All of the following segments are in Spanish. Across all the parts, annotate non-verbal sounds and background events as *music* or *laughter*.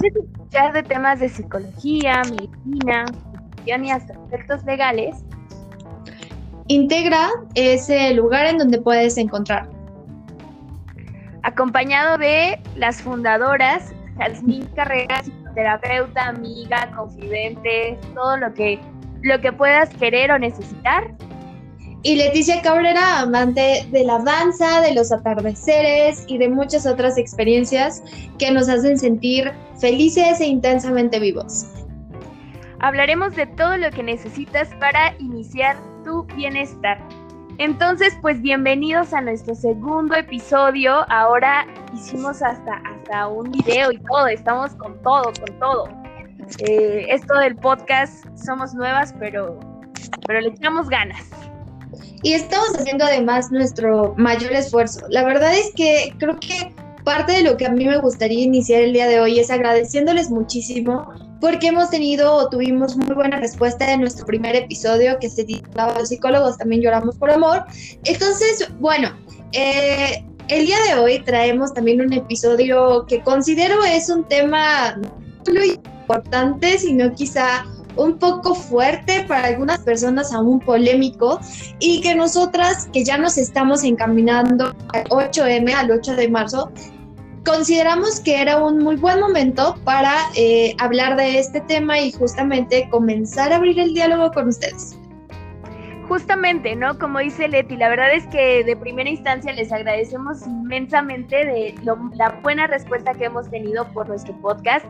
¿Quieres escuchar de temas de psicología, medicina, y hasta aspectos legales? Integra es el lugar en donde puedes encontrar. Acompañado de las fundadoras, Jasmine Carreras, terapeuta, amiga, confidente, todo lo que, lo que puedas querer o necesitar. Y Leticia Cabrera, amante de la danza, de los atardeceres y de muchas otras experiencias que nos hacen sentir felices e intensamente vivos. Hablaremos de todo lo que necesitas para iniciar tu bienestar. Entonces, pues bienvenidos a nuestro segundo episodio. Ahora hicimos hasta, hasta un video y todo, estamos con todo, con todo. Eh, esto del podcast somos nuevas, pero, pero le echamos ganas. Y estamos haciendo además nuestro mayor esfuerzo. La verdad es que creo que parte de lo que a mí me gustaría iniciar el día de hoy es agradeciéndoles muchísimo porque hemos tenido o tuvimos muy buena respuesta en nuestro primer episodio que se titulaba Los psicólogos también lloramos por amor. Entonces, bueno, eh, el día de hoy traemos también un episodio que considero es un tema no importante, sino quizá un poco fuerte para algunas personas, aún polémico, y que nosotras, que ya nos estamos encaminando al 8M, al 8 de marzo, consideramos que era un muy buen momento para eh, hablar de este tema y justamente comenzar a abrir el diálogo con ustedes. Justamente, ¿no? Como dice Leti, la verdad es que de primera instancia les agradecemos inmensamente de la buena respuesta que hemos tenido por nuestro podcast.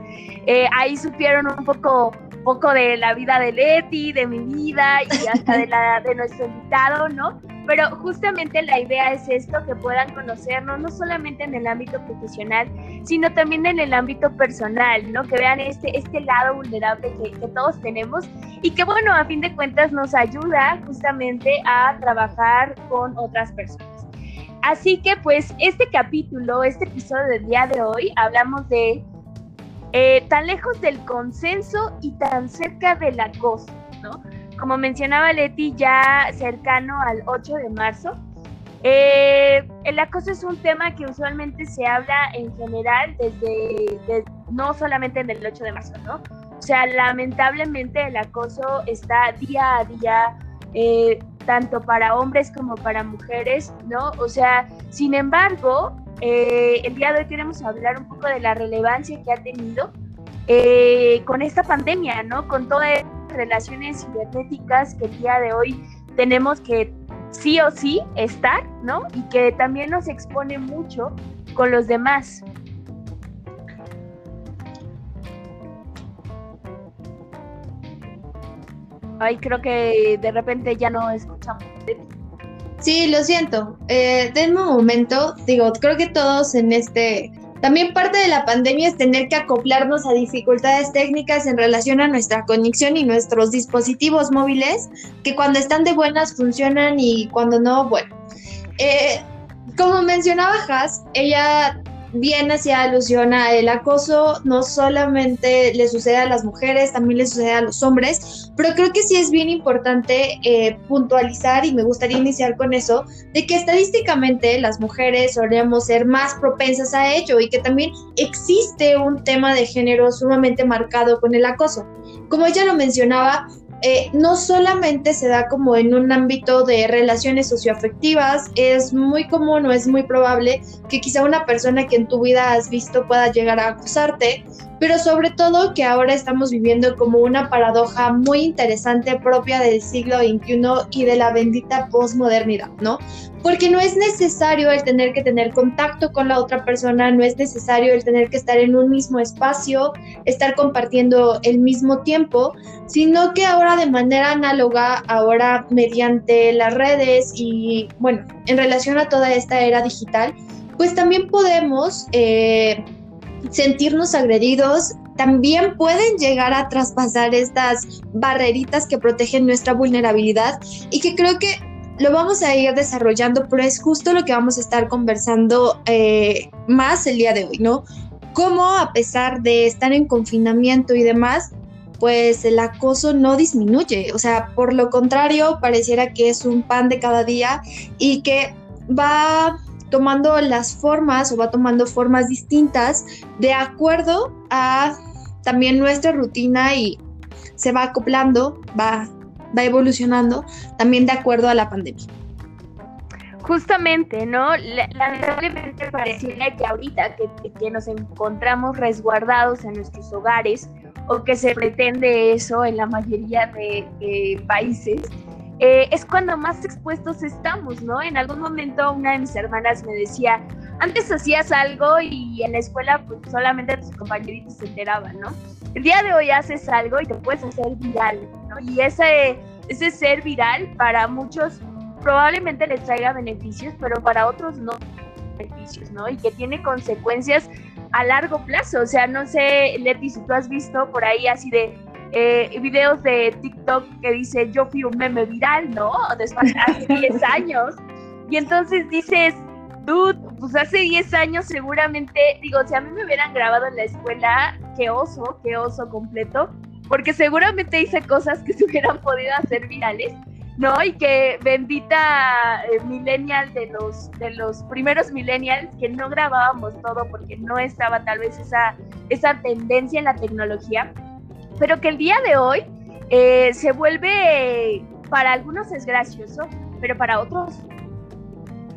Eh, ahí supieron un poco poco de la vida de Leti, de mi vida y hasta de la de nuestro invitado, ¿no? Pero justamente la idea es esto, que puedan conocernos no solamente en el ámbito profesional, sino también en el ámbito personal, ¿no? Que vean este, este lado vulnerable que, que todos tenemos y que, bueno, a fin de cuentas nos ayuda justamente a trabajar con otras personas. Así que pues este capítulo, este episodio del día de hoy, hablamos de eh, tan lejos del consenso y tan cerca del acoso, ¿no? Como mencionaba Leti, ya cercano al 8 de marzo, eh, el acoso es un tema que usualmente se habla en general desde, no solamente en el 8 de marzo, ¿no? O sea, lamentablemente el acoso está día a día, eh, tanto para hombres como para mujeres, ¿no? O sea, sin embargo, eh, el día de hoy queremos hablar un poco de la relevancia que ha tenido eh, con esta pandemia, ¿no? Con todas las relaciones cibernéticas que el día de hoy tenemos que sí o sí estar, ¿no? Y que también nos expone mucho con los demás. Ay, creo que de repente ya no escuchamos. Sí, lo siento. Eh, denme un momento. Digo, creo que todos en este... También parte de la pandemia es tener que acoplarnos a dificultades técnicas en relación a nuestra conexión y nuestros dispositivos móviles, que cuando están de buenas funcionan y cuando no, bueno. Eh, como mencionaba Has, ella bien hacía alusión a el acoso, no solamente le sucede a las mujeres, también le sucede a los hombres, pero creo que sí es bien importante eh, puntualizar y me gustaría iniciar con eso, de que estadísticamente las mujeres solemos ser más propensas a ello y que también existe un tema de género sumamente marcado con el acoso. Como ella lo mencionaba, eh, no solamente se da como en un ámbito de relaciones socioafectivas, es muy común o es muy probable que quizá una persona que en tu vida has visto pueda llegar a acusarte, pero sobre todo que ahora estamos viviendo como una paradoja muy interesante propia del siglo XXI y de la bendita posmodernidad, ¿no? Porque no es necesario el tener que tener contacto con la otra persona, no es necesario el tener que estar en un mismo espacio, estar compartiendo el mismo tiempo, sino que ahora de manera análoga, ahora mediante las redes y bueno, en relación a toda esta era digital, pues también podemos eh, sentirnos agredidos, también pueden llegar a traspasar estas barreritas que protegen nuestra vulnerabilidad y que creo que lo vamos a ir desarrollando, pero es justo lo que vamos a estar conversando eh, más el día de hoy, ¿no? Cómo a pesar de estar en confinamiento y demás, pues el acoso no disminuye, o sea, por lo contrario, pareciera que es un pan de cada día y que va tomando las formas o va tomando formas distintas de acuerdo a también nuestra rutina y se va acoplando, va, va evolucionando también de acuerdo a la pandemia. Justamente, ¿no? Lamentablemente pareciera que ahorita que, nos encontramos resguardados en nuestros hogares o que se pretende eso en la mayoría de, países, eh, es cuando más expuestos estamos, ¿no? En algún momento una de mis hermanas me decía, antes hacías algo y en la escuela pues solamente tus compañeritos se enteraban, ¿no? El día de hoy haces algo y te puedes hacer viral, ¿no? Y ese, ese ser viral para muchos probablemente les traiga beneficios, pero para otros no beneficios, ¿no? Y que tiene consecuencias a largo plazo. O sea, no sé, Leti, si tú has visto por ahí así de eh, videos de TikTok que dice yo fui un meme viral, ¿no? Después hace *laughs* 10 años. Y entonces dices, dude, pues hace 10 años seguramente, digo, si a mí me hubieran grabado en la escuela, qué oso, qué oso completo, porque seguramente hice cosas que *laughs* se hubieran podido hacer virales ¿no? Y que bendita eh, millennial de los, de los primeros millennials que no grabábamos todo porque no estaba tal vez esa, esa tendencia en la tecnología, pero que el día de hoy eh, se vuelve, para algunos es gracioso, pero para otros...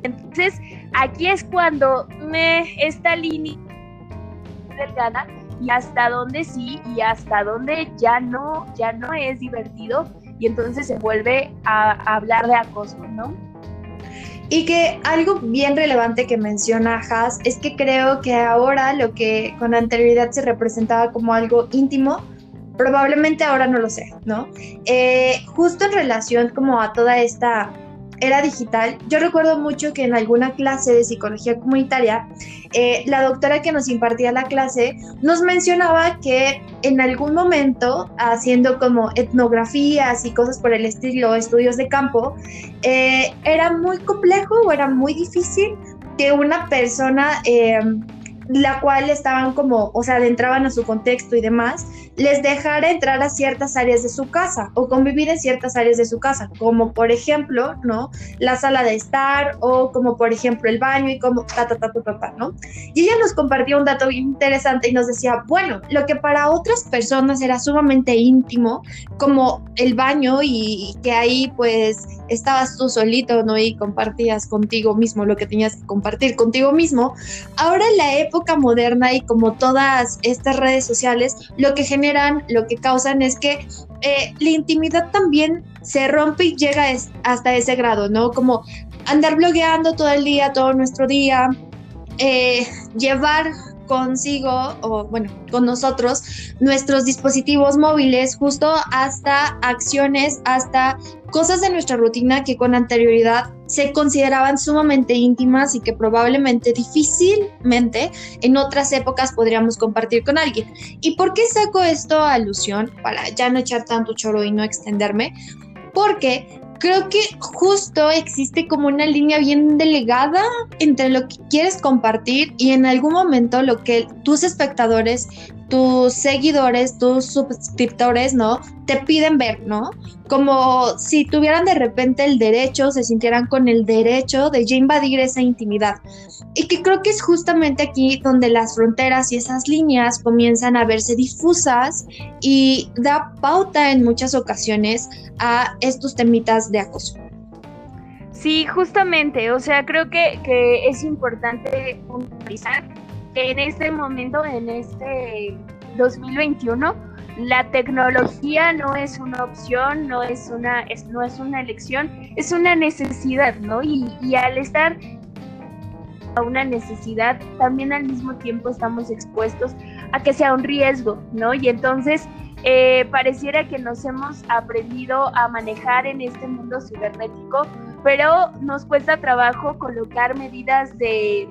Entonces, aquí es cuando me, esta línea delgada y hasta dónde sí y hasta dónde ya no, ya no es divertido y entonces se vuelve a, hablar de acoso, ¿no? Y que algo bien relevante que menciona Haas es que creo que ahora lo que con anterioridad se representaba como algo íntimo, probablemente ahora no lo sé, ¿no? Eh, justo en relación como a toda esta era digital, yo recuerdo mucho que en alguna clase de psicología comunitaria, eh, la doctora que nos impartía la clase nos mencionaba que en algún momento, haciendo como etnografías y cosas por el estilo, estudios de campo, eh, era muy complejo o era muy difícil que una persona la cual estaban como, o sea, adentraban a su contexto y demás, les dejara entrar a ciertas áreas de su casa o convivir en ciertas áreas de su casa, como por ejemplo, ¿no? La sala de estar o como por ejemplo el baño y como ta, ta, ta, ta, ta, ¿no? Y ella nos compartió un dato interesante y nos decía, bueno, lo que para otras personas era sumamente íntimo, como el baño y que ahí pues estabas tú solito, ¿no? Y compartías contigo mismo lo que tenías que compartir contigo mismo. Ahora la época moderna y como todas estas redes sociales, lo que generan, lo que causan es que eh, la intimidad también se rompe y llega hasta ese grado, ¿no? Como andar blogueando todo el día, todo nuestro día, eh, llevar consigo o bueno, con nosotros nuestros dispositivos móviles justo hasta acciones, hasta cosas de nuestra rutina que con anterioridad se consideraban sumamente íntimas y que probablemente difícilmente en otras épocas podríamos compartir con alguien. ¿Y por qué saco esto a alusión? Para ya no echar tanto choro y no extenderme. Porque creo que justo existe como una línea bien delegada entre lo que quieres compartir y en algún momento lo que tus espectadores, tus seguidores, tus suscriptores, ¿no? Te piden ver, ¿no? Como si tuvieran de repente el derecho, se sintieran con el derecho de ya invadir esa intimidad. Y que creo que es justamente aquí donde las fronteras y esas líneas comienzan a verse difusas y da pauta en muchas ocasiones a estos temitas de acoso. Sí, justamente, o sea, creo que, que es importante puntualizar en este momento, en este 2021, la tecnología no es una opción, no es una, es, no es una elección, es una necesidad, ¿no? Y, y al estar a una necesidad, también al mismo tiempo estamos expuestos a que sea un riesgo, ¿no? Y entonces eh, pareciera que nos hemos aprendido a manejar en este mundo cibernético, pero nos cuesta trabajo colocar medidas de,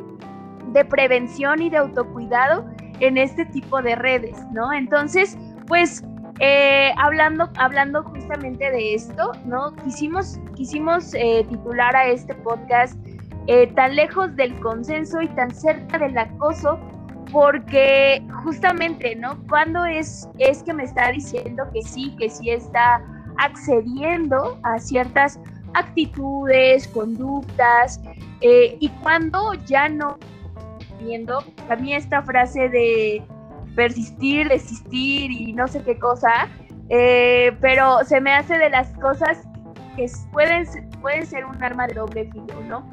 prevención y de autocuidado en este tipo de redes, ¿no? Entonces, pues eh, hablando, hablando justamente de esto, ¿no? Quisimos, quisimos eh, titular a este podcast tan lejos del consenso y tan cerca del acoso porque justamente, ¿no? Cuando es, es que me está diciendo que sí, que sí está accediendo a ciertas actitudes, conductas, eh, y cuando ya no a mí esta frase de persistir, desistir y no sé qué cosa, eh, pero se me hace de las cosas que pueden, pueden ser un arma de doble filo, ¿no?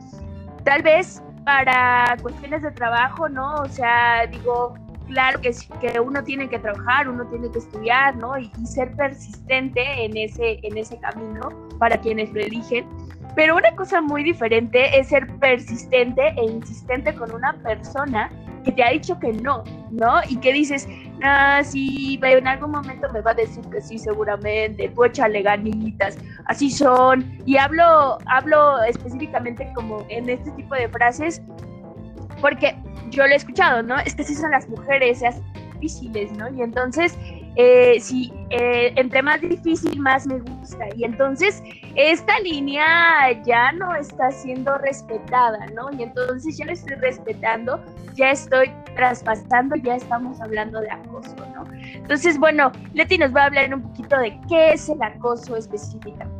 Tal vez para cuestiones de trabajo, ¿no? O sea, digo, claro que, que uno tiene que trabajar, uno tiene que estudiar, ¿no? Y, ser persistente en ese, en ese camino para quienes lo eligen. Pero una cosa muy diferente es ser persistente e insistente con una persona que te ha dicho que no, ¿no? Y que dices, ah, sí, en algún momento me va a decir que sí, seguramente, tú échale ganitas, así son. Y hablo, hablo específicamente como en este tipo de frases, porque yo lo he escuchado, ¿no? Es que sí son las mujeres, seas difíciles, ¿no? Y entonces, eh, sí, eh, entre más difícil, más me gusta. Y entonces, esta línea ya no está siendo respetada, ¿no? Y entonces ya la estoy respetando, ya estoy traspasando, ya estamos hablando de acoso, ¿no? Entonces, bueno, Leti nos va a hablar un poquito de qué es el acoso específicamente.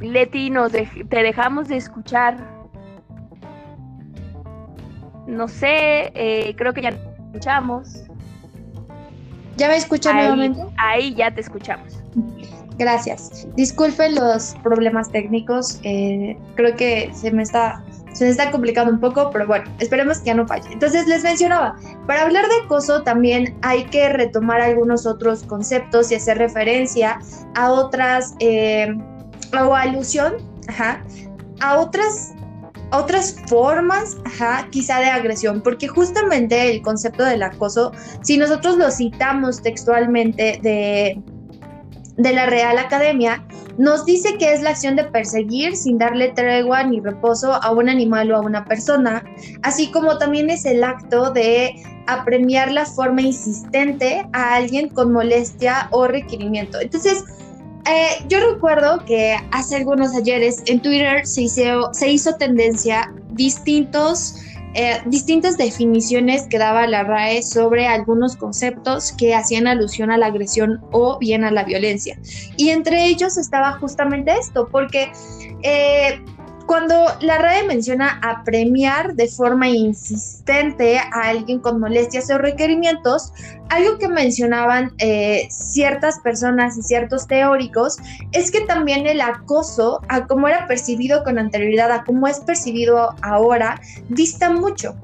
Leti, nos te dejamos de escuchar. No sé, eh, creo que ya te escuchamos. ¿Ya me escuchan nuevamente? Ahí ya te escuchamos. Gracias. Disculpen los problemas técnicos. Eh, creo que se me está se me está complicando un poco, pero bueno, esperemos que ya no falle. Entonces les mencionaba, para hablar de acoso también hay que retomar algunos otros conceptos y hacer referencia a otras eh, o alusión a otras, otras formas, quizá de agresión, porque justamente el concepto del acoso, si nosotros lo citamos textualmente de, de la Real Academia, nos dice que es la acción de perseguir sin darle tregua ni reposo a un animal o a una persona, así como también es el acto de apremiar la forma insistente a alguien con molestia o requerimiento. Entonces, eh, yo recuerdo que hace algunos ayeres en Twitter se hizo, se hizo tendencia distintos, eh, distintas definiciones que daba la RAE sobre algunos conceptos que hacían alusión a la agresión o bien a la violencia. Y entre ellos estaba justamente esto, porque eh, cuando la RAE menciona apremiar de forma insistente a alguien con molestias o requerimientos, algo que mencionaban eh, ciertas personas y ciertos teóricos es que también el acoso, a cómo era percibido con anterioridad, a cómo es percibido ahora, dista mucho.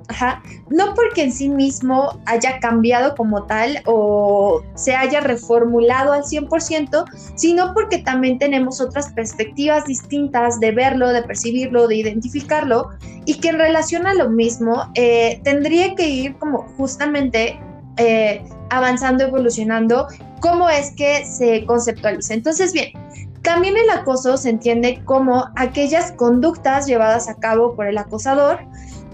No porque en sí mismo haya cambiado como tal o se haya reformulado al 100%, sino porque también tenemos otras perspectivas distintas de verlo, de percibirlo, de identificarlo, y que en relación a lo mismo eh, tendría que ir como justamente eh, avanzando, evolucionando, cómo es que se conceptualiza. Entonces, bien, también el acoso se entiende como aquellas conductas llevadas a cabo por el acosador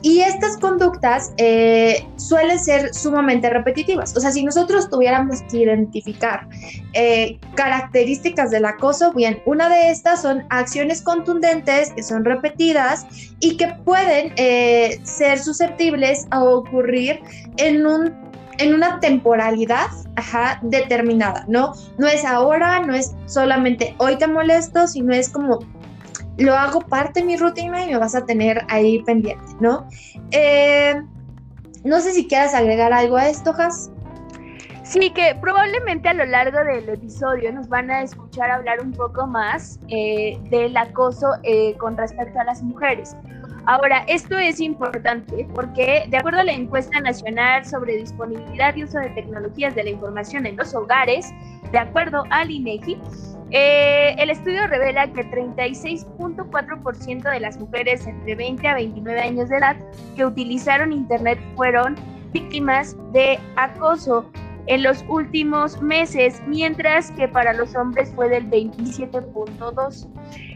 y estas conductas eh, suelen ser sumamente repetitivas. O sea, si nosotros tuviéramos que identificar eh, características del acoso, bien, una de estas son acciones contundentes que son repetidas y que pueden ser susceptibles a ocurrir en un en una temporalidad determinada, ¿no? No es ahora, no es solamente hoy te molesto, sino es como lo hago parte de mi rutina y me vas a tener ahí pendiente, ¿no? Eh, no sé si quieras agregar algo a esto, Has. Sí, que probablemente a lo largo del episodio nos van a escuchar hablar un poco más eh, del acoso eh, con respecto a las mujeres. Ahora, esto es importante porque, de acuerdo a la encuesta nacional sobre disponibilidad y uso de tecnologías de la información en los hogares, de acuerdo al INEGI, eh, el estudio revela que 36.4% de las mujeres entre 20 a 29 años de edad que utilizaron Internet fueron víctimas de acoso en los últimos meses, mientras que para los hombres fue del 27.2.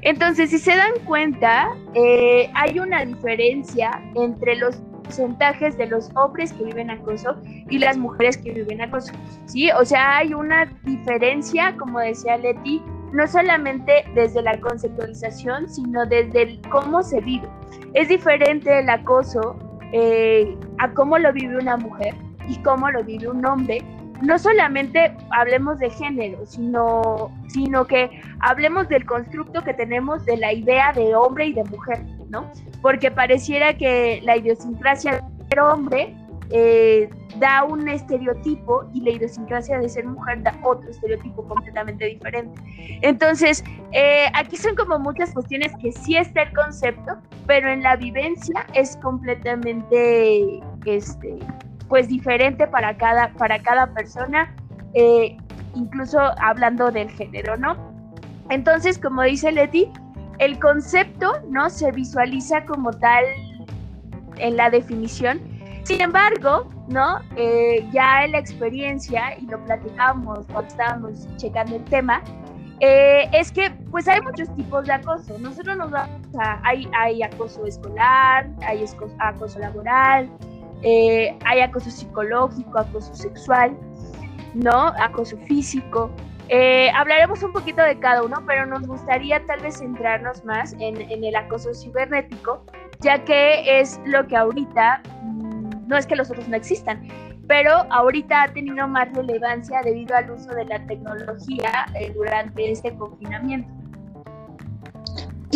Entonces, si se dan cuenta, eh, hay una diferencia entre los porcentajes de los hombres que viven acoso y las mujeres que viven acoso. ¿sí? O sea, hay una diferencia, como decía Leti, no solamente desde la conceptualización, sino desde el cómo se vive. Es diferente el acoso eh, a cómo lo vive una mujer y cómo lo vive un hombre no solamente hablemos de género, sino, sino que hablemos del constructo que tenemos de la idea de hombre y de mujer, ¿no? Porque pareciera que la idiosincrasia de hombre eh, da un estereotipo y la idiosincrasia de ser mujer da otro estereotipo completamente diferente. Entonces, eh, aquí son como muchas cuestiones que sí está el concepto, pero en la vivencia es completamente, este, pues diferente para cada, para cada persona, eh, incluso hablando del género, ¿no? Entonces, como dice Leti, el concepto, ¿no? Se visualiza como tal en la definición, sin embargo, ¿no? Eh, ya en la experiencia, y lo platicamos cuando estábamos checando el tema, eh, es que pues hay muchos tipos de acoso. Nosotros nos vamos a, hay, acoso escolar, hay acoso laboral, eh, hay acoso psicológico, acoso sexual, ¿no? Acoso físico. Hablaremos un poquito de cada uno, pero nos gustaría tal vez centrarnos más en, el acoso cibernético, ya que es lo que ahorita no es que los otros no existan, pero ahorita ha tenido más relevancia debido al uso de la tecnología eh, durante este confinamiento.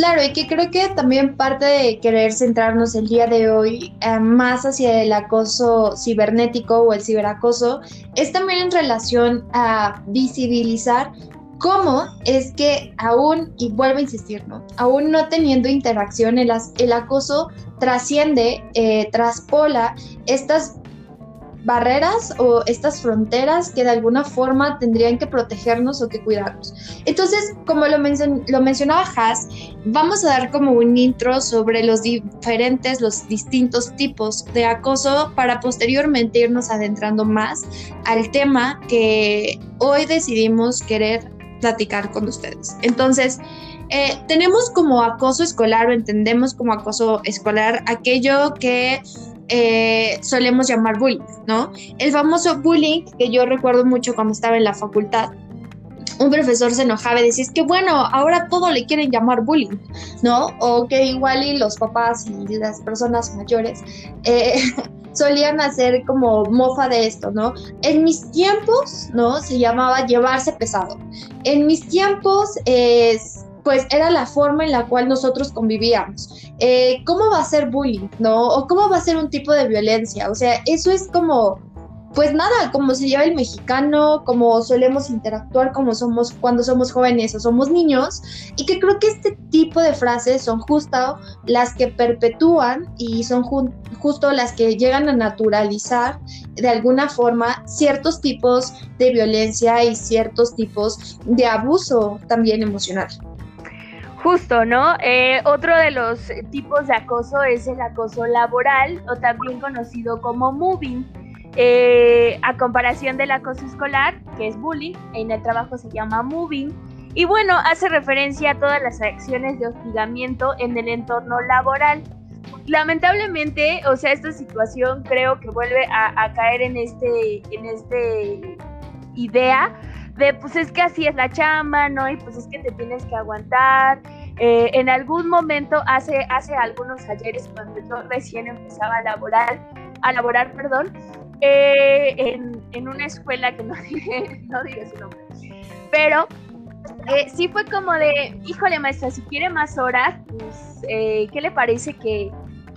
Claro, y que creo que también parte de querer centrarnos el día de hoy eh, más hacia el acoso cibernético o el ciberacoso es también en relación a visibilizar cómo es que aún, y vuelvo a insistir, ¿no? Aún no teniendo interacción, el, acoso trasciende, eh, traspola estas barreras o estas fronteras que de alguna forma tendrían que protegernos o que cuidarnos. Entonces, como lo, lo mencionaba Haas, vamos a dar como un intro sobre los diferentes, los distintos tipos de acoso para posteriormente irnos adentrando más al tema que hoy decidimos querer platicar con ustedes. Entonces, eh, tenemos como acoso escolar o entendemos como acoso escolar aquello que eh, solemos llamar bullying, ¿no? El famoso bullying que yo recuerdo mucho cuando estaba en la facultad. Un profesor se enojaba y decía, es que bueno, ahora todo le quieren llamar bullying, ¿no? O que igual y los papás y las personas mayores eh, *laughs* solían hacer como mofa de esto, ¿no? En mis tiempos, ¿no? Se llamaba llevarse pesado. En mis tiempos es pues era la forma en la cual nosotros convivíamos. Eh, ¿Cómo va a ser bullying, no? O cómo va a ser un tipo de violencia. O sea, eso es como pues nada, como se lleva el mexicano, como solemos interactuar como somos cuando somos jóvenes o somos niños, y que creo que este tipo de frases son justo las que perpetúan y son justo las que llegan a naturalizar de alguna forma ciertos tipos de violencia y ciertos tipos de abuso también emocional. Justo, ¿no? Eh, otro de los tipos de acoso es el acoso laboral o también conocido como moving eh, a comparación del acoso escolar, que es bullying, en el trabajo se llama moving. Y bueno, hace referencia a todas las acciones de hostigamiento en el entorno laboral. Lamentablemente, o sea, esta situación creo que vuelve a, caer en este, en este idea de pues es que así es la chamba, ¿no? Y pues es que te tienes que aguantar. Eh, en algún momento, hace, hace algunos ayeres, cuando yo recién empezaba a laborar, a laborar, perdón, eh, en, una escuela que *laughs* no diré, su nombre, pero eh, sí fue como de, híjole maestra, si quiere más horas, pues, ¿qué le parece que,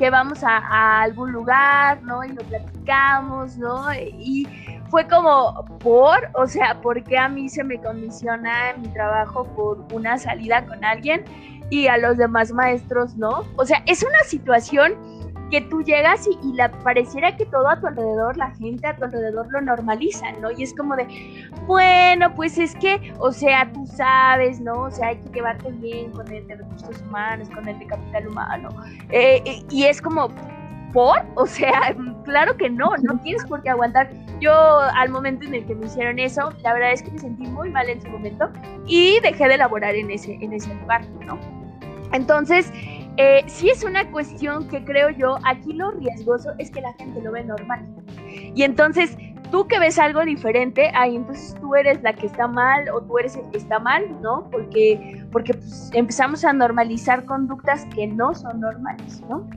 vamos a, algún lugar, ¿no? Y lo platicamos, ¿no? Y fue como, ¿por? O sea, ¿por qué a mí se me condiciona mi trabajo por una salida con alguien y a los demás maestros no? O sea, es una situación que tú llegas y, la pareciera que todo a tu alrededor, la gente a tu alrededor lo normaliza, ¿no? Y es como de, bueno, pues es que, o sea, tú sabes, ¿no? O sea, hay que llevarte bien con el de recursos humanos, con el de capital humano. Eh, eh, y es como, ¿por? *laughs* O sea, claro que no, no tienes por qué aguantar. Yo al momento en el que me hicieron eso, la verdad es que me sentí muy mal en su momento y dejé de laborar en ese, en ese lugar, ¿no? Entonces, eh, sí es una cuestión que creo yo, aquí lo riesgoso es que la gente lo ve normal. Y entonces, tú que ves algo diferente, ahí entonces tú eres la que está mal o tú eres el que está mal, ¿no? Porque, porque pues, empezamos a normalizar conductas que no son normales, ¿no?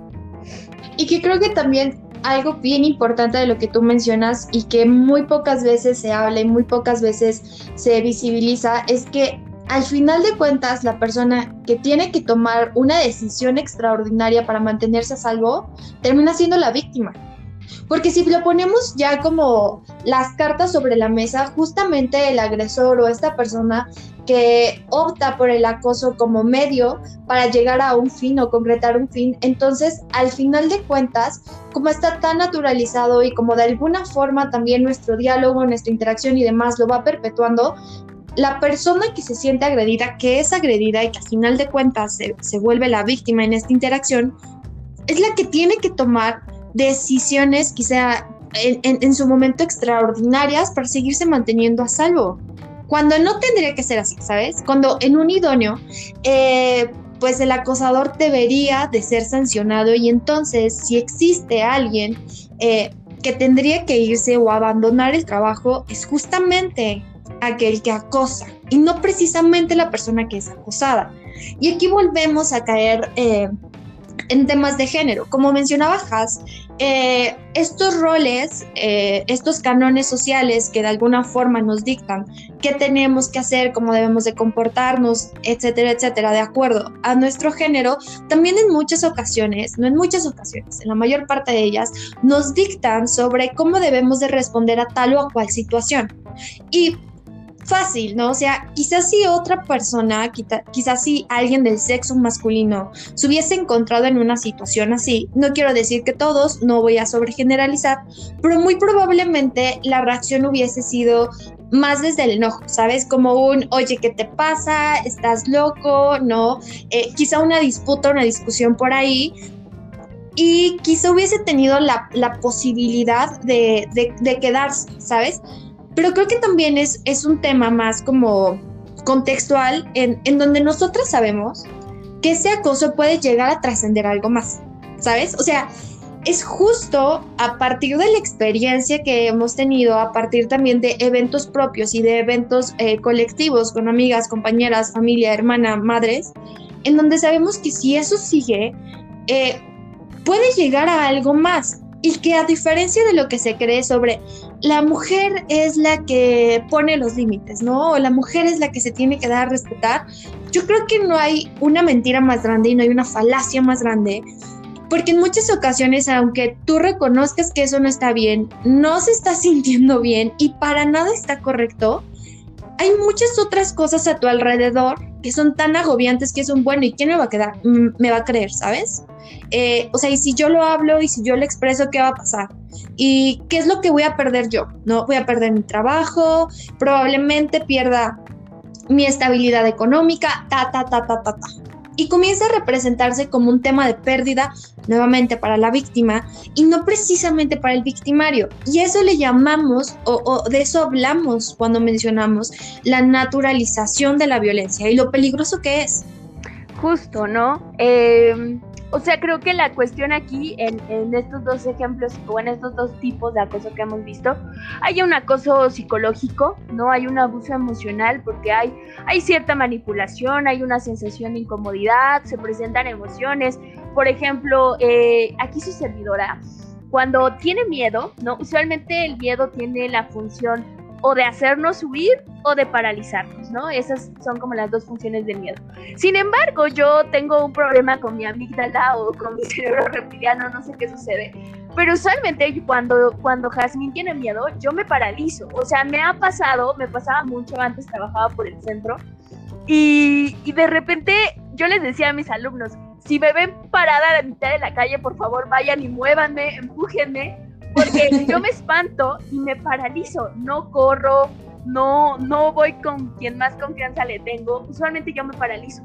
Y que creo que también algo bien importante de lo que tú mencionas y que muy pocas veces se habla y muy pocas veces se visibiliza es que al final de cuentas la persona que tiene que tomar una decisión extraordinaria para mantenerse a salvo termina siendo la víctima. Porque si lo ponemos ya como las cartas sobre la mesa, justamente el agresor o esta persona que opta por el acoso como medio para llegar a un fin o concretar un fin, entonces al final de cuentas, como está tan naturalizado y como de alguna forma también nuestro diálogo, nuestra interacción y demás lo va perpetuando, la persona que se siente agredida, que es agredida y que al final de cuentas se, se vuelve la víctima en esta interacción, es la que tiene que tomar decisiones quizá en, en, su momento extraordinarias para seguirse manteniendo a salvo. Cuando no tendría que ser así, ¿sabes? Cuando en un idóneo, eh, pues el acosador debería de ser sancionado y entonces si existe alguien eh, que tendría que irse o abandonar el trabajo, es justamente aquel que acosa y no precisamente la persona que es acosada. Y aquí volvemos a caer eh, en temas de género. Como mencionaba Haas, eh, estos roles, eh, estos canones sociales que de alguna forma nos dictan qué tenemos que hacer, cómo debemos de comportarnos, etcétera, etcétera, de acuerdo a nuestro género, también en muchas ocasiones, no en muchas ocasiones, en la mayor parte de ellas, nos dictan sobre cómo debemos de responder a tal o a cual situación. Y fácil, ¿no? O sea, quizás si otra persona, quizás si alguien del sexo masculino se hubiese encontrado en una situación así, no quiero decir que todos, no voy a sobregeneralizar, pero muy probablemente la reacción hubiese sido más desde el enojo, ¿sabes? Como un, oye, ¿qué te pasa? ¿Estás loco? ¿No? Eh, quizá una disputa, una discusión por ahí, y quizá hubiese tenido la, posibilidad de, quedarse, ¿sabes? Pero creo que también es, es un tema más como contextual en, en donde nosotras sabemos que ese acoso puede llegar a trascender algo más, ¿sabes? O sea, es justo a partir de la experiencia que hemos tenido, a partir también de eventos propios y de eventos eh, colectivos con amigas, compañeras, familia, hermana, madres, en donde sabemos que si eso sigue, eh, puede llegar a algo más y que a diferencia de lo que se cree sobre la mujer es la que pone los límites, ¿no? O la mujer es la que se tiene que dar a respetar, yo creo que no hay una mentira más grande y no hay una falacia más grande, porque en muchas ocasiones, aunque tú reconozcas que eso no está bien, no se está *laughs* sintiendo bien y para nada está correcto, hay muchas otras cosas a tu alrededor que son tan agobiantes que son bueno, ¿y quién me va a quedar? Mm, me va a creer, ¿sabes? Eh, o sea, y si yo lo hablo y si yo le expreso, ¿qué va a pasar? ¿Y qué es lo que voy a perder yo? ¿No? Voy a perder mi trabajo, probablemente pierda mi estabilidad económica, ta, ta, ta, ta, ta, ta y comienza a representarse como un tema de pérdida nuevamente para la víctima y no precisamente para el victimario. Y eso le llamamos, o, de eso hablamos cuando mencionamos la naturalización de la violencia y lo peligroso que es. Justo, ¿no? Eh, o sea, creo que la cuestión aquí, en, estos dos ejemplos o en estos dos tipos de acoso que hemos visto, hay un acoso psicológico, ¿no? Hay un abuso emocional porque hay, hay cierta manipulación, hay una sensación de incomodidad, se presentan emociones. Por ejemplo, eh, aquí su servidora, cuando tiene miedo, ¿no? Usualmente el miedo tiene la función o de hacernos huir o de paralizarnos, ¿no? Esas son como las dos funciones del miedo. Sin embargo, yo tengo un problema con mi amígdala o con mi *laughs* cerebro reptiliano, no sé qué sucede. Pero usualmente cuando, cuando Jasmine tiene miedo, yo me paralizo. O sea, me ha pasado, me pasaba mucho antes, trabajaba por el centro. Y, y de repente yo les decía a mis alumnos, si me ven parada a la mitad de la calle, por favor vayan y muévanme, empújenme, porque yo me espanto y me paralizo, no corro, no, no voy con quien más confianza le tengo, usualmente yo me paralizo,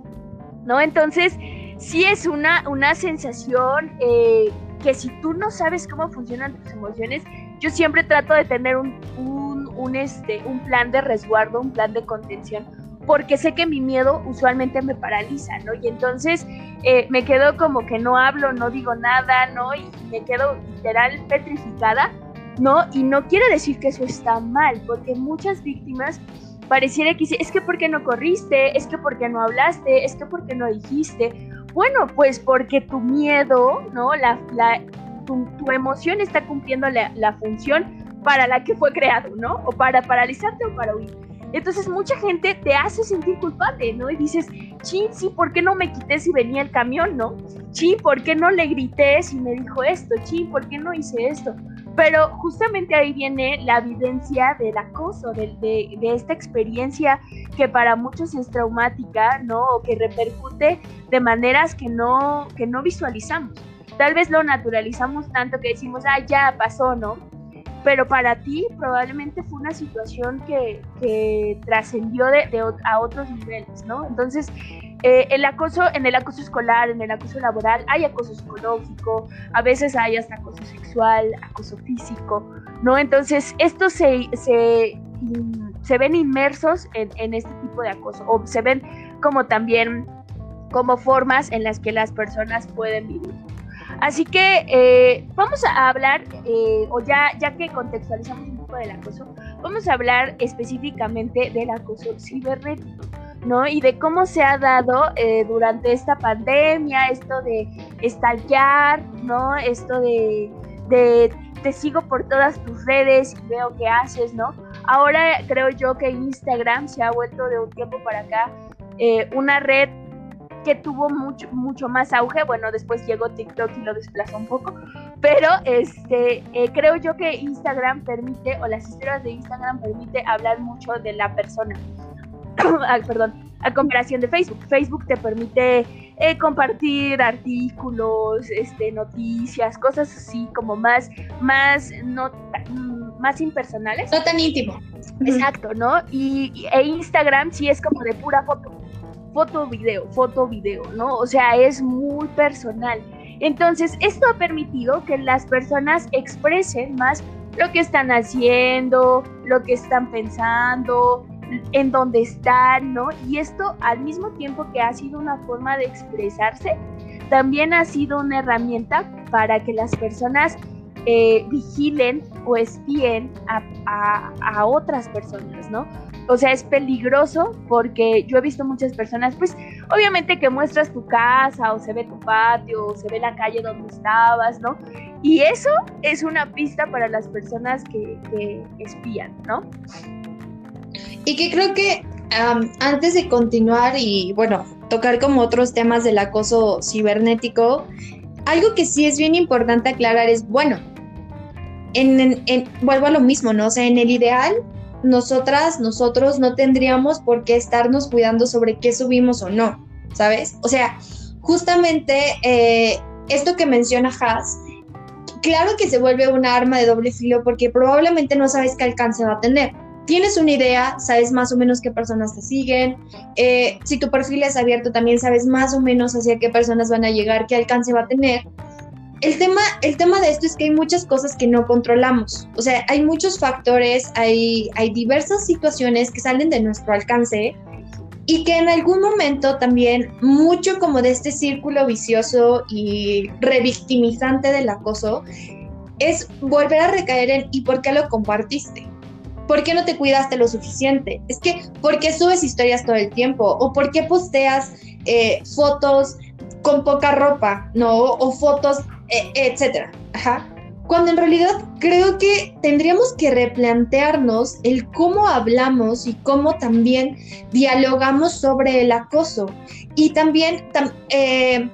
¿no? Entonces, sí es una, una sensación eh, que si tú no sabes cómo funcionan tus emociones, yo siempre trato de tener un, un, un, este, un plan de resguardo, un plan de contención, porque sé que mi miedo usualmente me paraliza, ¿no? Y entonces eh, me quedo como que no hablo, no digo nada, ¿no? Y me quedo literal petrificada, ¿no? Y no quiere decir que eso está mal, porque muchas víctimas pareciera que es que porque no corriste, es que porque no hablaste, es que porque no dijiste. Bueno, pues porque tu miedo, ¿no? La, la, tu, emoción está cumpliendo la, la función para la que fue creado, ¿no? O para paralizarte o para huir. Entonces mucha gente te hace sentir culpable, ¿no? Y dices, chin, sí, ¿por qué no me quité si venía el camión, no? Chin, ¿por qué no le grité si me dijo esto? Chin, ¿por qué no hice esto? Pero justamente ahí viene la evidencia del acoso, de, de, de, esta experiencia que para muchos es traumática, ¿no? O que repercute de maneras que no, que no visualizamos. Tal vez lo naturalizamos tanto que decimos, ah, ya pasó, ¿no? Pero para ti probablemente fue una situación que, que trascendió de, a otros niveles, ¿no? Entonces, eh, el acoso, en el acoso escolar, en el acoso laboral, hay acoso psicológico, a veces hay hasta acoso sexual, acoso físico, ¿no? Entonces, estos se, se, se ven inmersos en, en este tipo de acoso, o se ven como también como formas en las que las personas pueden vivir. Así que eh, vamos a hablar, eh, o ya, ya que contextualizamos un poco del acoso, vamos a hablar específicamente del acoso cibernético, ¿no? Y de cómo se ha dado eh, durante esta pandemia, esto de estallar, ¿no? Esto de, te sigo por todas tus redes y veo qué haces, ¿no? Ahora creo yo que Instagram se ha vuelto de un tiempo para acá una red que tuvo mucho, mucho más auge. Bueno, después llegó TikTok y lo desplazó un poco. Pero este, eh, creo yo que Instagram permite, o las historias de Instagram permite hablar mucho de la persona. *coughs* ah, perdón, a comparación de Facebook. Facebook te permite eh, compartir artículos, este, noticias, cosas así como más, más, no, más impersonales. No tan íntimo. Exacto, ¿no? Y, e Instagram sí es como de pura foto foto, video, foto, video, ¿no? O sea, es muy personal. Entonces, esto ha permitido que las personas expresen más lo que están haciendo, lo que están pensando, en dónde están, ¿no? Y esto al mismo tiempo que ha sido una forma de expresarse, también ha sido una herramienta para que las personas eh, vigilen o espíen a, a, otras personas, ¿no? O sea, es peligroso porque yo he visto muchas personas, pues obviamente que muestras tu casa o se ve tu patio o se ve la calle donde estabas, ¿no? Y eso es una pista para las personas que, que espían, ¿no? Y que creo que antes de continuar y bueno, tocar como otros temas del acoso cibernético, algo que sí es bien importante aclarar es, bueno, en, vuelvo a lo mismo, ¿no? O sea, en el ideal, nosotras, nosotros no tendríamos por qué estarnos cuidando sobre qué subimos o no, ¿sabes? O sea, justamente eh, esto que menciona Haas, claro que se vuelve una arma de doble filo porque probablemente no sabes qué alcance va a tener. Tienes una idea, sabes más o menos qué personas te siguen. Eh, si tu perfil es abierto, también sabes más o menos hacia qué personas van a llegar, qué alcance va a tener el tema, el tema de esto es que hay muchas cosas que no controlamos. O sea, hay muchos factores, hay, hay diversas situaciones que salen de nuestro alcance y que en algún momento también mucho como de este círculo vicioso y revictimizante del acoso es volver a recaer en ¿y por qué lo compartiste? ¿Por qué no te cuidaste lo suficiente? Es que, ¿por qué subes historias todo el tiempo? ¿O por qué posteas eh, fotos con poca ropa? ¿No? O fotos e, etcétera. Ajá. Cuando en realidad creo que tendríamos que replantearnos el cómo hablamos y cómo también dialogamos sobre el acoso. Y también eh,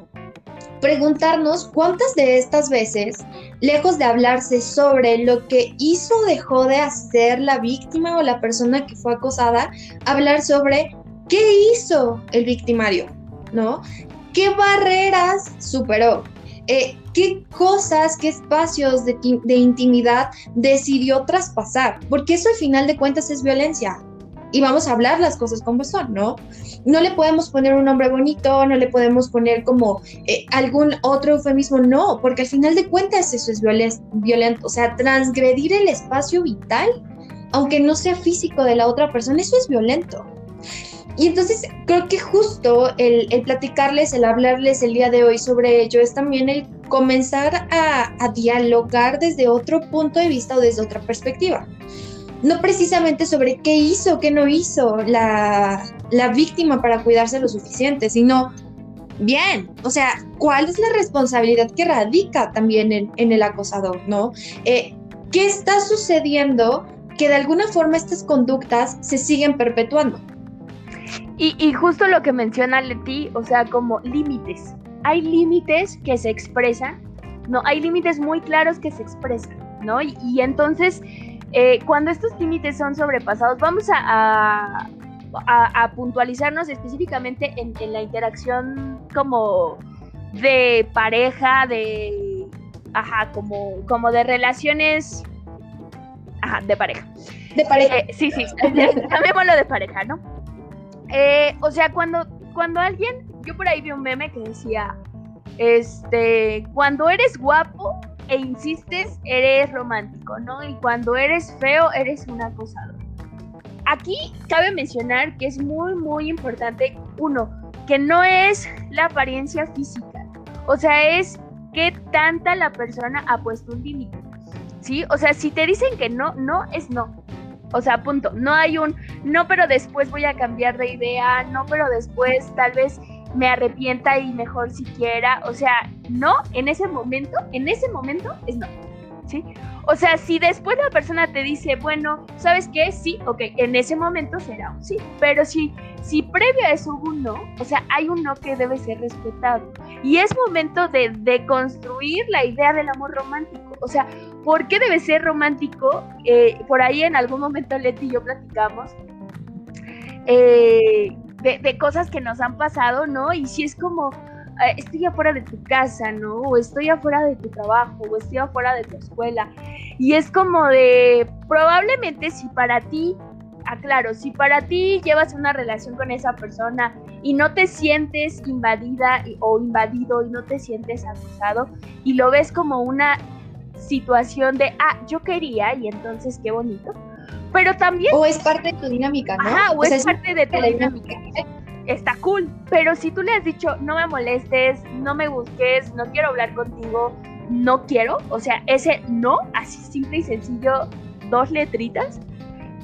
preguntarnos cuántas de estas veces, lejos de hablarse sobre lo que hizo o dejó de hacer la víctima o la persona que fue acosada, hablar sobre qué hizo el victimario, ¿no? ¿Qué barreras superó? Eh, qué cosas, qué espacios de, intimidad decidió traspasar, porque eso al final de cuentas es violencia. Y vamos a hablar las cosas como son, ¿no? No le podemos poner un nombre bonito, no le podemos poner como eh, algún otro eufemismo, no, porque al final de cuentas eso es violento. O sea, transgredir el espacio vital, aunque no sea físico de la otra persona, eso es violento. Y entonces creo que justo el, platicarles, el hablarles el día de hoy sobre ello es también el comenzar a, dialogar desde otro punto de vista o desde otra perspectiva. No precisamente sobre qué hizo, qué no hizo la, la víctima para cuidarse lo suficiente, sino bien, o sea, ¿cuál es la responsabilidad que radica también en, el acosador, no? Eh, ¿Qué está sucediendo que de alguna forma estas conductas se siguen perpetuando? Y, y justo lo que menciona Leti, o sea, como límites. Hay límites que se expresan, ¿no? Hay límites muy claros que se expresan, ¿no? Y, entonces, eh, cuando estos límites son sobrepasados, vamos a, a, puntualizarnos específicamente en, la interacción como de pareja, de, ajá, como, como de relaciones, ajá, de pareja. De pareja. Eh, sí, sí, *laughs* llamémoslo de pareja, ¿no? Eh, o sea, cuando, cuando alguien, yo por ahí vi un meme que decía, este, cuando eres guapo e insistes, eres romántico, ¿no? Y cuando eres feo, eres un acosador. Aquí cabe mencionar que es muy, muy importante, uno, que no es la apariencia física, o sea, es que tanta la persona ha puesto un límite, ¿sí? O sea, si te dicen que no, no es no. O sea, punto. No hay un no, pero después voy a cambiar de idea, no, pero después tal vez me arrepienta y mejor siquiera. O sea, no, en ese momento, en ese momento es no. O sea, si después la persona te dice, bueno, ¿sabes qué? Sí, ok, en ese momento será un sí. Pero si, si previo a eso hubo un no, o sea, hay un no que debe ser respetado. Y es momento de, de construir la idea del amor romántico. O sea, ¿Por qué debe ser romántico? Eh, por ahí en algún momento Leti y yo platicamos eh, de, cosas que nos han pasado, ¿no? Y si es como, estoy afuera de tu casa, ¿no? O estoy afuera de tu trabajo, o estoy afuera de tu escuela. Y es como de, probablemente si para ti, aclaro, si para ti llevas una relación con esa persona y no te sientes invadida o invadido y no te sientes acusado y lo ves como una situación de, ah, yo quería y entonces qué bonito. Pero también... O es parte de tu dinámica, ¿no? Ajá, o, es, parte de tu dinámica. Está cool, pero si tú le has dicho, no me molestes, no me busques, no quiero hablar contigo, no quiero, o sea, ese no, así simple y sencillo, dos letritas,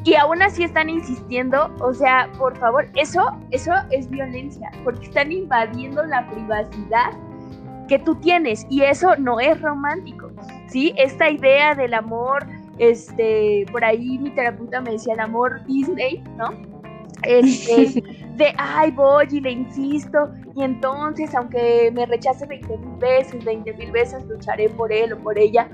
y aún así están insistiendo, o sea, por favor, eso, eso es violencia, porque están invadiendo la privacidad que tú tienes y eso no es romántico, ¿sí? Esta idea del amor, este, por ahí mi terapeuta me decía el amor Disney, ¿no? Este, *laughs* de, ay, voy y le insisto, y entonces, aunque me rechace 20 mil veces, 20 mil veces, lucharé por él o por ella.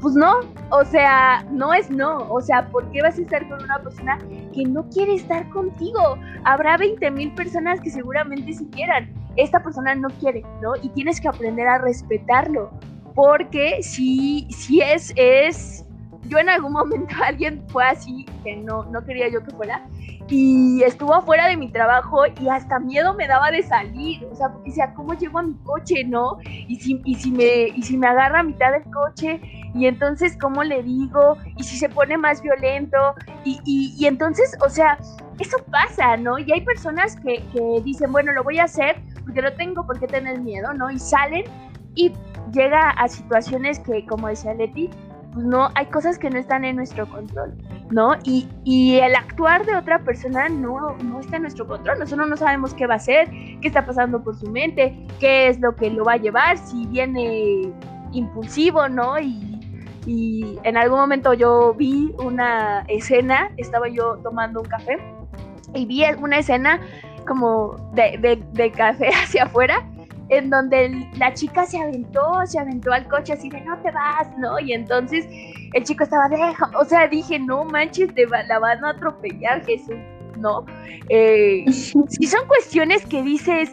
Pues no, o sea, no es no. O sea, ¿por qué vas a estar con una persona que no quiere estar contigo? Habrá 20 mil personas que seguramente sí quieran. Esta persona no quiere, ¿no? Y tienes que aprender a respetarlo. Porque si, si es, es, yo en algún momento *laughs* alguien fue así, que no, no quería yo que fuera, y estuvo afuera de mi trabajo y hasta miedo me daba de salir, o sea, porque decía, ¿cómo llego a mi coche, no? Y si, y si, me, y si me agarra a mitad del coche, y entonces, ¿cómo le digo? Y si se pone más violento, y, y, entonces, o sea, eso pasa, ¿no? Y hay personas que, que dicen, bueno, lo voy a hacer porque no tengo por qué tener miedo, ¿no? Y salen y llega a situaciones que, como decía Leti, pues no, hay cosas que no están en nuestro control, ¿no? Y, y, el actuar de otra persona no, no está en nuestro control, nosotros no sabemos qué va a hacer, qué está pasando por su mente, qué es lo que lo va a llevar, si viene impulsivo, ¿no? Y, y en algún momento yo vi una escena, estaba yo tomando un café y vi una escena como de, de, de café *laughs* hacia afuera en donde la chica se aventó, se aventó al coche así de no te vas, ¿no? Y entonces el chico estaba, deja, o sea, dije, no manches, te la van a atropellar, Jesús, ¿no? Eh, *laughs* si son cuestiones que dices,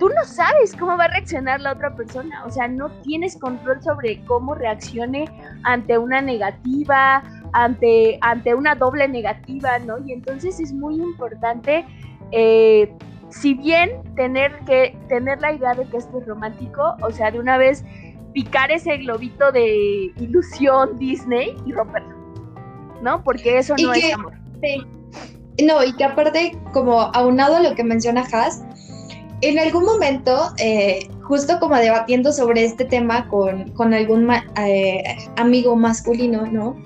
tú no sabes cómo va a reaccionar la otra persona, o sea, no tienes control sobre cómo reaccione ante una negativa, ante, ante una doble negativa, ¿no? Y entonces es muy importante eh, si bien tener que tener la idea de que esto es romántico, o sea, de una vez picar ese globito de ilusión Disney y romperlo, ¿no? Porque eso no es amor. No, y que aparte, como aunado a lo que menciona Has, en algún momento, eh, justo como debatiendo sobre este tema con, con algún eh, amigo masculino, ¿no?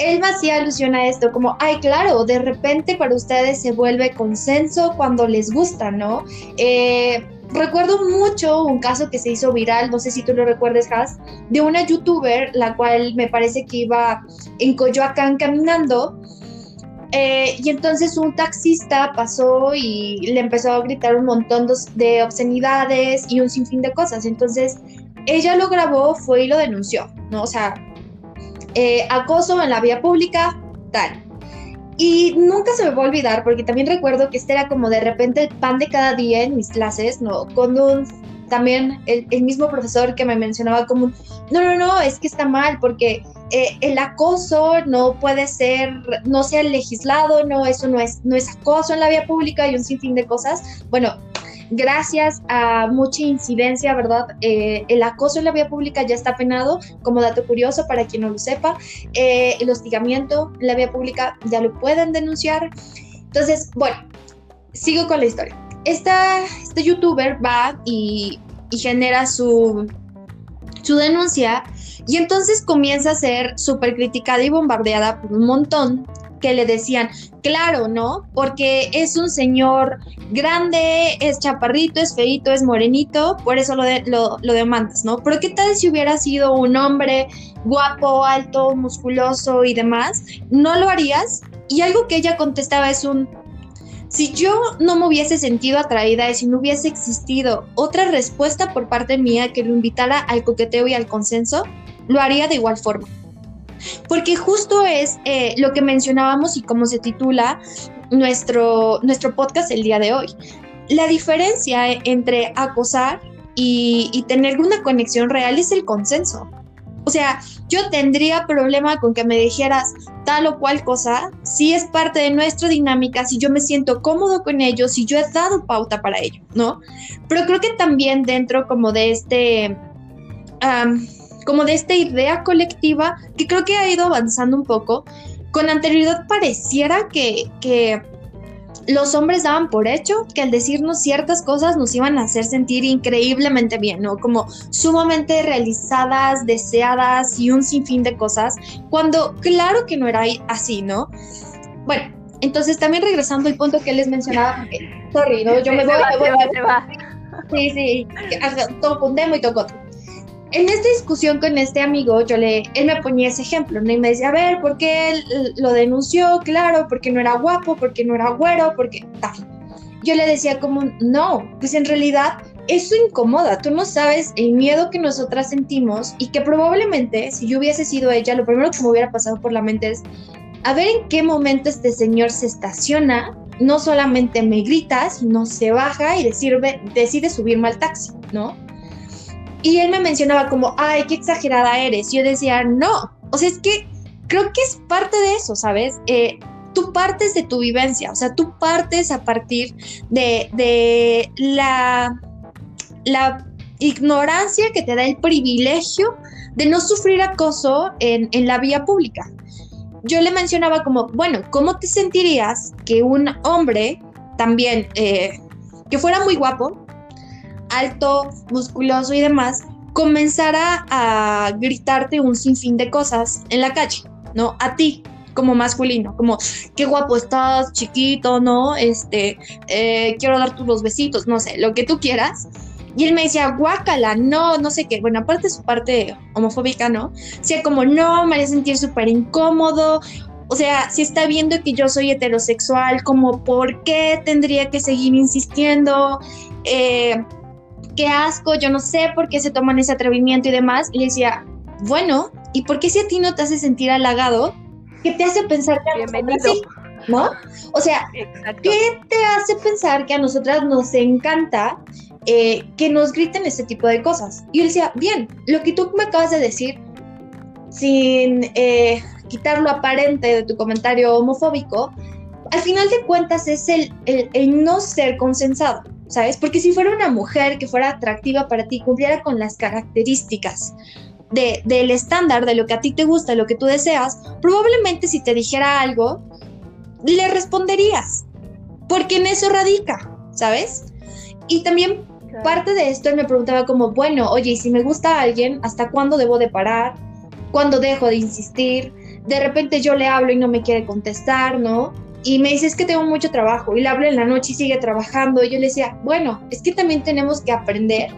Él me hacía alusión a esto, como, ay, claro, de repente para ustedes se vuelve consenso cuando les gusta, ¿no? Eh, recuerdo mucho un caso que se hizo viral, no sé si tú lo recuerdes, Has, de una youtuber, la cual me parece que iba en Coyoacán caminando. Eh, y entonces un taxista pasó y le empezó a gritar un montón de obscenidades y un sinfín de cosas. Entonces ella lo grabó, fue y lo denunció, ¿no? O sea, eh, acoso en la vía pública, tal. Y nunca se me va a olvidar, porque también recuerdo que este era como de repente el pan de cada día en mis clases, ¿no? Con un, también el, mismo profesor que me mencionaba como, no, no, no, es que está mal, porque eh, el acoso no puede ser, no sea legislado, no, eso no es, no es acoso en la vía pública y un sinfín de cosas. Bueno, gracias a mucha incidencia, ¿verdad? Eh, el acoso en la vía pública ya está penado, como dato curioso para quien no lo sepa. Eh, el hostigamiento en la vía pública ya lo pueden denunciar. Entonces, bueno, sigo con la historia. Esta, este youtuber va y, genera su, su denuncia y entonces comienza a ser súper criticada y bombardeada por un montón que le decían, claro, ¿no? Porque es un señor grande, es chaparrito, es feito, es morenito, por eso lo, lo, lo demandas, ¿no? Pero ¿qué tal si hubiera sido un hombre guapo, alto, musculoso y demás? ¿No lo harías? Y algo que ella contestaba es un, si yo no me hubiese sentido atraída y si no hubiese existido otra respuesta por parte mía que lo invitara al coqueteo y al consenso, lo haría de igual forma porque justo es eh, lo que mencionábamos y cómo se titula nuestro, nuestro podcast el día de hoy. La diferencia entre acosar y, y tener una conexión real es el consenso. O sea, yo tendría problema con que me dijeras tal o cual cosa si es parte de nuestra dinámica, si yo me siento cómodo con ello, si yo he dado pauta para ello, ¿no? Pero creo que también dentro como de este como de esta idea colectiva que creo que ha ido avanzando un poco. Con anterioridad pareciera que, que los hombres daban por hecho que al decirnos ciertas cosas nos iban a hacer sentir increíblemente bien, ¿no? Como sumamente realizadas, deseadas y un sinfín de cosas, cuando claro que no era así, ¿no? Bueno, entonces también regresando al punto que les mencionaba, *laughs* sorry, ¿no? Yo me voy, me voy, Sí, sí, toco un demo y toco otro en esta discusión con este amigo, yo le, él me ponía ese ejemplo, ¿no? Y me decía, a ver, ¿por qué él lo denunció? Claro, porque no era guapo, porque no era güero, porque tal. Yo le decía como, no, pues en realidad eso incomoda, tú no sabes el miedo que nosotras sentimos y que probablemente si yo hubiese sido ella, lo primero que me hubiera pasado por la mente es, a ver en qué momento este señor se estaciona, no solamente me grita, sino se baja y decide, decide subirme al taxi, ¿no? Y él me mencionaba como, ay, qué exagerada eres. Yo decía, no, o sea, es que creo que es parte de eso, ¿sabes? Eh, tú partes de tu vivencia, o sea, tú partes a partir de, la, la ignorancia que te da el privilegio de no sufrir acoso en, la vía pública. Yo le mencionaba como, bueno, ¿cómo te sentirías que un hombre también, eh, que fuera muy guapo, alto, musculoso y demás, comenzara a gritarte un sinfín de cosas en la calle, ¿no? A ti, como masculino, como qué guapo estás, chiquito, ¿no? Este, eh, quiero darte unos besitos, no sé, lo que tú quieras. Y él me decía, guácala, no, no sé qué. Bueno, aparte de su parte homofóbica, ¿no? Sea, como, no, me haría sentir súper incómodo. O sea, si está viendo que yo soy heterosexual, como, ¿por qué tendría que seguir insistiendo? Eh, qué asco, yo no sé por qué se toman ese atrevimiento y demás. Y le decía, bueno, ¿y por qué si a ti no te hace sentir halagado? ¿Qué te hace pensar que a nosotras sí? ¿No? O sea, ¿qué te hace pensar que a nosotras nos encanta eh, que nos griten este tipo de cosas? Y él decía, bien, lo que tú me acabas de decir, sin eh, quitar lo aparente de tu comentario homofóbico, al final de cuentas es el, el, el no ser consensado. ¿Sabes? Porque si fuera una mujer que fuera atractiva para ti, cumpliera con las características de, del estándar, de lo que a ti te gusta, lo que tú deseas, probablemente si te dijera algo, le responderías, porque en eso radica, ¿sabes? Y también parte de esto él me preguntaba como, bueno, oye, si me gusta alguien, ¿hasta cuándo debo de parar? ¿Cuándo dejo de insistir? De repente yo le hablo y no me quiere contestar, ¿no? Y me dice, es que tengo mucho trabajo, y le hablo en la noche y sigue trabajando, y yo le decía, bueno, es que también tenemos que aprender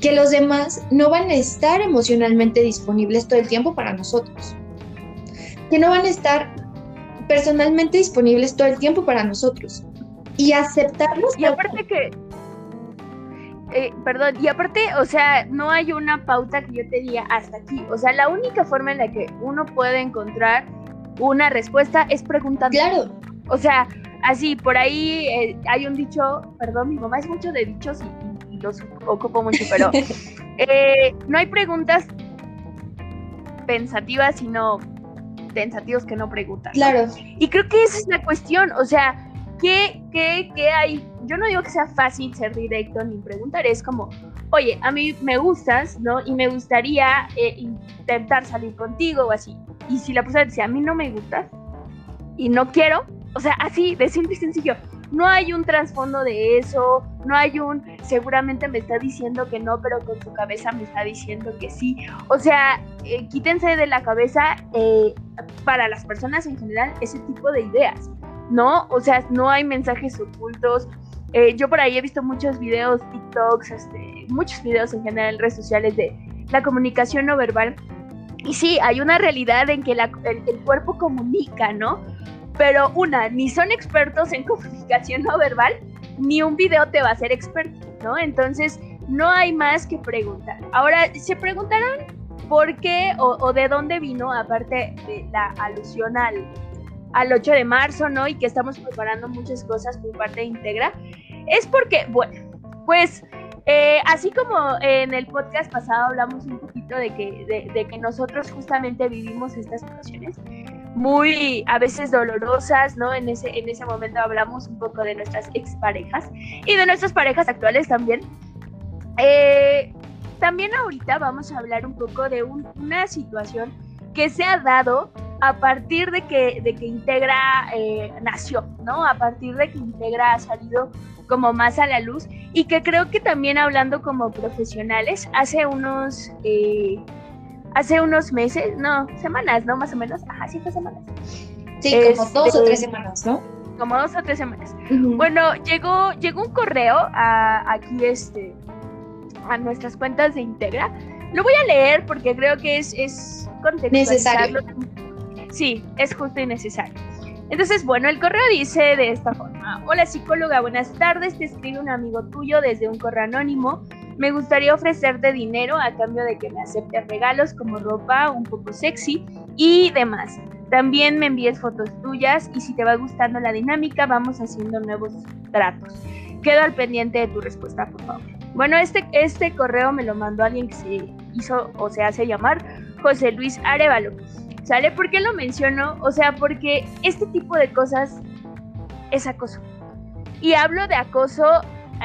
que los demás no van a estar emocionalmente disponibles todo el tiempo para nosotros, que no van a estar personalmente disponibles todo el tiempo para nosotros, y aceptarlos. Y aparte que, eh, perdón, y aparte, o sea, no hay una pauta que yo te diga hasta aquí. O sea, la única forma en la que uno puede encontrar una respuesta es preguntando. Claro. O sea, así, por ahí eh, hay un dicho, perdón, mi mamá es mucho de dichos y, los ocupo mucho, pero *laughs* eh, no hay preguntas pensativas, sino pensativos que no preguntan. Claro. Y creo que esa es la cuestión, o sea, ¿qué, qué, qué hay? Yo no digo que sea fácil ser directo ni preguntar, es como, oye, a mí me gustas, ¿no? Y me gustaría eh, intentar salir contigo o así. Y si la persona dice, a mí no me gustas y no quiero, o sea, así, de simple y sencillo, no hay un trasfondo de eso, no hay un, seguramente me está diciendo que no, pero con su cabeza me está diciendo que sí. O sea, eh, quítense de la cabeza eh, para las personas en general ese tipo de ideas, ¿no? O sea, no hay mensajes ocultos. Eh, yo por ahí he visto muchos videos, TikToks, este, muchos videos en general en redes sociales de la comunicación no verbal. Y sí, hay una realidad en que el, cuerpo comunica, ¿no? Pero una, ni son expertos en *laughs* comunicación no verbal, ni un video te va a hacer experto, ¿no? Entonces, no hay más que preguntar. Ahora, se preguntaron por qué o, de dónde vino, aparte de la alusión al, al 8 de marzo, ¿no? Y que estamos preparando muchas cosas por parte de Integra. Es porque, bueno, pues eh, así como en el podcast pasado hablamos un poquito de que, de que nosotros justamente vivimos estas situaciones, muy a veces dolorosas, ¿no? En ese, en ese momento hablamos un poco de nuestras exparejas y de nuestras parejas actuales también. Eh, también ahorita vamos a hablar un poco de una situación que se ha dado a partir de que, de que Integra eh, nació, ¿no? A partir de que Integra ha salido como más a la luz y que creo que también hablando como profesionales, hace unos... Eh, hace unos meses, no, semanas, ¿no? Más o menos. Ajá, fue semanas. Sí, como dos o tres semanas, ¿no? Como dos o tres semanas. Bueno, llegó, llegó un correo a aquí este a nuestras cuentas de Integra. Lo voy a leer porque creo que es, es necesario. Sí, es justo y necesario. Entonces, bueno, el correo dice de esta forma: Hola psicóloga, buenas tardes. Te escribe un amigo tuyo desde un correo anónimo me gustaría ofrecerte dinero a cambio de que me aceptes regalos como ropa un poco sexy y demás. También me envíes fotos tuyas y si te va gustando la dinámica vamos haciendo nuevos tratos. Quedo al pendiente de tu respuesta, por favor. Bueno, este, este correo me lo mandó alguien que se hizo o se hace llamar José Luis Arevalo. ¿Sale? ¿Por qué lo menciono? O sea, porque este tipo de cosas es acoso. Y hablo de acoso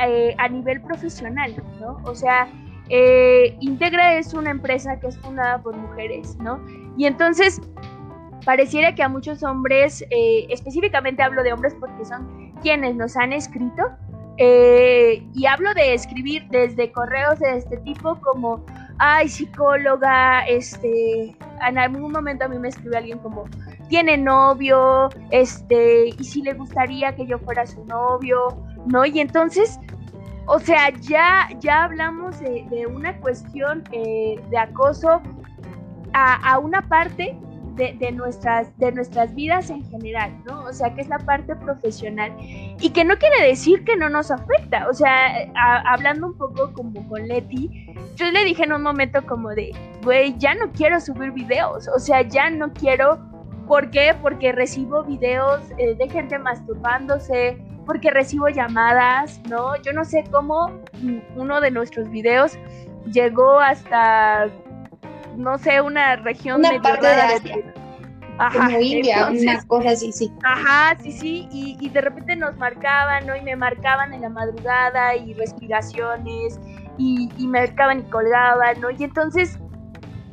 eh, a nivel profesional, ¿no? O sea, eh, Integra es una empresa que es fundada por mujeres, ¿no? Y entonces pareciera que a muchos hombres, eh, específicamente hablo de hombres porque son quienes nos han escrito, y hablo de escribir desde correos de este tipo como, ay, psicóloga, este, en algún momento a mí me escribió alguien como, tiene novio, este, y si le gustaría que yo fuera su novio, ¿no? Y entonces, o sea, ya, ya hablamos de, una cuestión eh, de acoso a, una parte de, nuestras, de nuestras vidas en general, ¿no? O sea, que es la parte profesional y que no quiere decir que no nos afecta. O sea, hablando un poco como con Leti, yo le dije en un momento como de, güey, ya no quiero subir videos, o sea, ya no quiero, ¿por qué? Porque recibo videos eh, de gente masturbándose, porque recibo llamadas, ¿no? Yo no sé cómo uno de nuestros videos llegó hasta, no sé, una región una parte de Asia. Ajá, como India, una cosa así, sí. Ajá, sí, sí, y, de repente nos marcaban, ¿no? Y me marcaban en la madrugada y respiraciones, y, y me marcaban y colgaban, ¿no? Y entonces,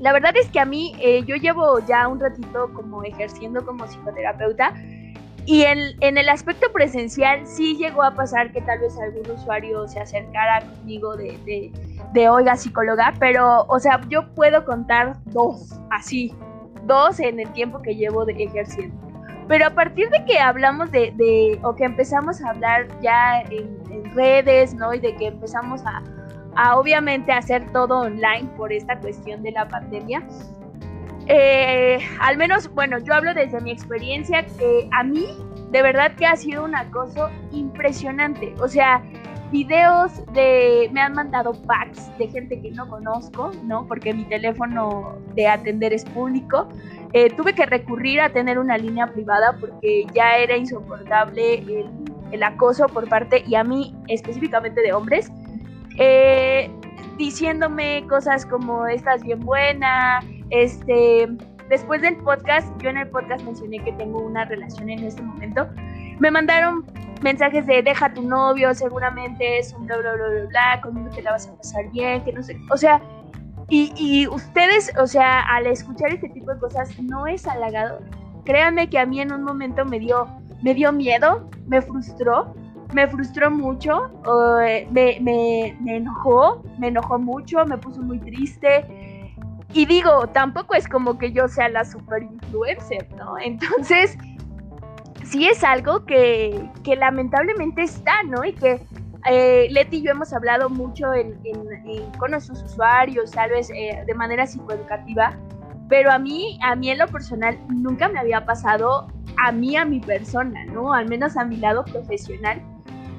la verdad es que a mí, eh, yo llevo ya un ratito como ejerciendo como psicoterapeuta, y en, en, el aspecto presencial sí llegó a pasar que tal vez algún usuario se acercara conmigo de, de, de, oiga psicóloga, pero o sea, yo puedo contar dos, así, dos en el tiempo que llevo de ejerciendo. Pero a partir de que hablamos de, o que empezamos a hablar ya en, redes, ¿no? Y de que empezamos a, a, obviamente hacer todo online por esta cuestión de la pandemia, eh, al menos, bueno, yo hablo desde mi experiencia, que a mí de verdad que ha sido un acoso impresionante. O sea, videos de, me han mandado packs de gente que no conozco, ¿no? Porque mi teléfono de atender es público. Eh, tuve que recurrir a tener una línea privada porque ya era insoportable el, el acoso por parte, y a mí específicamente de hombres, eh, diciéndome cosas como estás bien buena, este, después del podcast, yo en el podcast mencioné que tengo una relación en este momento, me mandaron mensajes de deja tu novio, seguramente es un bla bla bla bla bla, conmigo te la vas a pasar bien, que no sé, o sea, y, y ustedes, o sea, al escuchar este tipo de cosas no es halagado. Créanme que a mí en un momento me dio, me dio miedo, me frustró, me frustró mucho, me, me, me enojó, me enojó mucho, me puso muy triste y digo, tampoco es como que yo sea la super influencer, ¿no? Entonces, sí es algo que, que lamentablemente está, ¿no? Y que eh, Leti y yo hemos hablado mucho en, con nuestros usuarios, tal vez eh, de manera psicoeducativa, pero a mí, a mí en lo personal, nunca me había pasado a mí, a mi persona, ¿no? Al menos a mi lado profesional.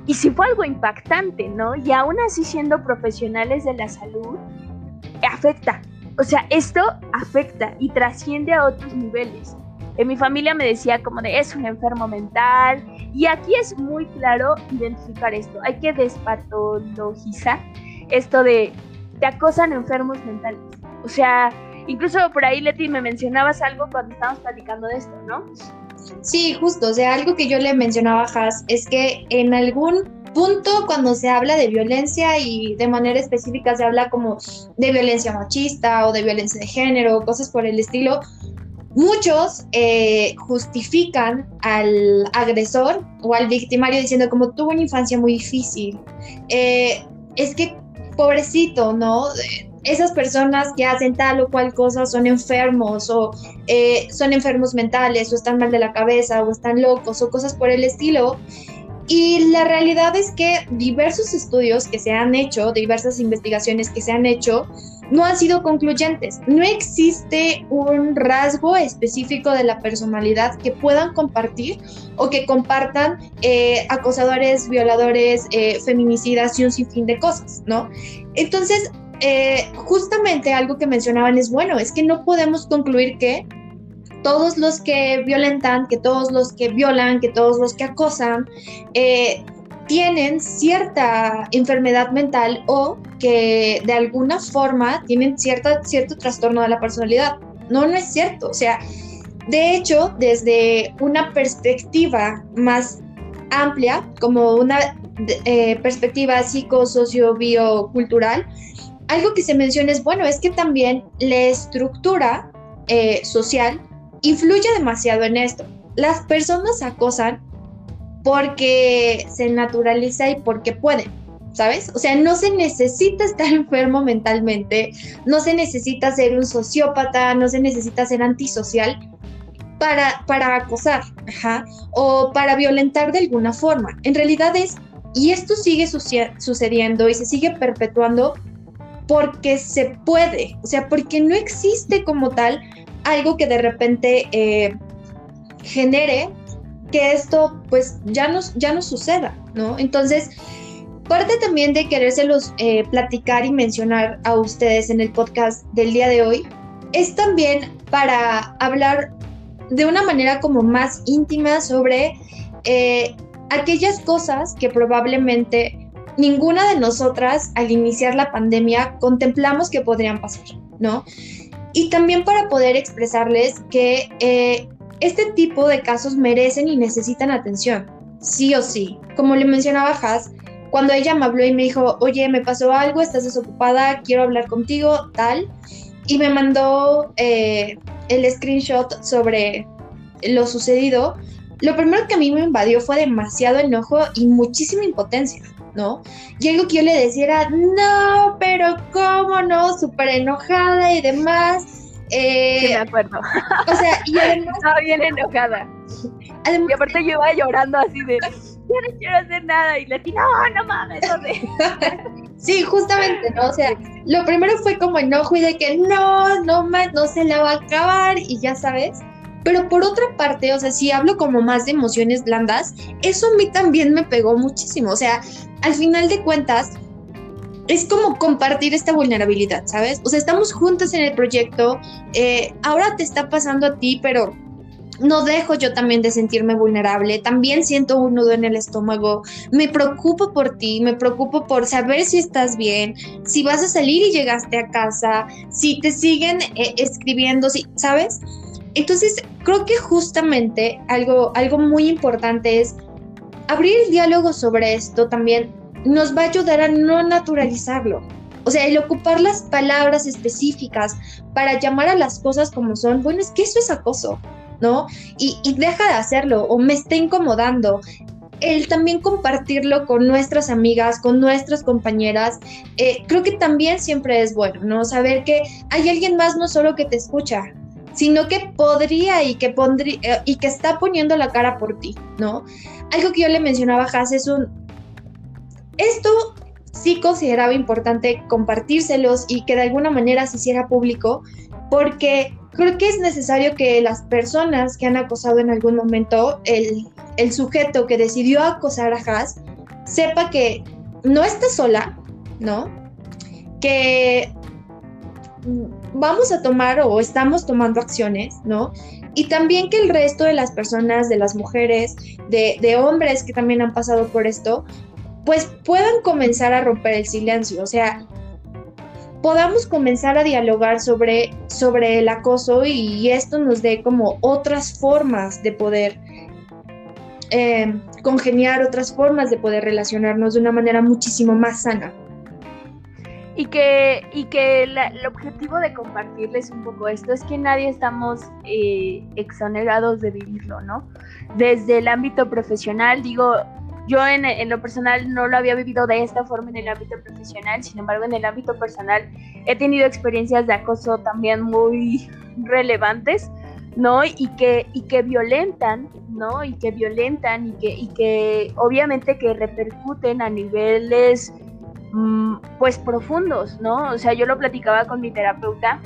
Y sí fue algo impactante, ¿no? Y aún así siendo profesionales de la salud, afecta, o sea, esto afecta y trasciende a otros niveles. En mi familia me decía como de es un enfermo mental y aquí es muy claro identificar esto. Hay que despatologizar esto de te acosan enfermos mentales. O sea, incluso por ahí Leti me mencionabas algo cuando estábamos platicando de esto, ¿no? Sí, justo, o sea, algo que yo le mencionaba a Has es que en algún punto cuando se habla de violencia y de manera específica se habla como de violencia machista o de violencia de género, cosas por el estilo, muchos eh, justifican al agresor o al victimario diciendo como tuvo una infancia muy difícil. Eh, es que, pobrecito, ¿no? Esas personas que hacen tal o cual cosa son enfermos o eh, son enfermos mentales o están mal de la cabeza o están locos o cosas por el estilo. Y la realidad es que diversos estudios que se han hecho, diversas investigaciones que se han hecho, no han sido concluyentes. No existe un rasgo específico de la personalidad que puedan compartir o que compartan eh, acosadores, violadores, eh, feminicidas y un sinfín de cosas, ¿no? Entonces, eh, justamente algo que mencionaban es, bueno, es que no podemos concluir que todos los que violentan, que todos los que violan, que todos los que acosan, eh, tienen cierta enfermedad mental o que de alguna forma tienen cierta, cierto trastorno de la personalidad. No, no es cierto. O sea, de hecho, desde una perspectiva más amplia, como una eh, perspectiva psicosocio-biocultural, algo que se menciona es, bueno, es que también la estructura eh, social influye demasiado en esto. Las personas acosan porque se naturaliza y porque pueden, ¿sabes? O sea, no se necesita estar *laughs* enfermo mentalmente, no se necesita ser un sociópata, no se necesita ser antisocial para, para acosar, o para violentar de alguna forma. En realidad es, y esto sigue sucediendo y se sigue perpetuando porque se puede, o sea, porque no existe como tal algo que de repente eh, genere que esto pues ya no, ya suceda, ¿no? Entonces, parte también de querérselos eh, platicar y mencionar a ustedes en el podcast del día de hoy es también para hablar de una manera como más íntima sobre eh, aquellas cosas que probablemente ninguna de nosotras al iniciar la pandemia contemplamos que podrían pasar, ¿no? y también para poder expresarles que eh, este tipo de casos merecen y necesitan atención, sí o sí. Como le mencionaba Has, cuando ella me habló y me dijo, oye, me pasó algo, estás desocupada, quiero hablar contigo, tal, y me mandó eh, el screenshot sobre lo sucedido, lo primero que a mí me invadió fue demasiado enojo y muchísima impotencia. ¿no? Y algo que yo le decía era, no, pero ¿cómo no? Súper enojada y demás. Eh, sí, me acuerdo. O sea, y *laughs* además. Estaba bien enojada. y aparte yo iba llorando así de. Yo no quiero hacer nada. Y le dije, no, no mames, *laughs* Sí, justamente, ¿no? O sea, lo primero fue como enojo y de que no, no más, no se la va a acabar y ya sabes. Pero por otra parte, o sea, si hablo como más de emociones blandas, eso a mí también me pegó muchísimo. O sea, al final de cuentas, es como compartir esta vulnerabilidad, ¿sabes? O sea, estamos juntos en el proyecto, eh, ahora te está pasando a ti, pero no dejo yo también de sentirme vulnerable, también siento un nudo en el estómago, me preocupo por ti, me preocupo por saber si estás bien, si vas a salir y llegaste a casa, si te siguen eh, escribiendo, si, ¿sabes? Entonces, creo que justamente algo, algo muy importante es abrir diálogo sobre esto también nos va a ayudar a no naturalizarlo. O sea, el ocupar las palabras específicas para llamar a las cosas como son, bueno, es que eso es acoso, ¿no? Y, deja de hacerlo o me está incomodando. El también compartirlo con nuestras amigas, con nuestras compañeras, eh, creo que también siempre es bueno, ¿no? Saber que hay alguien más no solo que te escucha, sino que podría y que, pondría, eh, y que está poniendo la cara por ti, ¿no? Algo que yo le mencionaba a es un, esto sí consideraba importante compartírselos y que de alguna manera se hiciera público, porque creo que es necesario que las personas que han acosado en algún momento, el, sujeto que decidió acosar a Haas, sepa que no está sola, ¿no? Que vamos a tomar o estamos tomando acciones, ¿no? Y también que el resto de las personas, de las mujeres, de, de hombres que también han pasado por esto, pues puedan comenzar a romper el silencio, o sea, podamos comenzar a dialogar sobre, sobre el acoso y esto nos dé como otras formas de poder eh, congeniar, otras formas de poder relacionarnos de una manera muchísimo más sana. Y que, y que el objetivo de compartirles un poco esto es que nadie estamos eh, exonerados de vivirlo, ¿no? Desde el ámbito profesional, digo, yo en, lo personal no lo había vivido de esta forma en el ámbito profesional, sin embargo en el ámbito personal he tenido experiencias de acoso también muy relevantes, ¿no? Y que, y que violentan, ¿no? Y que violentan y que, y que obviamente que repercuten a niveles mm, pues profundos, ¿no? O sea, yo lo platicaba con mi terapeuta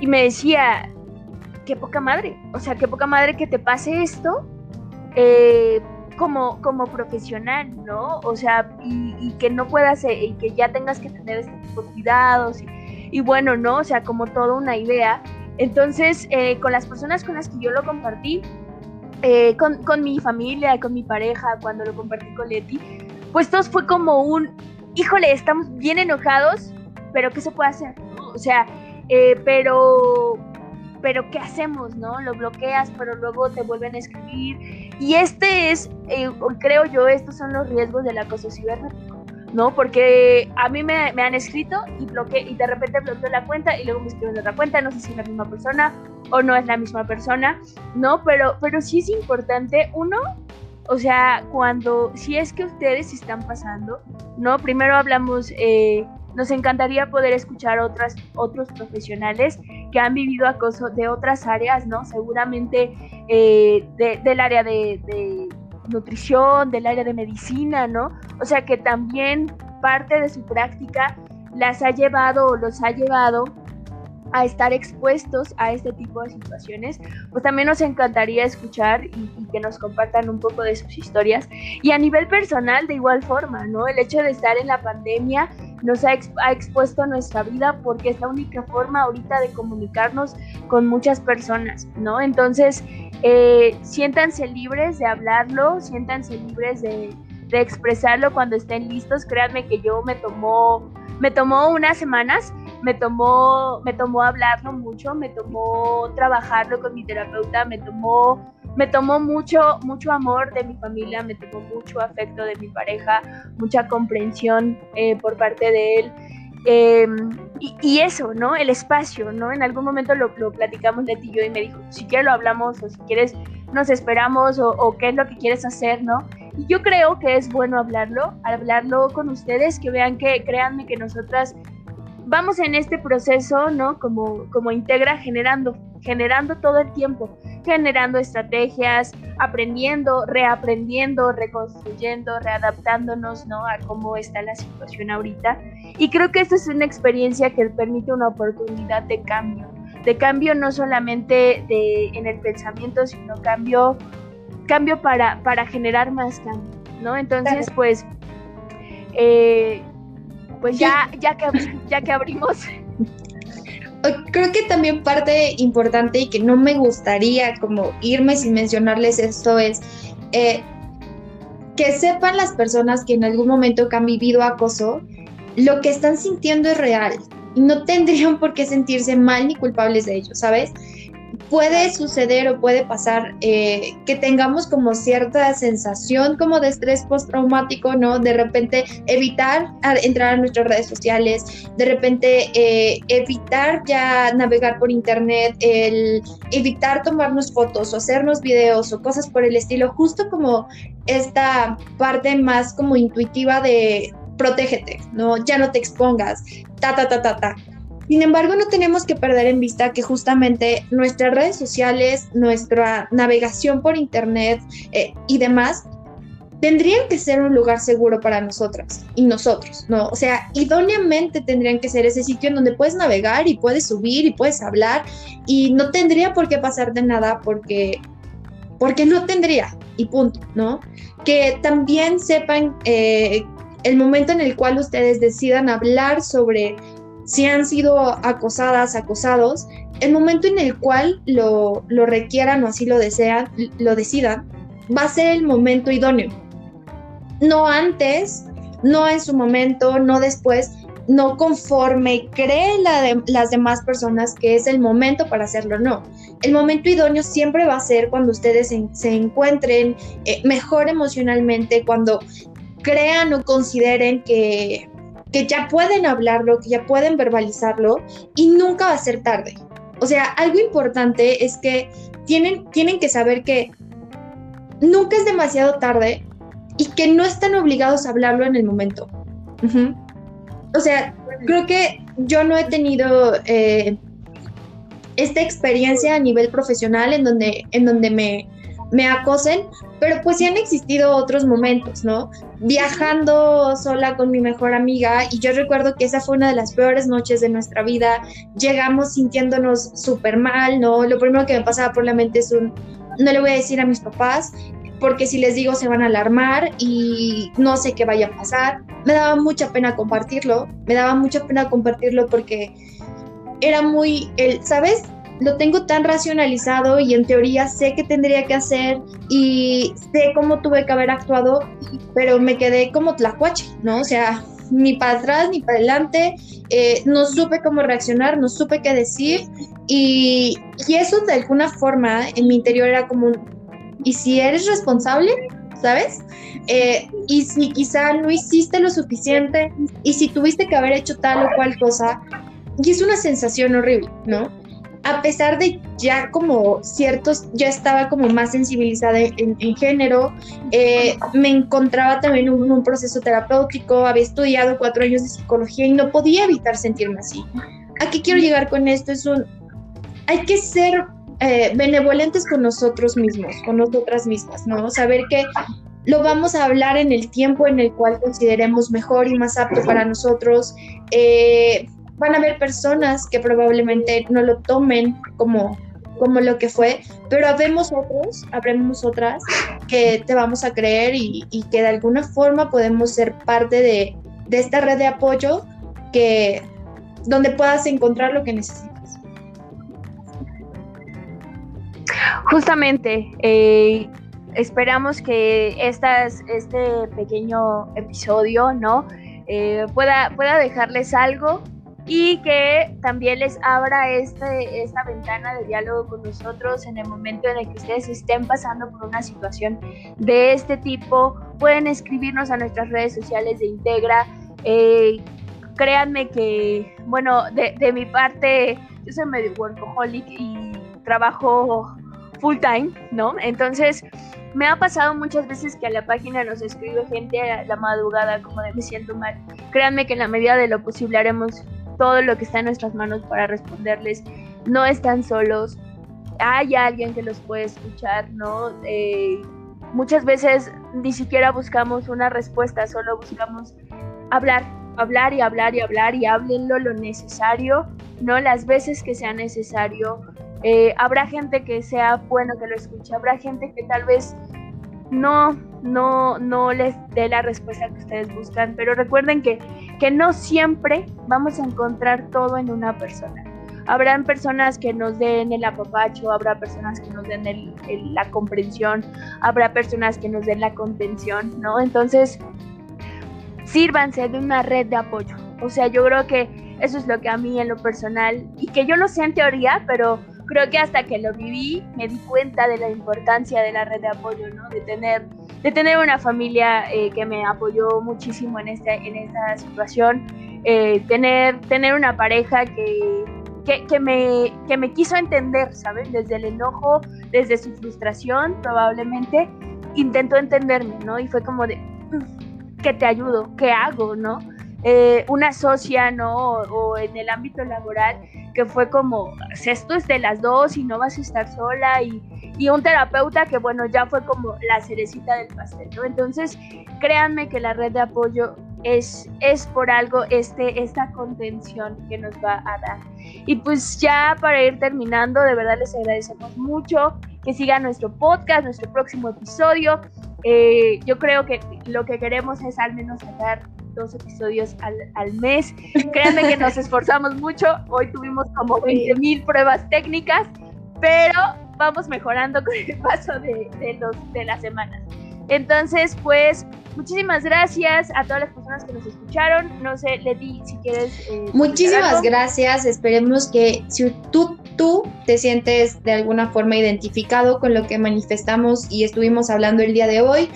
y me decía, qué poca madre, o sea, qué poca madre que te pase esto. Eh, como, como profesional, ¿no? O sea, y, que no puedas, eh, y que ya tengas que tener este tipo de cuidados, y, bueno, ¿no? O sea, como toda una idea. Entonces, eh, con las personas con las que yo lo compartí, eh, con, con, mi familia, con mi pareja, cuando lo compartí con Leti, pues todo fue como un, híjole, estamos bien enojados, pero ¿qué se puede hacer? O sea, pero pero ¿qué hacemos, no? Lo bloqueas, pero luego te vuelven a escribir. Y este es, eh, creo yo, estos son los riesgos del acoso cibernético, ¿no? Porque a mí me, han escrito y, bloque, y de repente bloqueo la cuenta y luego me escriben otra cuenta, no sé si es la misma persona o no es la misma persona, ¿no? Pero, pero sí es importante, uno, o sea, cuando, si es que ustedes están pasando, ¿no? Primero hablamos... Eh, nos encantaría poder escuchar otras, otros profesionales que han vivido acoso de otras áreas, ¿no? Seguramente eh, del área de, de nutrición, del área de medicina, ¿no? O sea que también parte de su práctica las ha llevado o los ha llevado a estar expuestos a este tipo de situaciones, pues también nos encantaría escuchar y, que nos compartan un poco de sus historias. Y a nivel personal, de igual forma, ¿no? El hecho de estar en la pandemia nos ha, expuesto a nuestra vida porque es la única forma ahorita de comunicarnos con muchas personas, ¿no? Entonces, eh, siéntanse libres de hablarlo, siéntanse libres de, de expresarlo cuando estén listos. Créanme que yo me tomó, me tomó unas semanas me tomó, me tomó hablarlo mucho, me tomó trabajarlo con mi terapeuta, me tomó, me tomó mucho, mucho amor de mi familia, me tomó mucho afecto de mi pareja, mucha comprensión eh, por parte de él. Em, y, eso, ¿no? El espacio, ¿no? En algún momento lo, lo platicamos de ti y yo y me dijo, si quieres lo hablamos o si quieres nos esperamos o, o qué es lo que quieres hacer, ¿no? Y yo creo que es bueno hablarlo, hablarlo con ustedes, que vean que, créanme que nosotras vamos en este proceso, ¿no? Como, como integra generando, generando todo el tiempo, generando estrategias, aprendiendo, reaprendiendo, reconstruyendo, readaptándonos, ¿no? A cómo está la situación ahorita. Y creo que esta es una experiencia que permite una oportunidad de cambio, de cambio no solamente de, en el pensamiento, sino cambio, cambio para, para generar más cambio, ¿no? Entonces, pues... Eh, pues ya, ya, que, ya que abrimos. Creo que también parte importante y que no me gustaría como irme sin mencionarles esto es eh, que sepan las personas que en algún momento que han vivido acoso, lo que están sintiendo es real y no tendrían por qué sentirse mal ni culpables de ello, ¿sabes? Puede suceder o puede pasar eh, que tengamos como cierta sensación como de estrés postraumático, ¿no? De repente evitar entrar a nuestras redes sociales, de repente eh, evitar ya navegar por internet, el evitar tomarnos fotos o hacernos videos o cosas por el estilo, justo como esta parte más como intuitiva de protégete, ¿no? Ya no te expongas, ta, ta, ta, ta, ta. Sin embargo, no tenemos que perder en vista que justamente nuestras redes sociales, nuestra navegación por Internet eh, y demás tendrían que ser un lugar seguro para nosotras y nosotros, ¿no? O sea, idóneamente tendrían que ser ese sitio en donde puedes navegar y puedes subir y puedes hablar y no tendría por qué pasar de nada porque, porque no tendría y punto, ¿no? Que también sepan eh, el momento en el cual ustedes decidan hablar sobre si han sido acosadas, acosados, el momento en el cual lo, requieran o así lo desean, lo decidan, va a ser el momento idóneo. No antes, no en su momento, no después, no conforme creen las demás personas que es el momento para hacerlo, no. El momento idóneo siempre va a ser cuando ustedes se, encuentren eh, mejor emocionalmente, cuando crean o consideren que que ya pueden hablarlo, que ya pueden verbalizarlo y nunca va a ser tarde. O sea, algo importante es que tienen, tienen que saber que nunca es demasiado tarde y que no están obligados a hablarlo en el momento. O sea, creo que yo no he tenido eh, esta experiencia a nivel profesional en donde, en donde me, me acosen, pero pues sí han existido otros momentos, ¿no? Viajando sola con mi mejor amiga y yo recuerdo que esa fue una de las peores noches de nuestra vida, llegamos sintiéndonos súper mal, ¿no? Lo primero que me pasaba por la mente es un, no le voy a decir a mis papás, porque si les digo se van a alarmar y no sé qué vaya a pasar. Me daba mucha pena compartirlo, me daba mucha pena compartirlo porque era muy, el, ¿sabes? Lo tengo tan racionalizado y en teoría sé qué tendría que hacer y sé cómo tuve que haber actuado, pero me quedé como tlacuache, ¿no? O sea, ni para atrás ni para adelante, eh, no supe cómo reaccionar, no supe qué decir y, y eso de alguna forma en mi interior era como, ¿y si eres responsable? ¿Sabes? Eh, y si quizá no hiciste lo suficiente y si tuviste que haber hecho tal o cual cosa, y es una sensación horrible, ¿no? A pesar de ya como ciertos, ya estaba como más sensibilizada en, género, eh, me encontraba también en un, proceso terapéutico, había estudiado cuatro años de psicología y no podía evitar sentirme así. ¿A qué quiero llegar con esto? Es un, hay que ser eh, benevolentes con nosotros mismos, con nosotras mismas, ¿no? Saber que lo vamos a hablar en el tiempo en el cual consideremos mejor y más apto para nosotros. Eh, van a haber personas que probablemente no lo tomen como, como lo que fue, pero habemos otros, habremos otras que te vamos a creer y, que de alguna forma podemos ser parte de, esta red de apoyo que donde puedas encontrar lo que necesitas. Justamente, eh, esperamos que estas, este pequeño episodio, ¿no? Eh, pueda, pueda dejarles algo y que también les abra este, esta ventana de diálogo con nosotros en el momento en el que ustedes estén pasando por una situación de este tipo. Pueden escribirnos a nuestras redes sociales de Integra. Eh, créanme que, bueno, de, de mi parte, yo soy medio workaholic y trabajo full time, ¿no? Entonces, me ha pasado muchas veces que a la página nos escribe gente a la madrugada como de me siento mal. Créanme que en la medida de lo posible haremos todo lo que está en nuestras manos para responderles. No están solos, hay alguien que los puede escuchar, ¿no? Eh, muchas veces ni siquiera buscamos una respuesta, solo buscamos hablar, hablar y hablar y hablar y háblenlo lo necesario, no las veces que sea necesario. Eh, habrá gente que sea bueno que lo escuche, habrá gente que tal vez no, no, no les dé la respuesta que ustedes buscan, pero recuerden que, que no siempre vamos a encontrar todo en una persona. Habrán personas que nos den el apapacho, habrá personas que nos den la comprensión, habrá personas que nos den la contención, ¿no? Entonces, sírvanse de una red de apoyo. O sea, yo creo que eso es lo que a mí en lo personal, y que yo lo sé en teoría, pero creo que hasta que lo viví me di cuenta de la importancia de la red de apoyo, ¿no? De tener, de tener una familia eh, que me apoyó muchísimo en, este, en esta situación, eh, tener, tener una pareja que que, me, que me quiso entender, ¿saben? Desde el enojo, desde su frustración, probablemente, intentó entenderme, ¿no? Y fue como de, mm, ¿qué te ayudo? ¿Qué hago? ¿No? Eh, una socia, ¿no? O, en el ámbito laboral, que fue como, esto es de las dos y no vas a estar sola, y, y un terapeuta que, bueno, ya fue como la cerecita del pastel, ¿no? Entonces, créanme que la red de apoyo es, es por algo este, esta contención que nos va a dar. Y pues ya para ir terminando, de verdad les agradecemos mucho que sigan nuestro podcast, nuestro próximo episodio. Eh, yo creo que lo que queremos es al menos sacar dos episodios al, al mes. Créanme que nos esforzamos mucho. Hoy tuvimos como 20 mil pruebas técnicas, pero vamos mejorando con el paso de, de, los, de las semanas. Entonces, pues Muchísimas gracias a todas las personas que nos escucharon. No sé, Leti, si quieres. Eh, Muchísimas gracias. Esperemos que si tú, tú te sientes de alguna forma identificado con lo que manifestamos y estuvimos hablando el día de hoy,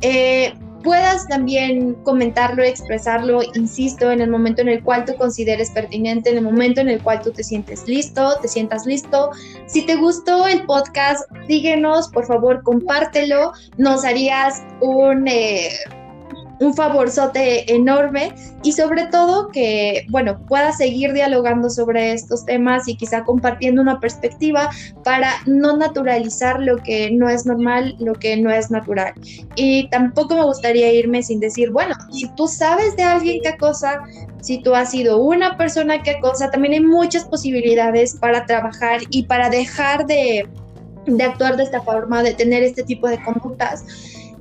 eh, puedas también comentarlo, expresarlo, insisto, en el momento en el cual tú consideres pertinente, en el momento en el cual tú te sientes listo, te sientas listo. Si te gustó el podcast, síguenos, por favor, compártelo. Nos harías un... Eh, un favorzote enorme y sobre todo que, bueno, pueda seguir dialogando sobre estos temas y quizá compartiendo una perspectiva para no naturalizar lo que no es normal, lo que no es natural. Y tampoco me gustaría irme sin decir, bueno, si tú sabes de alguien que acosa, si tú has sido una persona que acosa, también hay muchas posibilidades para trabajar y para dejar de, de actuar de esta forma, de tener este tipo de conductas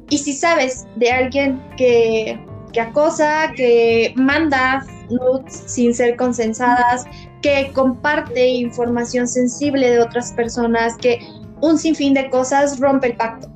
y si sabes de alguien que, que acosa, que manda nudes sin ser consensadas, que comparte información sensible de otras personas, que un sinfín de cosas rompe el pacto.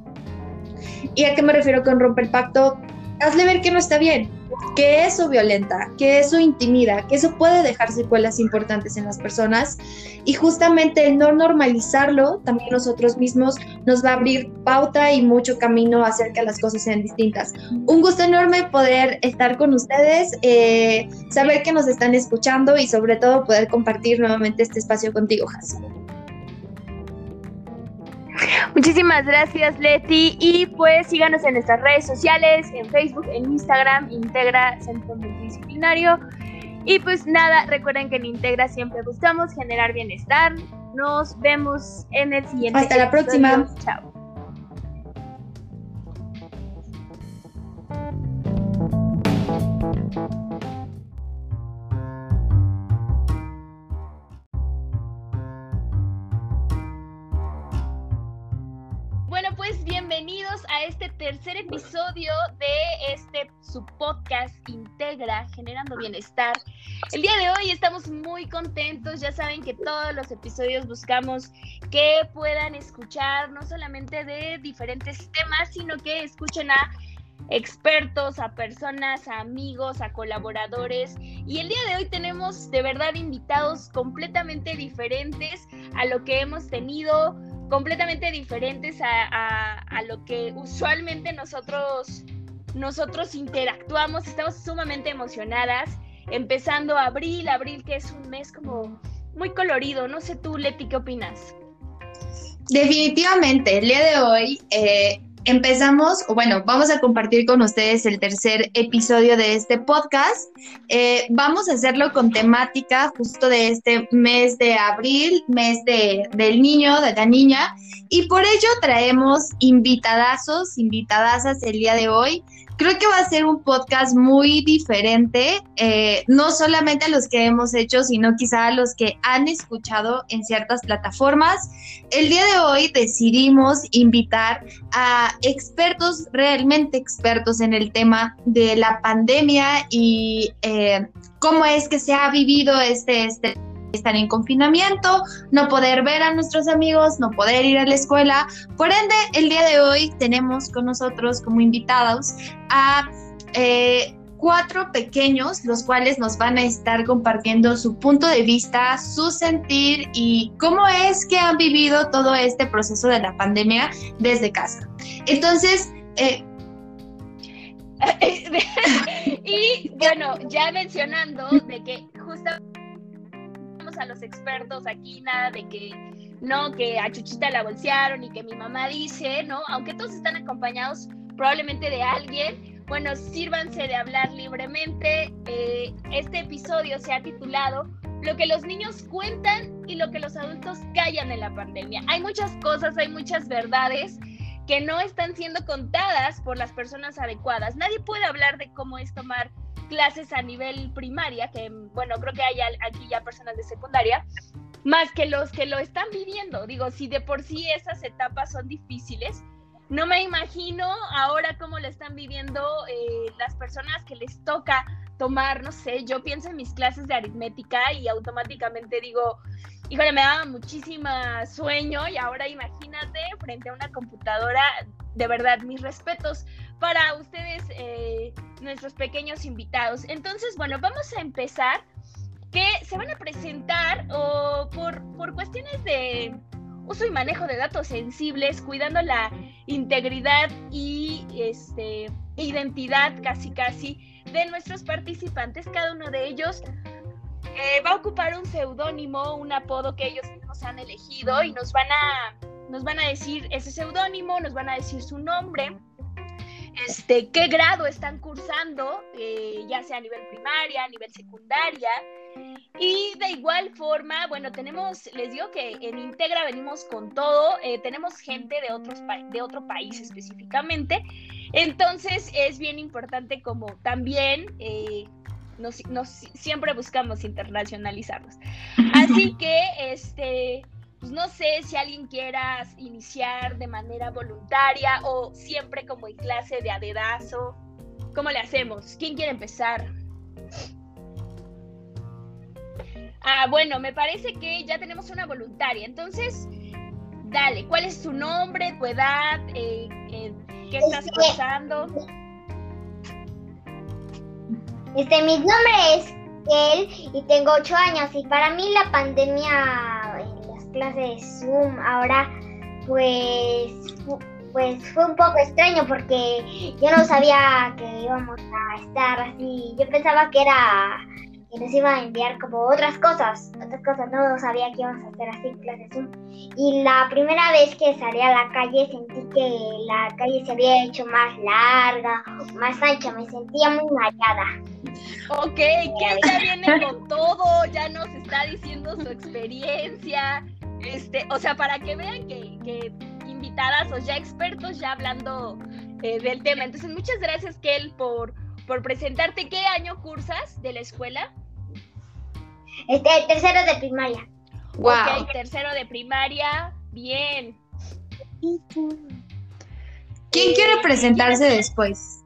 ¿Y a qué me refiero con rompe el pacto? Hazle ver que no está bien que eso violenta, que eso intimida, que eso puede dejar secuelas importantes en las personas y justamente el no normalizarlo también nosotros mismos nos va a abrir pauta y mucho camino a hacer que las cosas sean distintas. Un gusto enorme poder estar con ustedes, eh, saber que nos están escuchando y sobre todo poder compartir nuevamente este espacio contigo, Has. Muchísimas gracias, Leti. Y pues síganos en nuestras redes sociales, en Facebook, en Instagram, Integra Centro Multidisciplinario. Y pues nada, recuerden que en Integra siempre buscamos generar bienestar. Nos vemos en el siguiente. Hasta la próxima. Chao. Tercer episodio de este su podcast Integra, generando bienestar. El día de hoy estamos muy contentos, ya saben que todos los episodios buscamos que puedan escuchar no solamente de diferentes temas, sino que escuchen a expertos, a personas, a amigos, a colaboradores. Y el día de hoy tenemos de verdad invitados completamente diferentes a lo que hemos tenido completamente diferentes a, lo que usualmente nosotros, nosotros interactuamos. Estamos sumamente emocionadas. Empezando abril, abril que es un mes como muy colorido. No sé tú, Leti, ¿qué opinas? Definitivamente, el día de hoy, eh, empezamos, o bueno, vamos a compartir con ustedes el tercer episodio de este podcast. Eh, vamos a hacerlo con temática justo de este mes de abril, mes de, del niño, de la niña, y por ello traemos invitadazos, invitadazas el día de hoy. Creo que va a ser un podcast muy diferente, eh, no solamente a los que hemos hecho, sino quizá a los que han escuchado en ciertas plataformas. El día de hoy decidimos invitar a expertos, realmente expertos en el tema de la pandemia y eh, cómo es que se ha vivido este, este estar en confinamiento, no poder ver a nuestros amigos, no poder ir a la escuela. Por ende, el día de hoy tenemos con nosotros como invitados a eh, cuatro pequeños, los cuales nos van a estar compartiendo su punto de vista, su sentir y cómo es que han vivido todo este proceso de la pandemia desde casa. Entonces, eh, *laughs* y bueno, ya mencionando de que justamente a los expertos aquí, nada de que no, que a Chuchita la bolsearon y que mi mamá dice, ¿no? Aunque todos están acompañados probablemente de alguien, bueno, sírvanse de hablar libremente. Eh, este episodio se ha titulado Lo que los niños cuentan y lo que los adultos callan en la pandemia. Hay muchas cosas, hay muchas verdades que no están siendo contadas por las personas adecuadas. Nadie puede hablar de cómo es tomar clases a nivel primaria, que bueno, creo que hay aquí ya personas de secundaria, más que los que lo están viviendo. Digo, si de por sí esas etapas son difíciles, no me imagino ahora cómo lo están viviendo eh, las personas que les toca tomar, no sé, yo pienso en mis clases de aritmética y automáticamente digo, híjole, me daba muchísima sueño y ahora imagínate frente a una computadora, de verdad, mis respetos para ustedes, eh, nuestros pequeños invitados. Entonces, bueno, vamos a empezar, que se van a presentar o por, por cuestiones de uso y manejo de datos sensibles, cuidando la integridad y este, identidad casi casi de nuestros participantes. Cada uno de ellos eh, va a ocupar un seudónimo, un apodo que ellos mismos han elegido y nos van a, nos van a decir ese seudónimo, nos van a decir su nombre este, qué grado están cursando, eh, ya sea a nivel primaria, a nivel secundaria. Y de igual forma, bueno, tenemos, les digo que en Integra venimos con todo, eh, tenemos gente de, otros de otro país específicamente, entonces es bien importante como también eh, nos, siempre buscamos internacionalizarnos. Así que, este, pues no sé si alguien quiera iniciar de manera voluntaria o siempre como en clase de adedazo. ¿Cómo le hacemos? ¿Quién quiere empezar? Ah, bueno, me parece que ya tenemos una voluntaria. Entonces, dale, ¿cuál es tu nombre, tu edad? Eh, eh, ¿Qué estás este, pasando? Este, mi nombre es él y tengo ocho años y para mí la pandemia clases Zoom ahora, pues, pues fue un poco extraño porque yo no sabía que íbamos a estar así. Yo pensaba que era que nos iba a enviar como otras cosas, otras cosas, no sabía que íbamos a hacer así clases Zoom. Y la primera vez que salí a la calle sentí que la calle se había hecho más larga, más ancha, me sentía muy mareada. Ok, que ya viene con todo, ya nos está diciendo su experiencia, este, o sea, para que vean que, invitadas o ya expertos ya hablando eh, del tema. Entonces, muchas gracias, Kel, por, por presentarte. ¿Qué año cursas de la escuela? Este, tercero de primaria. Wow. Tercero de primaria. Bien. ¿Quién quiere eh, presentarse después?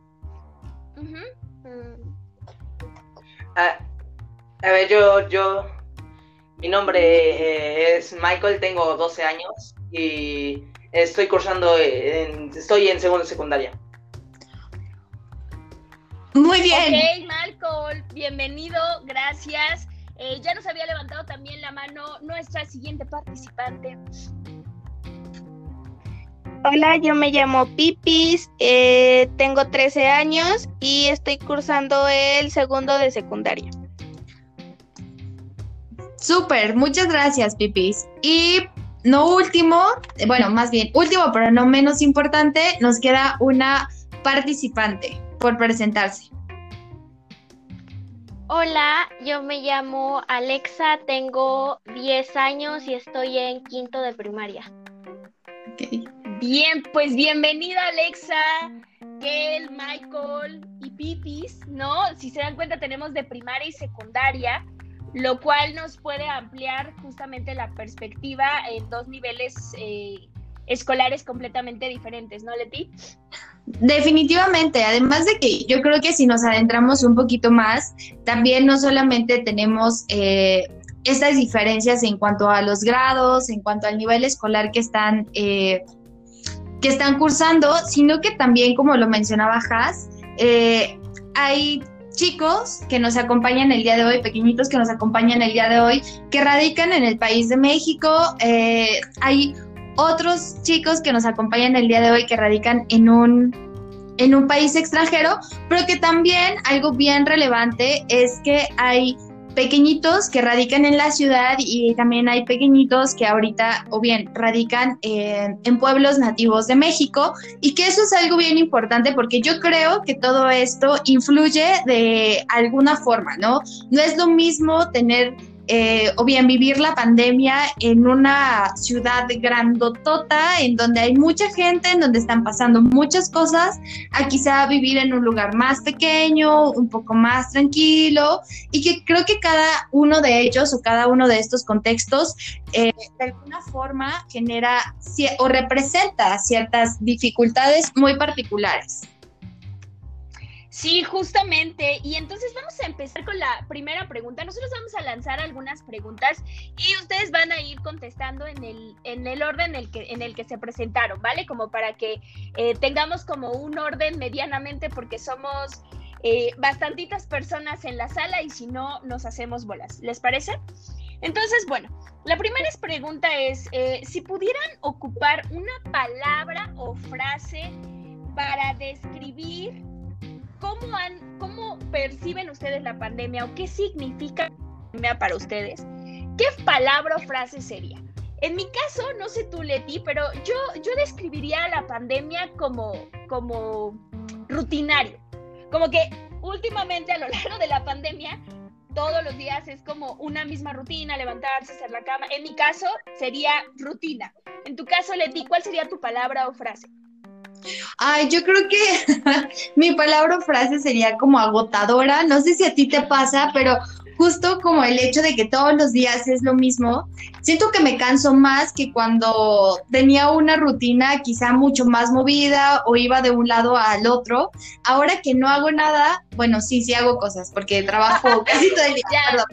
Ah, a ver, yo, yo, mi nombre eh, es Michael, tengo 12 años y estoy cursando, en, estoy en segundo secundaria. Muy bien. Ok, Michael, bienvenido, gracias. Eh, ya nos había levantado también la mano nuestra siguiente participante. Hola, yo me llamo Pipis, eh, tengo 13 años y estoy cursando el segundo de secundaria. Súper, muchas gracias, Pipis. Y no último, bueno, más bien último, pero no menos importante, nos queda una participante por presentarse. Hola, yo me llamo Alexa, tengo 10 años y estoy en quinto de primaria. Bien, pues bienvenida Alexa, Kel, Michael y Pipis, ¿no? Si se dan cuenta tenemos de primaria y secundaria, lo cual nos puede ampliar justamente la perspectiva en dos niveles eh, escolares completamente diferentes, ¿no, Leti? Definitivamente, además de que yo creo que si nos adentramos un poquito más, también no solamente tenemos eh, estas diferencias en cuanto a los grados, en cuanto al nivel escolar que están, eh, que están cursando, sino que también, como lo mencionaba Haas, eh, hay chicos que nos acompañan el día de hoy, pequeñitos que nos acompañan el día de hoy, que radican en el país de México. hay otros chicos que nos acompañan el día de hoy que radican en un, en un país extranjero, pero que también algo bien relevante es que hay pequeñitos que radican en la ciudad y también hay pequeñitos que ahorita o bien radican en pueblos nativos de México y que eso es algo bien importante porque yo creo que todo esto influye de alguna forma, ¿no? No es lo mismo tener eh, o bien vivir la pandemia en una ciudad grandotota, en donde hay mucha gente, en donde están pasando muchas cosas, a quizá vivir en un lugar más pequeño, un poco más tranquilo, y que creo que cada uno de ellos o cada uno de estos contextos eh, de alguna forma genera o representa ciertas dificultades muy particulares. Sí, justamente. Y entonces vamos a empezar con la primera pregunta. Nosotros vamos a lanzar algunas preguntas y ustedes van a ir contestando en el, en el orden en el, que, en el que se presentaron, ¿vale? Como para que eh, tengamos como un orden medianamente porque somos eh, bastantitas personas en la sala y si no, nos hacemos bolas. ¿Les parece? Entonces, bueno, la primera pregunta es, eh, si pudieran ocupar una palabra o frase para describir ¿cómo, han, ¿cómo perciben ustedes la pandemia o qué significa la pandemia para ustedes? ¿Qué palabra o frase sería? En mi caso, no sé tú, Leti, pero yo, yo describiría la pandemia como, como rutinario. Como que últimamente a lo *laughs* largo de la pandemia, todos los días es como una misma rutina, levantarse, hacer la cama. En mi caso, sería rutina. En tu caso, Leti, ¿cuál sería tu palabra o frase? Ay, yo creo que *laughs* mi palabra o frase sería como agotadora. No sé si a ti te pasa, pero justo como el hecho de que todos los días es lo mismo, siento que me canso más que cuando tenía una rutina quizá mucho más movida o iba de un lado al otro. Ahora que no hago nada, bueno, sí, sí hago cosas porque trabajo *laughs* casi todo el día. Ya,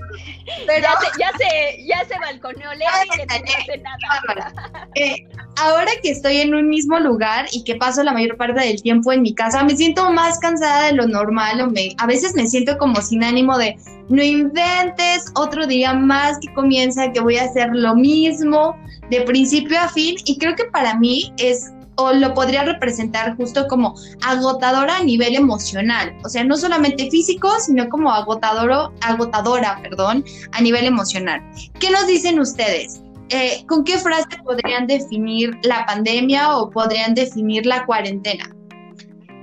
pero ya se, ya se, balconeó no hace nada. Eh, ahora que estoy en un mismo lugar y que paso la mayor parte del tiempo en mi casa, me siento más cansada de lo normal o me, a veces me siento como sin ánimo de no inventes otro día más que comienza, que voy a hacer lo mismo de principio a fin y creo que para mí es o lo podría representar justo como agotadora a nivel emocional, o sea, no solamente físico, sino como agotador, agotadora, perdón, a nivel emocional. ¿Qué nos dicen ustedes? Eh, ¿Con qué frase podrían definir la pandemia o podrían definir la cuarentena?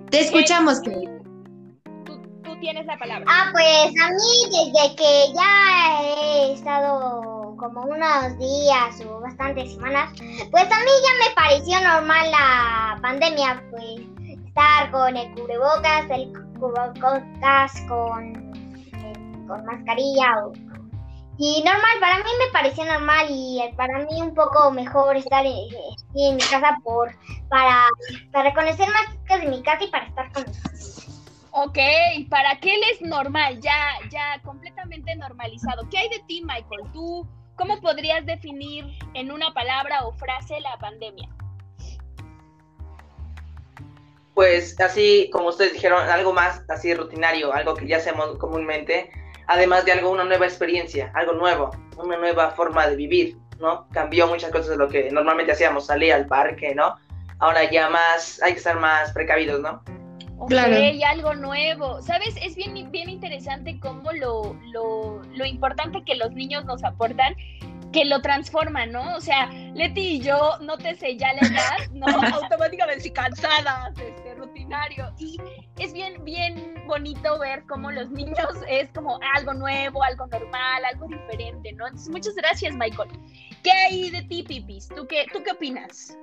Te escuchamos, Kelly tienes la palabra. Ah, pues a mí desde que ya he estado como unos días o bastantes semanas, pues a mí ya me pareció normal la pandemia, pues estar con el cubrebocas, el cubrebocas con, eh, con mascarilla y normal, para mí me pareció normal y para mí un poco mejor estar en, en mi casa por para, para conocer más de mi casa y para estar con Ok, para qué él es normal, ya, ya completamente normalizado. ¿Qué hay de ti, Michael? ¿Tú cómo podrías definir en una palabra o frase la pandemia? Pues así como ustedes dijeron, algo más así rutinario, algo que ya hacemos comúnmente, además de algo, una nueva experiencia, algo nuevo, una nueva forma de vivir, ¿no? Cambió muchas cosas de lo que normalmente hacíamos, salir al parque, ¿no? Ahora ya más, hay que estar más precavidos, ¿no? Ok, algo nuevo. ¿Sabes? Es bien, bien interesante cómo lo, lo, lo importante que los niños nos aportan que lo transforman, ¿no? O sea, Leti y yo, nótese ya la edad, ¿no? *laughs* Automáticamente cansadas, este, rutinario. Y es bien, bien bonito ver cómo los niños es como algo nuevo, algo normal, algo diferente, ¿no? Entonces, muchas gracias, Michael. ¿Qué hay de ti, Pipis? ¿Tú qué, tú qué opinas?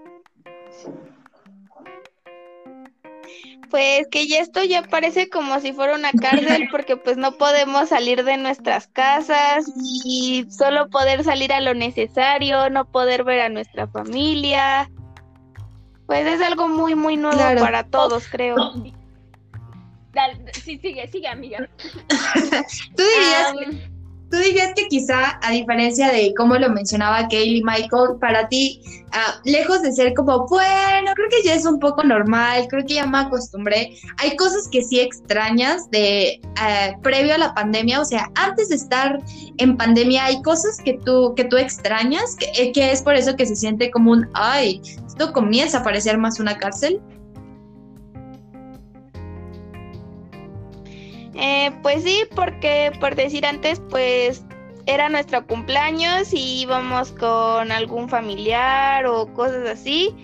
Pues que ya esto ya parece como si fuera una cárcel *laughs* porque pues no podemos salir de nuestras casas y solo poder salir a lo necesario, no poder ver a nuestra familia. Pues es algo muy, muy nuevo para todos, creo. sí, sigue, sigue, amiga. *laughs* Tú dirías, Tú dirías que quizá, a diferencia de cómo lo mencionaba Kaylee Michael, para ti, ah, lejos de ser como, bueno, creo que ya es un poco normal, creo que ya me acostumbré, hay cosas que sí extrañas de eh, previo a la pandemia, o sea, antes de estar en pandemia, hay cosas que tú, que tú extrañas, que, eh, que es por eso que se siente como un, ay, esto comienza a parecer más una cárcel. Eh, pues sí, porque por decir antes, pues era nuestro cumpleaños y íbamos con algún familiar o cosas así.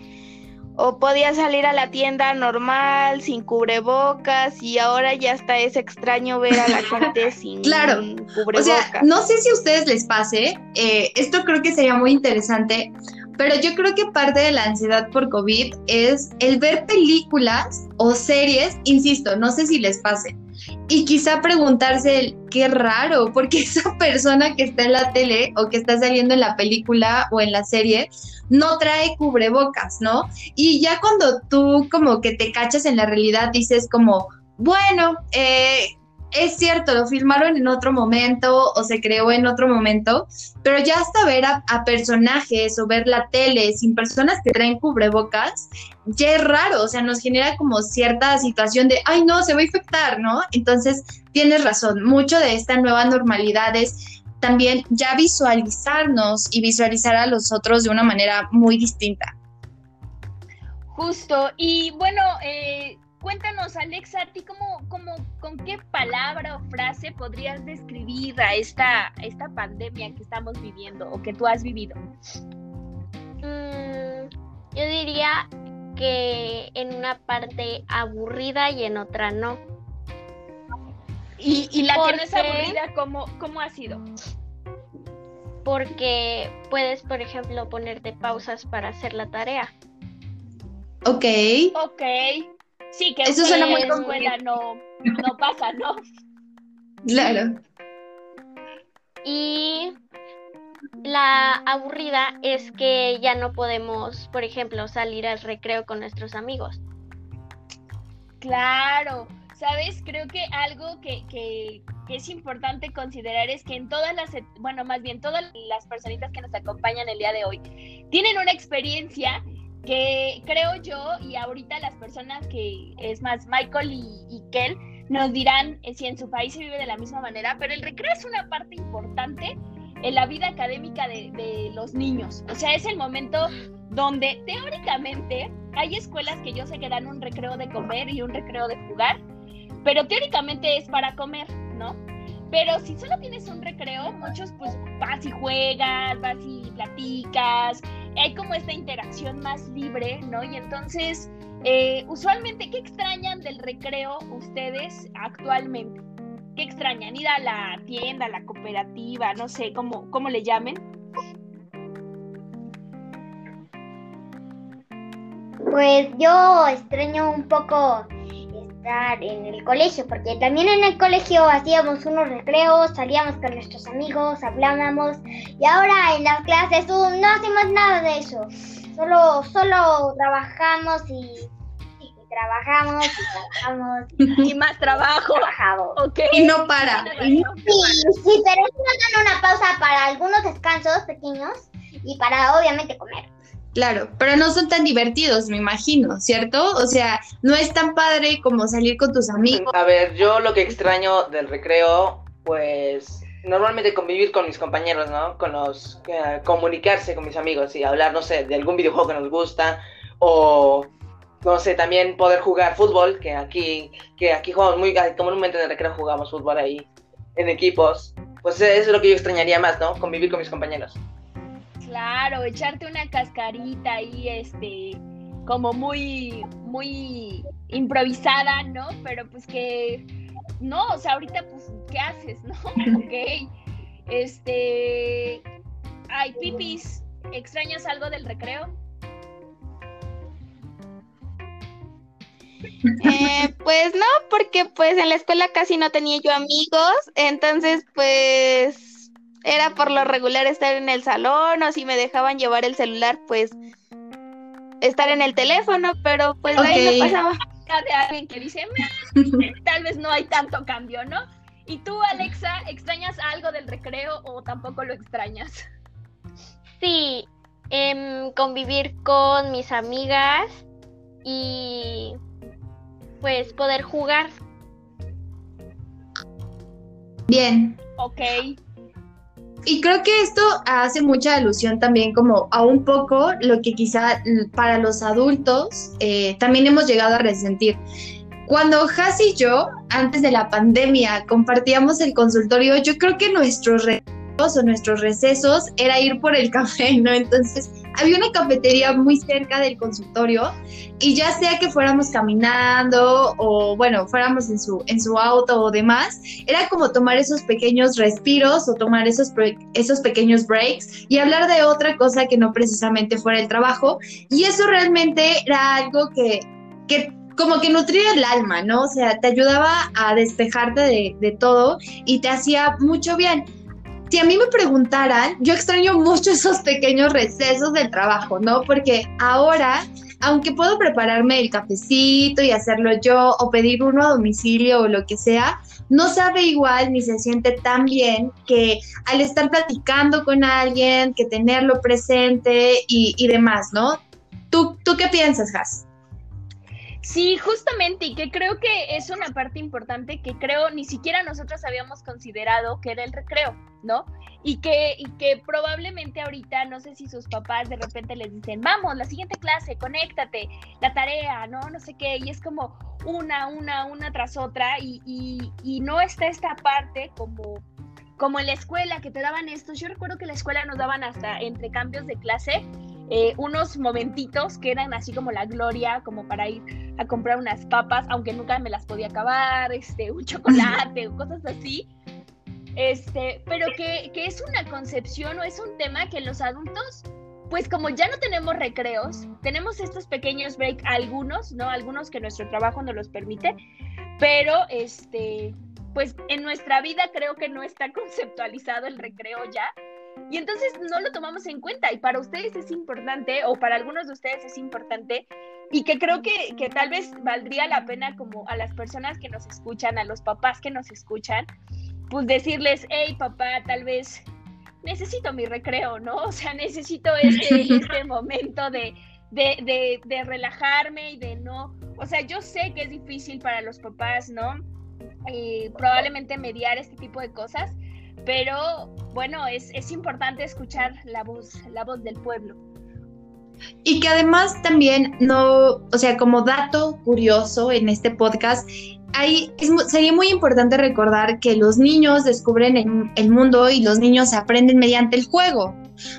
O podía salir a la tienda normal, sin cubrebocas, y ahora ya está es extraño ver a la *laughs* gente sin claro. cubrebocas. O sea, no sé si a ustedes les pase, eh, esto creo que sería muy interesante, pero yo creo que parte de la ansiedad por COVID es el ver películas o series, insisto, no sé si les pase, y quizá preguntarse qué raro, porque esa *laughs* persona que está en la tele o que está saliendo en la película o en la serie no trae cubrebocas, ¿no? Y ya cuando tú como que te cachas en la realidad dices como, bueno, eh, es cierto, lo filmaron en otro momento o se creó en otro momento, pero ya hasta ver a, personajes o ver la tele sin personas que traen cubrebocas, ya es raro, o sea, nos genera como cierta situación de, ay no, se va a infectar, ¿no? Entonces, tienes razón, mucho de esta nueva normalidad es también ya visualizarnos y visualizar a los otros de una manera muy distinta. Justo, y bueno, eh, Cuéntanos, Alexa, ¿a ti cómo, cómo, con qué palabra o frase podrías describir a esta, esta pandemia que estamos viviendo o que tú has vivido? Mm, yo diría que en una parte aburrida y en otra no. ¿Y, y la que no es aburrida, ¿cómo, cómo ha sido? Porque puedes, por ejemplo, ponerte pausas para hacer la tarea. Ok. Ok. Sí, que eso suena muy escuela no, no pasa, ¿no? Claro. Y la aburrida es que ya no podemos, por ejemplo, salir al recreo con nuestros amigos. Claro, sabes, creo que algo que, que, que, es importante considerar es que en todas las, bueno, más bien todas las personitas que nos acompañan el día de hoy tienen una experiencia que creo yo, y ahorita las personas que, es más, Michael y, y Kel, nos dirán eh, si en su país se vive de la misma manera, pero el recreo es una parte importante en la vida académica de, de los niños. O sea, es el momento donde teóricamente hay escuelas que yo sé que dan un recreo de comer y un recreo de jugar, pero teóricamente es para comer, ¿no? Pero si solo tienes un recreo, muchos pues vas y juegas, vas y platicas, hay como esta interacción más libre, ¿no? Y entonces, eh, usualmente, ¿qué extrañan del recreo ustedes actualmente? ¿Qué extrañan? ¿Ir a la tienda, a la cooperativa, no sé, cómo, cómo le llamen? Pues yo extraño un poco en el colegio, porque también en el colegio hacíamos unos recreos, salíamos con nuestros amigos, hablábamos, y ahora en las clases uh, no hacemos nada de eso. Solo, solo trabajamos y, trabajamos y trabajamos. Y *laughs* más trabajo. Y no para. Sí, sí, pero nos dan una pausa para algunos descansos pequeños y para obviamente comer. Claro, pero no son tan divertidos, me imagino, ¿cierto? O sea, no es tan padre como salir con tus amigos. A ver, yo lo que extraño del recreo, pues normalmente convivir con mis compañeros, ¿no? Con los eh, comunicarse con mis amigos y hablar, no sé, de algún videojuego que nos gusta o no sé, también poder jugar fútbol, que aquí que aquí jugamos muy comúnmente en el recreo jugamos fútbol ahí en equipos. Pues eso es lo que yo extrañaría más, ¿no? Convivir con mis compañeros. Claro, echarte una cascarita ahí, este, como muy, muy improvisada, ¿no? Pero pues que, no, o sea, ahorita pues, ¿qué haces, no? *laughs* ok. Este, ay, Pipis, ¿extrañas algo del recreo? Eh, pues no, porque pues en la escuela casi no tenía yo amigos, entonces pues era por lo regular estar en el salón o si me dejaban llevar el celular, pues estar en el teléfono, pero pues ahí no pasaba. De alguien que dice, *laughs* tal vez no hay tanto cambio, ¿no? ¿Y tú, Alexa, extrañas algo del recreo o tampoco lo extrañas? Sí, em, convivir con mis amigas y pues poder jugar. Bien. Ok. Y creo que esto hace mucha alusión también como a un poco lo que quizá para los adultos eh, también hemos llegado a resentir. Cuando Has y yo, antes de la pandemia, compartíamos el consultorio, yo creo que nuestros o nuestros recesos era ir por el *laughs* café, ¿no? Entonces había una cafetería muy cerca del consultorio y ya sea que fuéramos caminando o bueno, fuéramos en su, en su auto o demás, era como tomar esos pequeños respiros o tomar esos, esos pequeños breaks y hablar de otra cosa que no precisamente fuera el trabajo. Y eso realmente era algo que, que como que nutría el alma, ¿no? O sea, te ayudaba a despejarte de, de todo y te hacía mucho bien si a mí me preguntaran, yo extraño mucho esos pequeños recesos del trabajo, ¿no? Porque ahora, aunque puedo prepararme el cafecito y hacerlo yo o pedir uno a domicilio o lo que sea, no sabe igual ni se siente tan bien que al estar platicando con alguien, que tenerlo presente y, demás, ¿no? ¿Tú, ¿Tú qué piensas, Has? Sí, justamente, y que creo que es una parte importante que creo ni siquiera nosotros habíamos considerado que era el recreo, ¿no? Y que, y que probablemente ahorita, no sé si sus papás de repente les dicen, vamos, la siguiente clase, conéctate, la tarea, ¿no? No sé qué, y es como una, una, una tras otra, y, y, y no está esta parte como como en la escuela que te daban estos, yo recuerdo que en la escuela nos daban hasta entre cambios de clase eh, unos momentitos que eran así como la gloria, como para ir a comprar unas papas, aunque nunca me las podía acabar, este, un chocolate *laughs* cosas así. Este, pero que, que es una concepción o es un tema que los adultos pues como ya no tenemos recreos, tenemos estos pequeños breaks, algunos, ¿no? Algunos que nuestro trabajo no los permite, pero este, pues en nuestra vida creo que no está *laughs* conceptualizado el recreo ya. Y entonces no lo tomamos en cuenta y para ustedes es importante o para algunos de ustedes es importante y que creo que, que tal vez valdría la pena como a las personas que nos escuchan, a los papás que nos escuchan, pues decirles, hey papá, tal vez necesito mi recreo, ¿no? O sea, necesito este, *laughs* este momento de, de, de, de relajarme y de no, o sea, yo sé que es difícil para los papás, ¿no? Eh, probablemente mediar este tipo de cosas, pero bueno, es, es importante escuchar la voz, la voz del pueblo. Y que además también no, o sea, como dato curioso en este podcast, hay, sería muy importante recordar que los niños descubren el, el, mundo y los niños aprenden mediante el juego.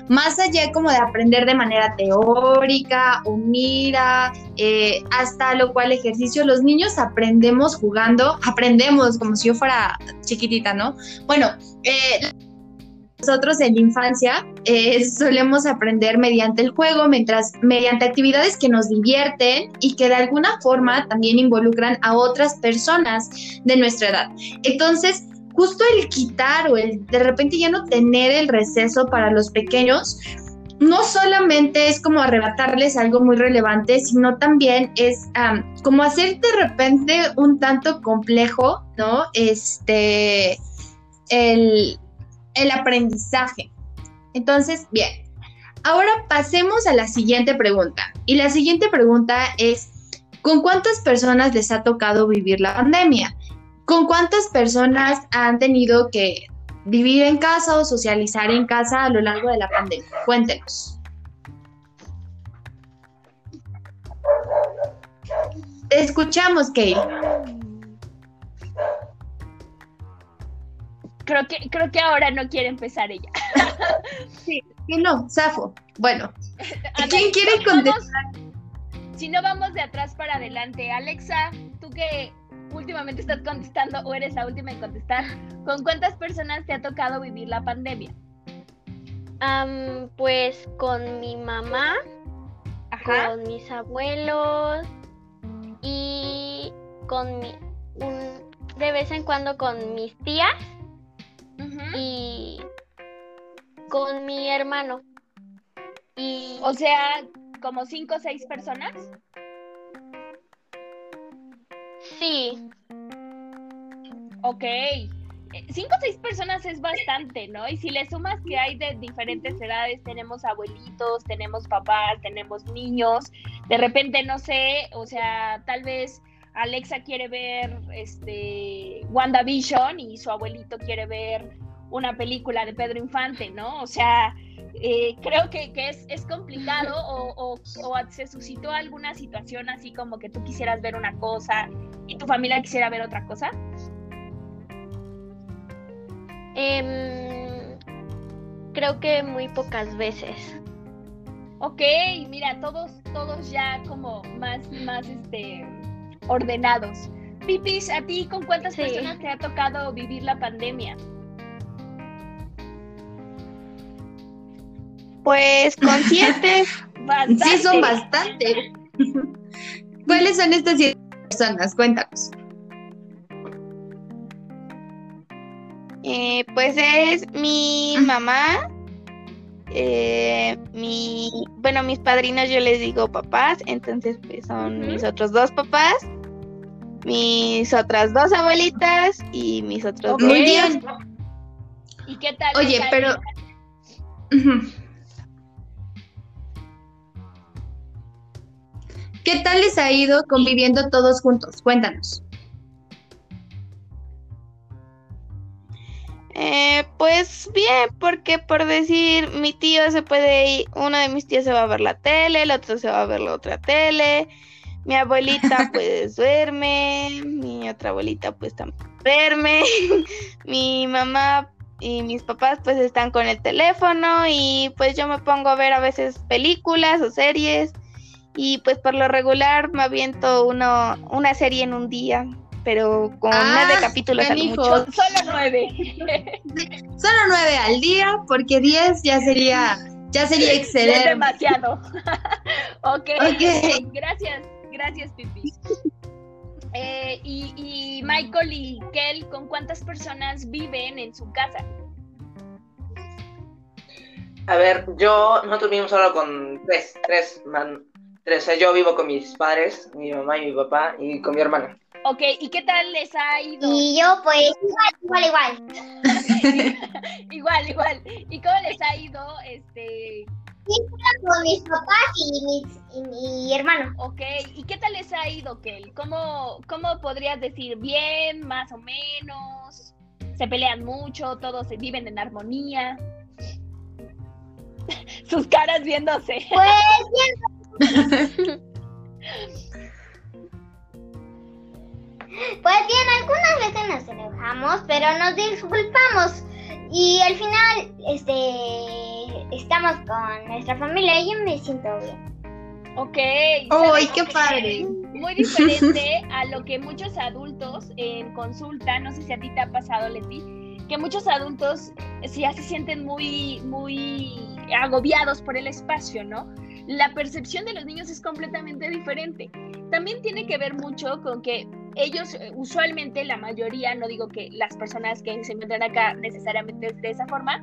Más allá como de aprender de manera teórica o mira, eh, hasta lo cual ejercicio, los niños aprendemos jugando, aprendemos como si yo fuera chiquitita, ¿no? Bueno, eh, nosotros en la infancia eh, solemos aprender mediante el juego, mientras mediante actividades que nos divierten y que de alguna forma también involucran a otras personas de nuestra edad. Entonces, justo el quitar o el de repente ya no tener el receso para los pequeños, no solamente es como arrebatarles algo muy relevante, sino también es como hacer de repente un tanto complejo, ¿no? Este, el, el aprendizaje. Entonces, bien, ahora pasemos a la siguiente pregunta. Y la siguiente pregunta es, ¿con cuántas personas les ha tocado vivir la pandemia? ¿Con cuántas personas han tenido que vivir en casa o socializar en casa a lo largo de la pandemia? Cuéntenos. Te escuchamos, Kate. Creo que, creo que ahora no quiere empezar ella. *laughs* sí, que no, Safo. Bueno, *laughs* ¿quién quiere contestar? Si no vamos de atrás para adelante, Alexa, tú que últimamente estás contestando o eres la última en contestar, ¿con cuántas personas te ha tocado vivir la pandemia? Am, pues con mi mamá, Ajá. con mis abuelos y con mi, un- de vez en cuando con mis tías Y con mi hermano. Y O sea, como cinco o seis personas. sí, Ok. Eh, Cinco o seis personas es bastante, ¿no? Y si le sumas que hay de diferentes edades, tenemos abuelitos, tenemos papás, tenemos niños, de repente, no sé, o sea, tal vez Alexa quiere ver este WandaVision y su abuelito quiere ver una película de Pedro Infante, ¿no? O sea, eh, creo que, que es, es complicado o, o- o se suscitó alguna situación así como que tú quisieras ver una cosa y tu familia quisiera ver otra cosa. em, creo que muy pocas veces. Ok, mira, todos, todos ya como más, más este ordenados. Pipis, ¿a ti con cuántas Sí. personas te ha tocado vivir la pandemia? Pues con siete. *laughs* Bastante. Sí, son bastante. *laughs* ¿Cuáles son estas siete personas? Cuéntanos. Eh, pues es mi mamá, eh, mi, bueno, mis padrinos yo les digo papás, entonces pues son mis otros dos papás, mis otras dos abuelitas y mis otros Ok. dos Muy bien. ¿Y qué tal? Oye, les ha pero-. ¿Qué tal les ha ido conviviendo todos juntos? Cuéntanos. Eh, pues bien, porque por decir, mi tío se puede ir, uno de mis tíos se va a ver la tele, el otro se va a ver la otra tele, mi abuelita *laughs* pues duerme, mi otra abuelita pues también duerme, *laughs* mi mamá y mis papás pues están con el teléfono y pues yo me pongo a ver a veces películas o series y pues por lo regular me aviento uno, una serie en un día, pero con Ah, nueve capítulos a lo canijo. mucho. *laughs* Solo nueve. Solo nueve al día, porque diez ya sería, ya sería es excelente. demasiado. ok, Ok. gracias, gracias, Pipis. Eh, y, y Michael y Kel, ¿con cuántas personas viven en su casa? A ver, yo, nosotros vivimos solo con tres, tres, man, tres. O sea, yo vivo con mis padres, mi mamá y mi papá, y con mi hermana. Ok, ¿y qué tal les ha ido? Y yo, pues, igual, igual, igual. *laughs* igual, igual. ¿Y cómo les ha ido? Este, Con mis papás y, mis, y mi hermano. ok, ¿y qué tal les ha ido, Kel? ¿Cómo, ¿Cómo podrías decir? ¿Bien? ¿Más o menos? ¿Se pelean mucho? ¿Todos se viven en armonía? *laughs* Sus caras viéndose. Pues bien. Pues bien, algunas veces nos enojamos, pero nos disculpamos. Y al final, este, estamos con nuestra familia y yo me siento bien. Ok. ¡Ay, ¿sabes qué padre! Muy diferente *laughs* a lo que muchos adultos en consulta, no sé si a ti te ha pasado, Leti, que muchos adultos ya se sienten muy, muy agobiados por el espacio, ¿no? La percepción de los niños es completamente diferente. También tiene que ver mucho con que ellos, eh, usualmente, la mayoría, no digo que las personas que se encuentran acá necesariamente es de esa forma,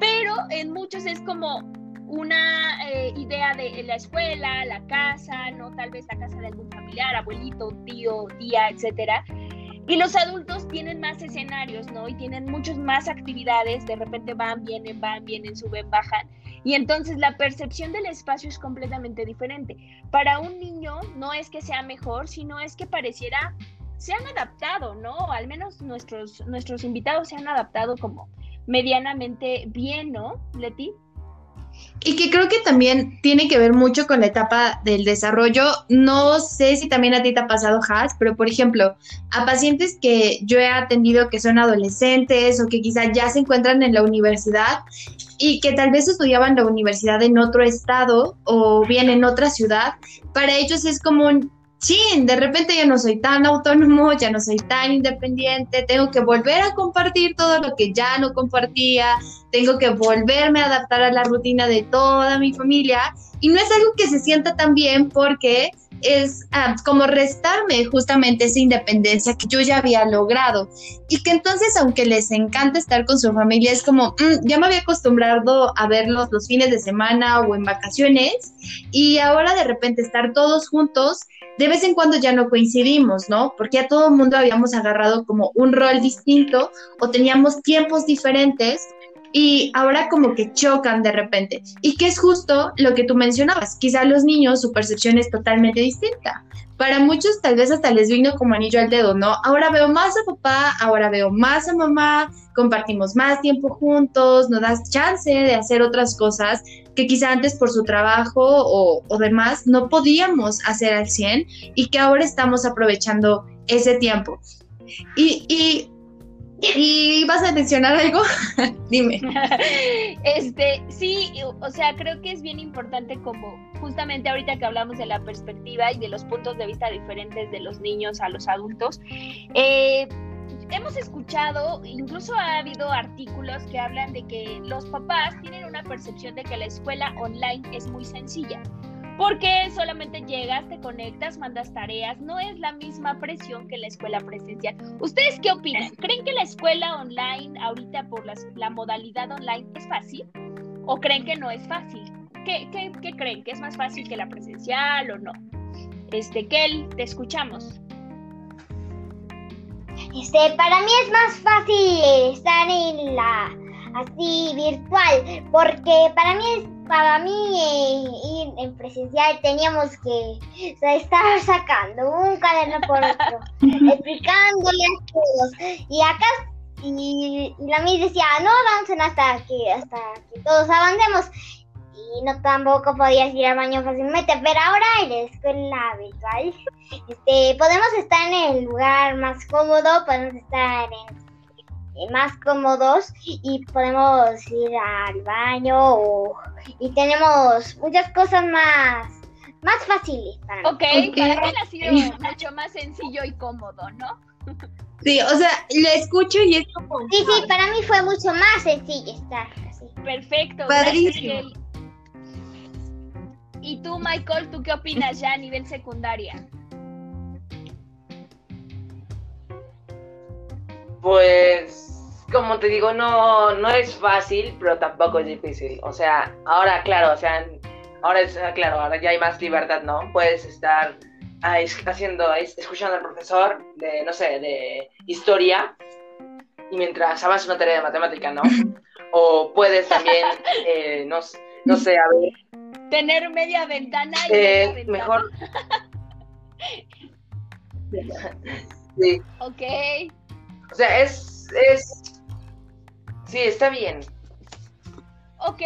pero en muchos es como una eh, idea de la escuela, la casa, no tal vez la casa de algún familiar, abuelito, tío, tía, etcétera. Y los adultos tienen más escenarios, ¿no? Y tienen muchas más actividades, de repente van, vienen, van, vienen, suben, bajan. Y entonces la percepción del espacio es completamente diferente. Para un niño no es que sea mejor, sino es que pareciera se han adaptado, ¿no? Al menos nuestros, nuestros invitados se han adaptado como medianamente bien, ¿no, Leti? Y que creo que también tiene que ver mucho con la etapa del desarrollo. No sé si también a ti te ha pasado, Has, pero por ejemplo, a pacientes que yo he atendido que son adolescentes o que quizá ya se encuentran en la universidad, y que tal vez estudiaban la universidad en otro estado o bien en otra ciudad, para ellos es como un, chin, de repente ya no soy tan autónomo, ya no soy tan independiente, tengo que volver a compartir todo lo que ya no compartía, tengo que volverme a adaptar a la rutina de toda mi familia y no es algo que se sienta tan bien porque es ah, como restarme justamente esa independencia que yo ya había logrado. Y que entonces, aunque les encanta estar con su familia, es como, mm, ya me había acostumbrado a verlos los fines de semana o en vacaciones, y ahora de repente estar todos juntos, de vez en cuando ya no coincidimos, ¿no? Porque a todo el mundo habíamos agarrado como un rol distinto o teníamos tiempos diferentes y ahora como que chocan de repente. Y que es justo lo que tú mencionabas, quizá los niños su percepción es totalmente distinta. Para muchos tal vez hasta les vino como anillo al dedo, ¿no? Ahora veo más a papá, ahora veo más a mamá, compartimos más tiempo juntos, nos das chance de hacer otras cosas que quizá antes por su trabajo o, o demás no podíamos hacer al 100 y que ahora estamos aprovechando ese tiempo. Y, y ¿Y vas a mencionar algo? *laughs* Dime. *laughs* Este, sí, o sea, creo que es bien importante como justamente ahorita que hablamos de la perspectiva y de los puntos de vista diferentes de los niños a los adultos, eh, hemos escuchado, incluso ha habido artículos que hablan de que los papás tienen una percepción de que la escuela online es muy sencilla porque solamente llegas, te conectas, mandas tareas, no es la misma presión que la escuela presencial. ¿Ustedes qué opinan? ¿Creen que la escuela online, ahorita por la modalidad online, es fácil? ¿O creen que no es fácil? ¿Qué, qué, creen? ¿Que es más fácil que la presencial o no? Este, Kel, te escuchamos. Este, para mí es más fácil estar en la así virtual, porque para mí es para mí eh, ir en presencial teníamos que estar *laughs* sacando un cuaderno por otro, *laughs* explicándole a todos. Y acá y, la mí decía, no avancen hasta que hasta que todos avancemos. Y no tampoco podías ir al baño fácilmente, pero ahora en la escuela virtual este, podemos estar en el lugar más cómodo, podemos estar en más cómodos y podemos ir al baño y tenemos muchas cosas más más fáciles para Ok, para mí ha sido mucho más sencillo y cómodo, ¿no? Sí, o sea, lo escucho y es como... Sí, sí, para mí fue mucho más sencillo estar así. Perfecto. Padrísimo. y tú, Michael, ¿tú qué opinas ya a nivel secundaria? Pues, como te digo, no, no es fácil, pero tampoco es difícil. O sea, ahora, claro, o sea, ahora es, ah, claro, ahora ya hay más libertad, ¿no? Puedes estar haciendo, escuchando al profesor de, no sé, de historia y mientras avanza una tarea de matemática, ¿no? *laughs* O puedes también, eh, no, no, sé, a ver. Tener media ventana y eh, Mejor. *laughs* sí. Ok. O sea, es, es... Sí, está bien. Ok,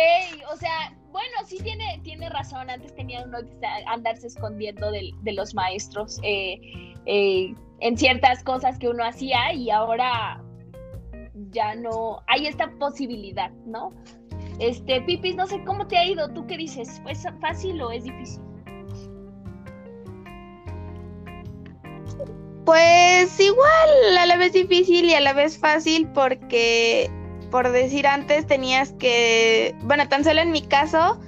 o sea, bueno, sí tiene, tiene razón. Antes tenía uno que andarse escondiendo de, los maestros eh, eh, en ciertas cosas que uno hacía y ahora ya no hay esta posibilidad, ¿no? Este, Pipis, no sé cómo te ha ido. ¿Tú qué dices? ¿Es fácil o es difícil? Pues igual, a la vez difícil y a la vez fácil porque, por decir antes, tenías que, bueno, tan solo en mi caso,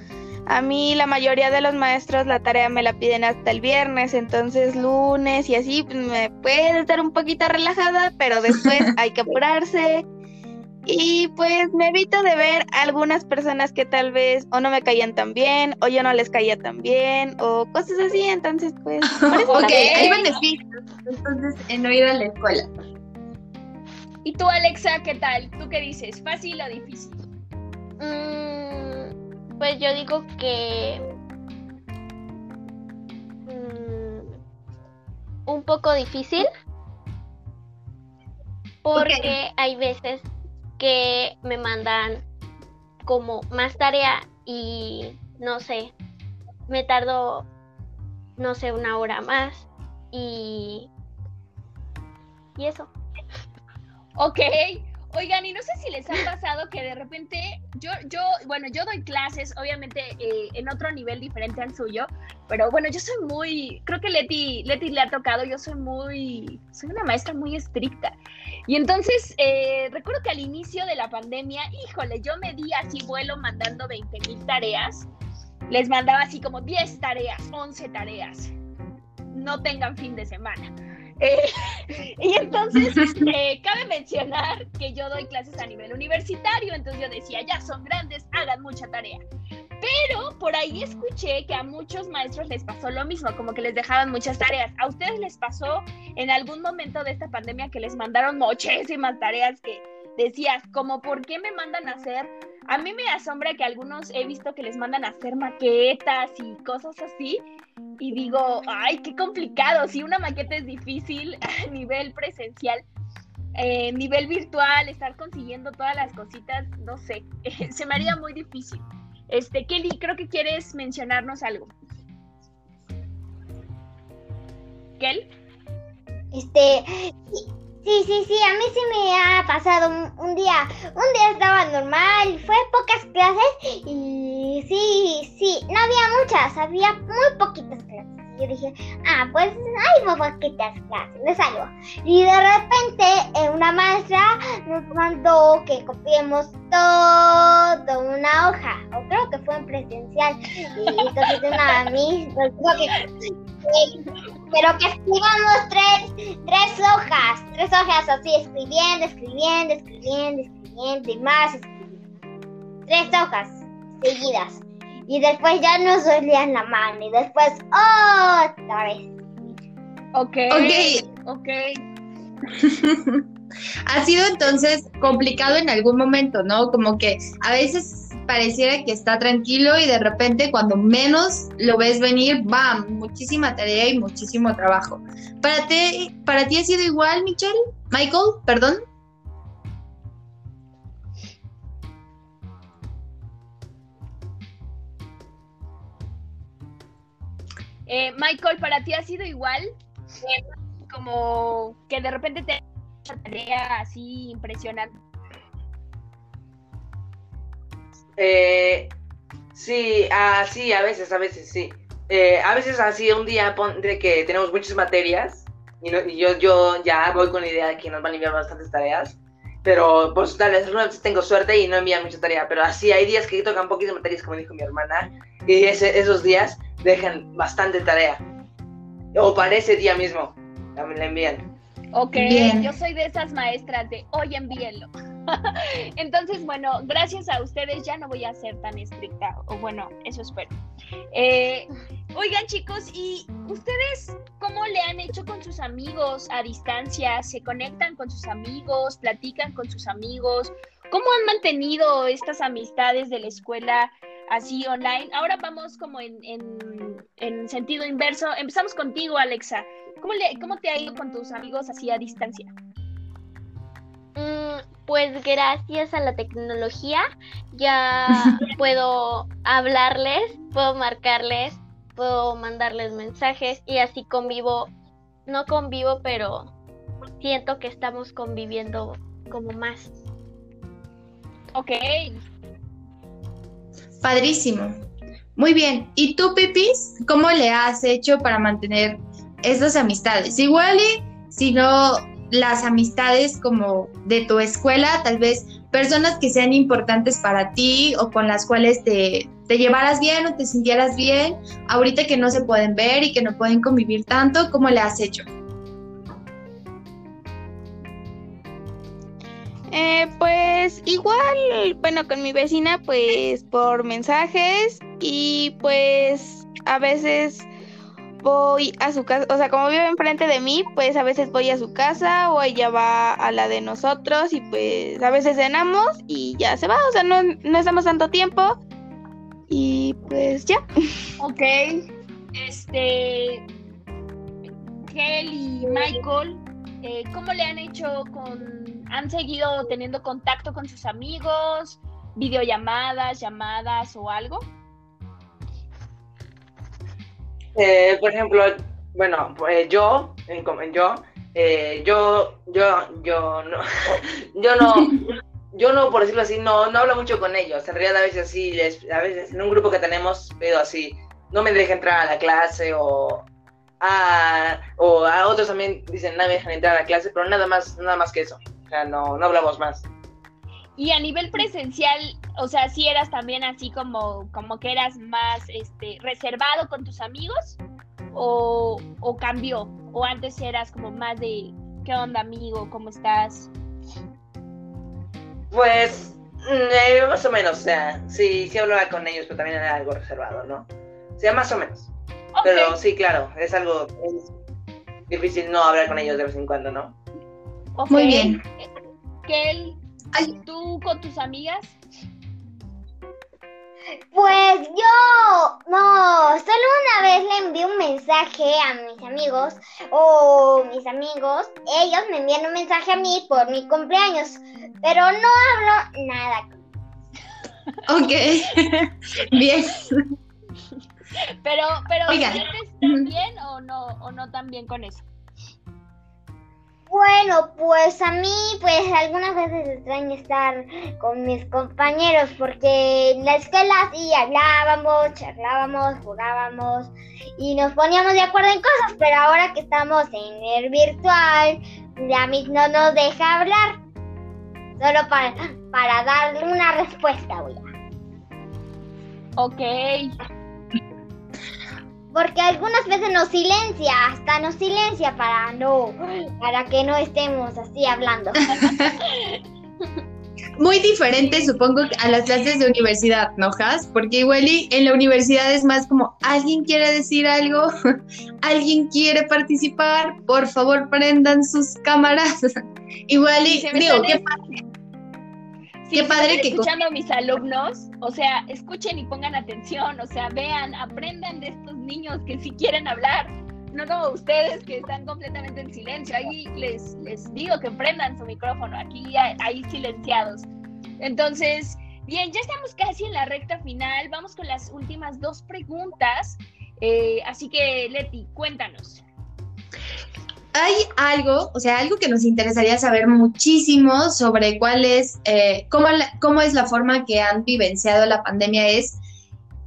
a mí la mayoría de los maestros la tarea me la piden hasta el viernes, entonces lunes y así pues, me puede estar un poquito relajada, pero después *laughs* hay que apurarse y pues me evito de ver algunas personas que tal vez o no me caían tan bien, o yo no les caía tan bien, o cosas así. Entonces, pues. *laughs* ok, hay beneficios entonces en no ir a la escuela. ¿Y tú, Alexa, qué tal? ¿Tú qué dices? ¿Fácil o difícil? Mm, pues yo digo que. Mm, un poco difícil. Porque hay veces que me mandan como más tarea y no sé, me tardo, no sé, una hora más y, y eso. Ok, Oigan, y no sé si les ha pasado que de repente yo, yo, bueno, yo doy clases, obviamente eh, en otro nivel diferente al suyo, pero bueno, yo soy muy, creo que Leti, Leti le ha tocado, yo soy muy, soy una maestra muy estricta. Y entonces, eh, recuerdo que al inicio de la pandemia, híjole, yo me di así vuelo mandando 20 mil tareas, les mandaba así como 10 tareas, 11 tareas, no tengan fin de semana. Eh, *laughs* y entonces, eh, cabe mencionar que yo doy clases a nivel universitario, entonces yo decía, ya son grandes, hagan mucha tarea. Pero por ahí escuché que a muchos maestros les pasó lo mismo, como que les dejaban muchas tareas. ¿A ustedes les pasó en algún momento de esta pandemia que les mandaron muchísimas tareas que decías, como, ¿por qué me mandan a hacer? A mí me asombra que algunos he visto que les mandan a hacer maquetas y cosas así. Y digo, ay, qué complicado. Si una maqueta es difícil *laughs* a nivel presencial, eh, nivel virtual, estar consiguiendo todas las cositas, no sé, *laughs* se me haría muy difícil. Este, Kelly, creo que quieres mencionarnos algo. ¿Kel? Este, sí, sí, a mí sí me ha pasado un, día, un día estaba normal, fue pocas clases y sí, sí, no había muchas, había muy poquitas clases. Yo dije, ah, pues hay poquitas clases, no salgo. Y de repente eh, una maestra nos mandó que copiemos todo una hoja, o creo que fue en presencial. Y entonces una mí, pues, pero que escribamos tres, tres hojas, tres hojas así, escribiendo, escribiendo, escribiendo, escribiendo y más escribiendo. Tres hojas seguidas. Y después ya nos dolían la mano y después otra vez. Ok. Ok. Ok. *laughs* ha sido entonces complicado en algún momento, ¿no? Como que a veces pareciera que está tranquilo y de repente cuando menos lo ves venir, ¡bam! Muchísima tarea y muchísimo trabajo. ¿Para ti, para ti ha sido igual, Michelle? Michael, perdón. Eh, Michael, ¿para ti ha sido igual? Como que de repente te tarea así impresionante. Eh, sí, ah, sí, a veces, a veces, sí. Eh, a veces así un día de que tenemos muchas materias y, yo, yo ya voy con la idea de que nos van a enviar bastantes tareas, pero pues tal vez tengo suerte y no envían mucha tarea, pero así hay días que tocan poquitas materias, como dijo mi hermana, y esos días dejan bastante tarea. O para ese día mismo, también la envían. Ok, yo soy de esas maestras de hoy envíenlo. *laughs* *laughs* Entonces, bueno, gracias a ustedes ya no voy a ser tan estricta, o bueno, eso espero. Eh, oigan chicos, ¿y ustedes cómo le han hecho con sus amigos a distancia? ¿Se conectan con sus amigos? ¿Platican con sus amigos? ¿Cómo han mantenido estas amistades de la escuela así online? Ahora vamos como en, en, sentido inverso. Empezamos contigo, Alexa. ¿Cómo, le, ¿Cómo te ha ido con tus amigos así a distancia? Mm, pues gracias a la tecnología ya *laughs* puedo hablarles, puedo marcarles, puedo mandarles mensajes y así convivo, no convivo, pero siento que estamos conviviendo como más. Ok. Padrísimo. Muy bien. ¿Y tú, Pipis? ¿Cómo le has hecho para mantener estas amistades? Igual y si no las amistades como de tu escuela, tal vez personas que sean importantes para ti o con las cuales te, te, llevaras bien o te sintieras bien, ahorita que no se pueden ver y que no pueden convivir tanto, ¿cómo le has hecho? Eh, pues igual, bueno, con mi vecina, pues por mensajes y pues a veces voy a su casa, o sea, como vive enfrente de mí, pues a veces voy a su casa o ella va a la de nosotros y pues a veces cenamos y ya se va, o sea, no, no estamos tanto tiempo y pues ya. *laughs* Ok, este, Kelly, Michael, eh, ¿cómo le han hecho con, han seguido teniendo contacto con sus amigos, videollamadas, llamadas o algo? Eh, por ejemplo, bueno, pues yo, yo eh, yo, yo, yo no, *laughs* yo no, yo no, por decirlo así, no, no hablo mucho con ellos. En realidad a veces sí, a veces en un grupo que tenemos, veo así, no me deja entrar a la clase o a, o a otros también dicen, no me dejan entrar a la clase, pero nada más, nada más que eso. O sea, no, no hablamos más. Y a nivel presencial, o sea, si eras también así como, como que eras más este, reservado con tus amigos o, o cambió, o antes eras como más de, ¿qué onda amigo? ¿Cómo estás? Pues, mm, eh, más o menos, o sea, sí, sí hablaba con ellos, pero también era algo reservado, ¿no? O sea, más o menos. Pero sí, claro, es algo es difícil no hablar con ellos de vez en cuando, ¿no? Muy bien. Kel, Ay. ¿tú con tus amigas? Pues yo, no, solo una vez le envié un mensaje a mis amigos o mis amigos, ellos me envían un mensaje a mí por mi cumpleaños, pero no hablo nada. Ok. *laughs* Bien. Pero, pero Oigan. ¿sientes tan bien o no, o no tan bien con eso? Bueno, pues a mí, pues algunas veces extraño estar con mis compañeros porque en la escuela sí hablábamos, charlábamos, jugábamos y nos poníamos de acuerdo en cosas, pero ahora que estamos en el virtual, mí no nos deja hablar. Solo para, para darle una respuesta, voy a. Ok. Porque algunas veces nos silencia, hasta nos silencia para no, para que no estemos así hablando. *laughs* Muy diferente, supongo, a las clases de universidad, ¿no, Has? Porque igual y en la universidad es más como, ¿alguien quiere decir algo? *laughs* ¿Alguien quiere participar? Por favor, prendan sus cámaras. *laughs* igual y, digo, qué padre. Si Qué padre escuchando a mis alumnos, o sea, escuchen y pongan atención, o sea, vean, aprendan de estos niños que sí quieren hablar. No, no, ustedes que están completamente en silencio, ahí les, les digo que prendan su micrófono, aquí hay silenciados. Entonces, bien, ya estamos casi en la recta final, vamos con las últimas dos preguntas. Eh, así que, Leti, cuéntanos. Hay algo, o sea, algo que nos interesaría saber muchísimo sobre cuál es, eh, cómo, la- cómo es la forma que han vivenciado la pandemia es,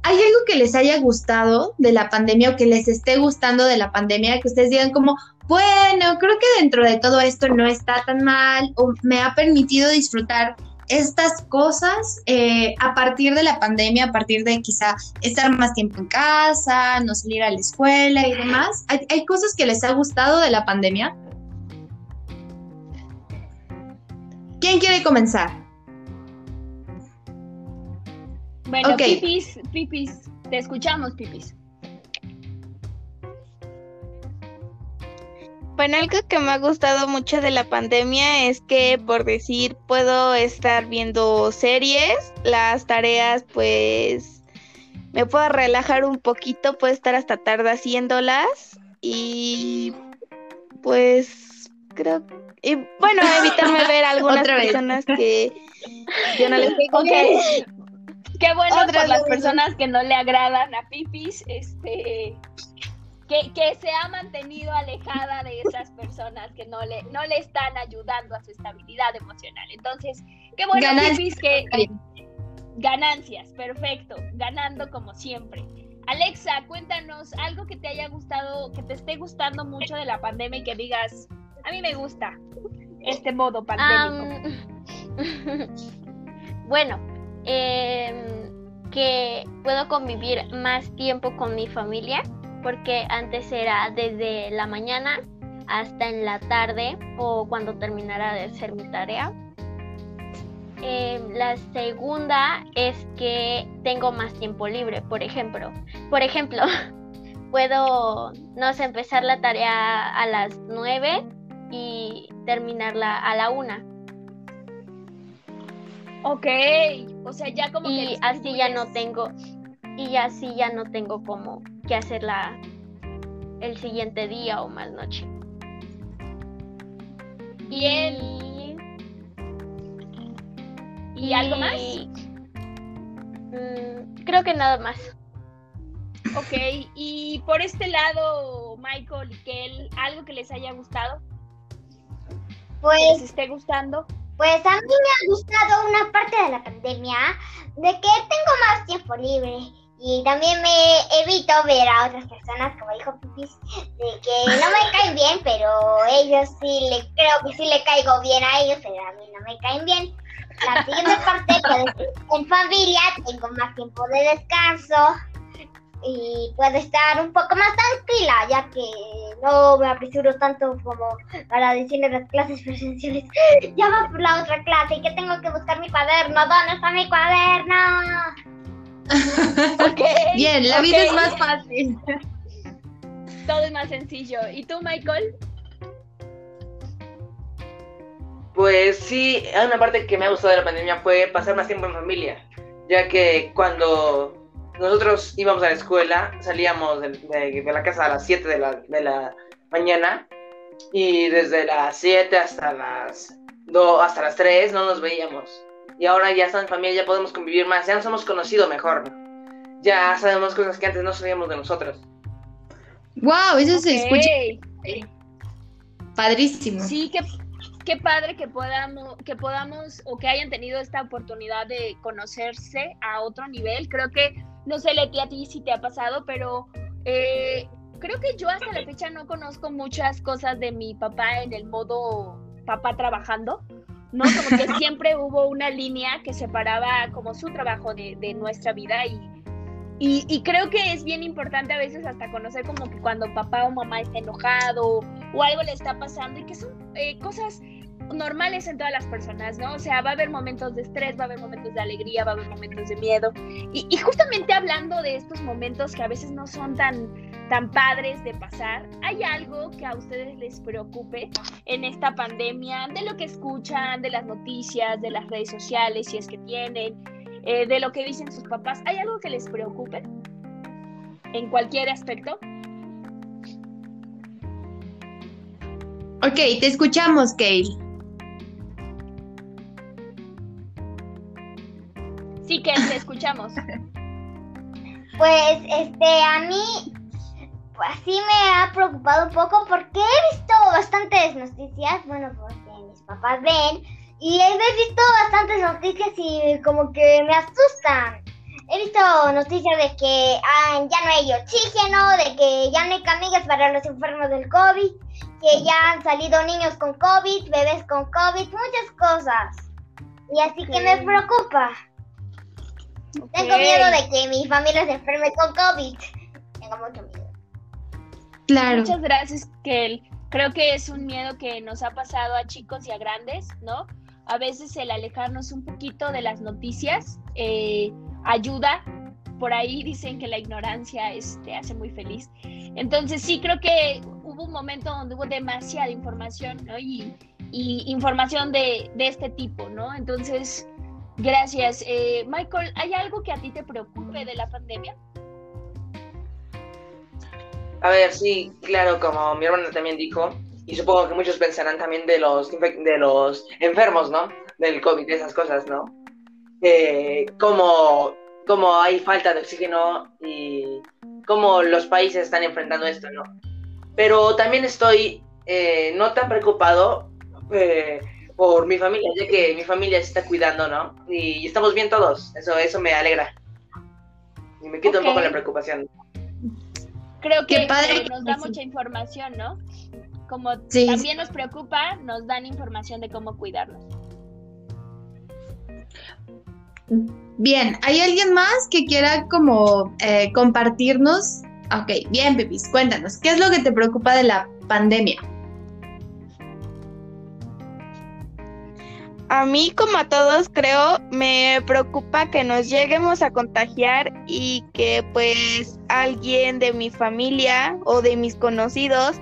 ¿hay algo que les haya gustado de la pandemia o que les esté gustando de la pandemia? Que ustedes digan como, bueno, creo que dentro de todo esto no está tan mal o me ha permitido disfrutar estas cosas eh, a partir de la pandemia, a partir de quizá estar más tiempo en casa, no salir a la escuela y demás. ¿Hay, hay cosas que les ha gustado de la pandemia? ¿Quién quiere comenzar? Bueno. Pipis, Pipis, te escuchamos, Pipis. Bueno, algo que me ha gustado mucho de la pandemia es que, por decir, puedo estar viendo series, las tareas, pues, me puedo relajar un poquito, puedo estar hasta tarde haciéndolas y, pues, creo, y bueno, *laughs* evitarme ver algunas Otra vez. personas que yo no les *laughs* caigo Ok. bien. Qué bueno Otra por las personas que no le agradan a Pipis, este, que, que se ha mantenido alejada de esas personas que no le, no le están ayudando a su estabilidad emocional. Entonces, qué bueno, Ganancias. Que ganancias, perfecto, ganando como siempre. Alexa, cuéntanos algo que te haya gustado, que te esté gustando mucho de la pandemia y que digas, a mí me gusta este modo pandémico. *laughs* Bueno, em, que puedo convivir más tiempo con mi familia, porque antes era desde la mañana hasta en la tarde o cuando terminara de hacer mi tarea. Em, la segunda es que tengo más tiempo libre, por ejemplo. Por ejemplo, *laughs* puedo, no sé, empezar la tarea a las 9 y terminarla a la 1. Ok, o sea, ya como que y así ya no tengo y así ya no tengo como que hacerla el siguiente día o más noche. Bien. Y, ¿Y algo más? mm, creo que nada más. Ok, y por este lado, Michael y Kel, ¿algo que les haya gustado? Pues, que les esté gustando. Pues a mí me ha gustado una parte de la pandemia de que tengo más tiempo libre y también me evito ver a otras personas, como dijo Pipis, de que no me caen bien, pero ellos sí le creo que sí le caigo bien a ellos, pero a mí no me caen bien. La siguiente *laughs* parte, que en familia tengo más tiempo de descanso y puedo estar un poco más tranquila, ya que no me apresuro tanto como para decirle las clases presenciales. *laughs* Ya va por la otra clase y que tengo que buscar mi cuaderno. ¿Dónde está mi cuaderno? *laughs* Bien, la vida es más fácil. *laughs* Todo es más sencillo. ¿Y tú, Michael? Pues sí, una parte que me ha gustado de la pandemia fue pasar más tiempo en familia, ya que cuando nosotros íbamos a la escuela, salíamos de, de- de la casa a las 7 de la, de la mañana y desde las 7 hasta las 2, hasta las 3 no nos veíamos. Y ahora ya estamos en familia, ya podemos convivir más, ya nos hemos conocido mejor. Ya sabemos cosas que antes no sabíamos de nosotros. Wow, eso se escucha padrísimo. Sí, qué, qué padre que podamos, que podamos o que hayan tenido esta oportunidad de conocerse a otro nivel. Creo que, no sé, Leti, a ti si te ha pasado, pero eh, creo que yo hasta la fecha no conozco muchas cosas de mi papá en el modo papá trabajando. ¿No? Como que siempre hubo una línea que separaba como su trabajo de, de nuestra vida y, y, creo que es bien importante a veces hasta conocer como que cuando papá o mamá está enojado o algo le está pasando y que son eh, cosas normales en todas las personas, ¿no? O sea, va a haber momentos de estrés, va a haber momentos de alegría, va a haber momentos de miedo. Y justamente hablando de estos momentos que a veces no son tan, tan padres de pasar, ¿hay algo que a ustedes les preocupe en esta pandemia? De lo que escuchan, de las noticias, de las redes sociales, si es que tienen, eh, de lo que dicen sus papás. ¿Hay algo que les preocupe? En cualquier aspecto. Ok, te escuchamos, Kale. Sí, que te escuchamos. *laughs* Pues este, a mí pues sí me ha preocupado un poco porque he visto bastantes noticias, bueno, porque mis papás ven, y he visto bastantes noticias y como que me asustan. He visto noticias de que ah, ya no hay oxígeno, de que ya no hay camillas para los enfermos del COVID, que ya han salido niños con COVID, bebés con COVID, muchas cosas. Y así que me preocupa. Tengo Ok. miedo de que mi familia se enferme con COVID. Tengo mucho miedo. Claro. Muchas gracias, Kel. Creo que es un miedo que nos ha pasado a chicos y a grandes, ¿no? A veces el alejarnos un poquito de las noticias eh, ayuda. Por ahí dicen que la ignorancia es- te hace muy feliz. Entonces sí creo que hubo un momento donde hubo demasiada información, ¿no? Y, y información de, de este tipo, ¿no? Entonces, gracias. Eh, Michael, ¿hay algo que a ti te preocupe de la pandemia? A ver, sí, claro, como mi hermana también dijo, y supongo que muchos pensarán también de los, de los enfermos, ¿no? Del COVID, de esas cosas, ¿no? Eh, cómo, cómo hay falta de oxígeno y cómo los países están enfrentando esto, ¿no? Pero también estoy eh, no tan preocupado eh, por mi familia, ya que mi familia se está cuidando, ¿no? Y estamos bien todos, eso, eso me alegra. Y me quita Ok. un poco la preocupación. Creo que padre nos da mucha información, ¿no? Como Sí. también nos preocupa, nos dan información de cómo cuidarnos. Bien, ¿hay alguien más que quiera como eh, compartirnos? Ok, bien, Pipis, cuéntanos, ¿qué es lo que te preocupa de la pandemia? A mí, como a todos, creo, me preocupa que nos lleguemos a contagiar y que pues alguien de mi familia o de mis conocidos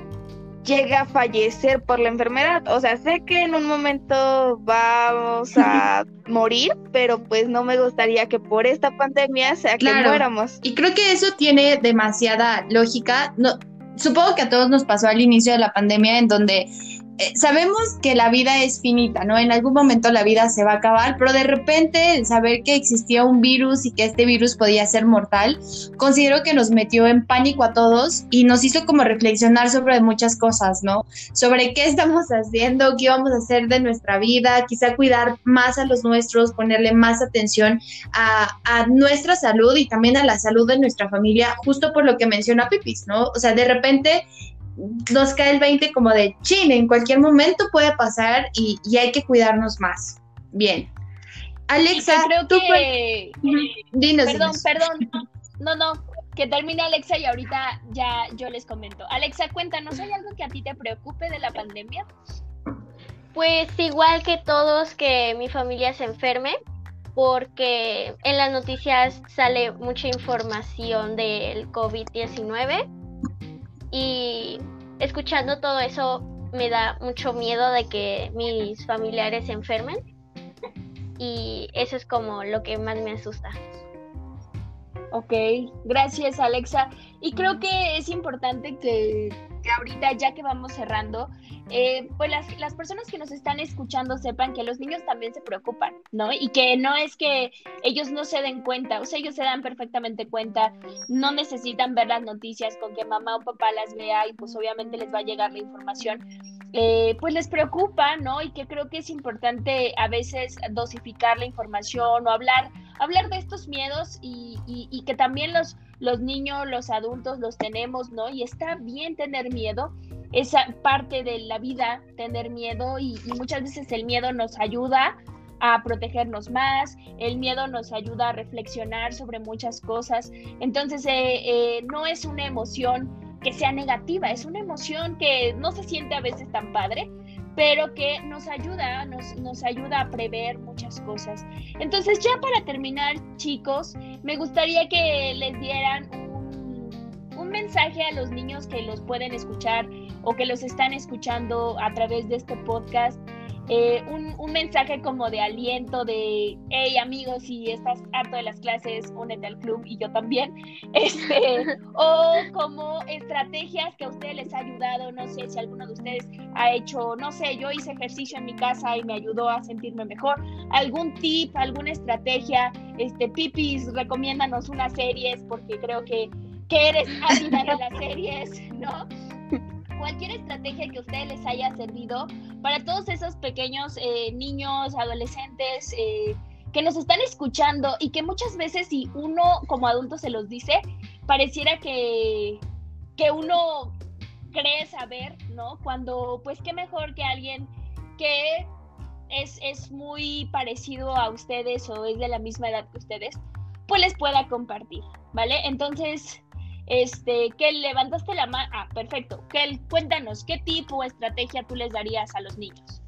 llegue a fallecer por la enfermedad. O sea, sé que en un momento vamos a *laughs* morir, pero pues no me gustaría que por esta pandemia sea que Claro. muéramos. Y creo que eso tiene demasiada lógica. No, supongo que a todos nos pasó al inicio de la pandemia en donde eh, sabemos que la vida es finita, ¿no? En algún momento la vida se va a acabar, pero de repente el saber que existía un virus y que este virus podía ser mortal, considero que nos metió en pánico a todos y nos hizo como reflexionar sobre muchas cosas, ¿no? Sobre qué estamos haciendo, qué vamos a hacer de nuestra vida, quizá cuidar más a los nuestros, ponerle más atención a, a nuestra salud y también a la salud de nuestra familia, justo por lo que menciona Pipis, ¿no? O sea, de repente nos cae el 20 como de Chile, en cualquier momento puede pasar y, hay que cuidarnos más. Bien. Alexa, creo que... Dinos, perdón, perdón. No, no, que termine Alexa y ahorita ya yo les comento. Alexa, cuéntanos, ¿hay algo que a ti te preocupe de la pandemia? Pues igual que todos, que mi familia se enferme, porque en las noticias sale mucha información del COVID-19 y escuchando todo eso me da mucho miedo de que mis familiares se enfermen y eso es como lo que más me asusta. Ok, gracias Alexa. Y creo que es importante que, ahorita, ya que vamos cerrando, eh, pues las, las, personas que nos están escuchando sepan que los niños también se preocupan, ¿no? Y que no es que ellos no se den cuenta, o sea, ellos se dan perfectamente cuenta, no necesitan ver las noticias con que mamá o papá las vea y pues obviamente les va a llegar la información. Eh, pues les preocupa, ¿no? Y que creo que es importante a veces dosificar la información o hablar, hablar de estos miedos y, y que también los, los niños, los adultos los tenemos, ¿no? Y está bien tener miedo esa parte de la vida, tener miedo y, muchas veces el miedo nos ayuda a protegernos más, el miedo nos ayuda a reflexionar sobre muchas cosas. Entonces, eh, eh, no es una emoción que sea negativa, es una emoción que no se siente a veces tan padre, pero que nos ayuda, nos, nos ayuda a prever muchas cosas. Entonces, ya para terminar, chicos, me gustaría que les dieran un, un mensaje a los niños que los pueden escuchar o que los están escuchando a través de este podcast, eh, un, un, mensaje como de aliento, de, hey amigos, si estás harto de las clases, únete al club y yo también, *laughs* este, o como estrategias que a ustedes les ha ayudado, no sé si alguno de ustedes ha hecho, no sé, yo hice ejercicio en mi casa y me ayudó a sentirme mejor, algún tip, alguna estrategia, este, Pipis, recomiéndanos unas series porque creo que, que eres *laughs* ávida de las series, ¿no? Cualquier estrategia que a ustedes les haya servido para todos esos pequeños eh, niños, adolescentes eh, que nos están escuchando y que muchas veces si uno como adulto se los dice, pareciera que, que uno cree saber, ¿no? Cuando pues qué mejor que alguien que es, es muy parecido a ustedes o es de la misma edad que ustedes, pues les pueda compartir, ¿vale? Entonces, este, que levantaste la mano. Ah, perfecto. Que cuéntanos, ¿qué tipo de estrategia tú les darías a los niños?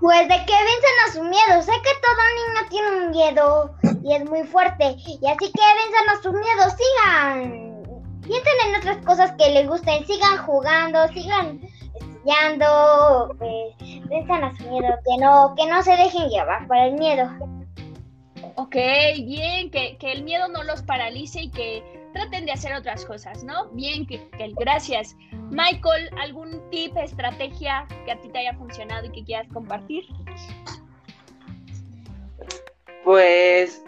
Pues de que venzan a su miedo. Sé que todo niño tiene un miedo y es muy fuerte. Y así que venzan a su miedo. Sigan. Piensen en otras cosas que les gusten. Sigan jugando, sigan estudiando. Pues, venzan a su miedo. Que no, que no se dejen llevar por el miedo. Ok, bien, que, que el miedo no los paralice y que traten de hacer otras cosas, ¿no? Bien, que, gracias. Michael, ¿algún tip, estrategia que a ti te haya funcionado y que quieras compartir? Pues,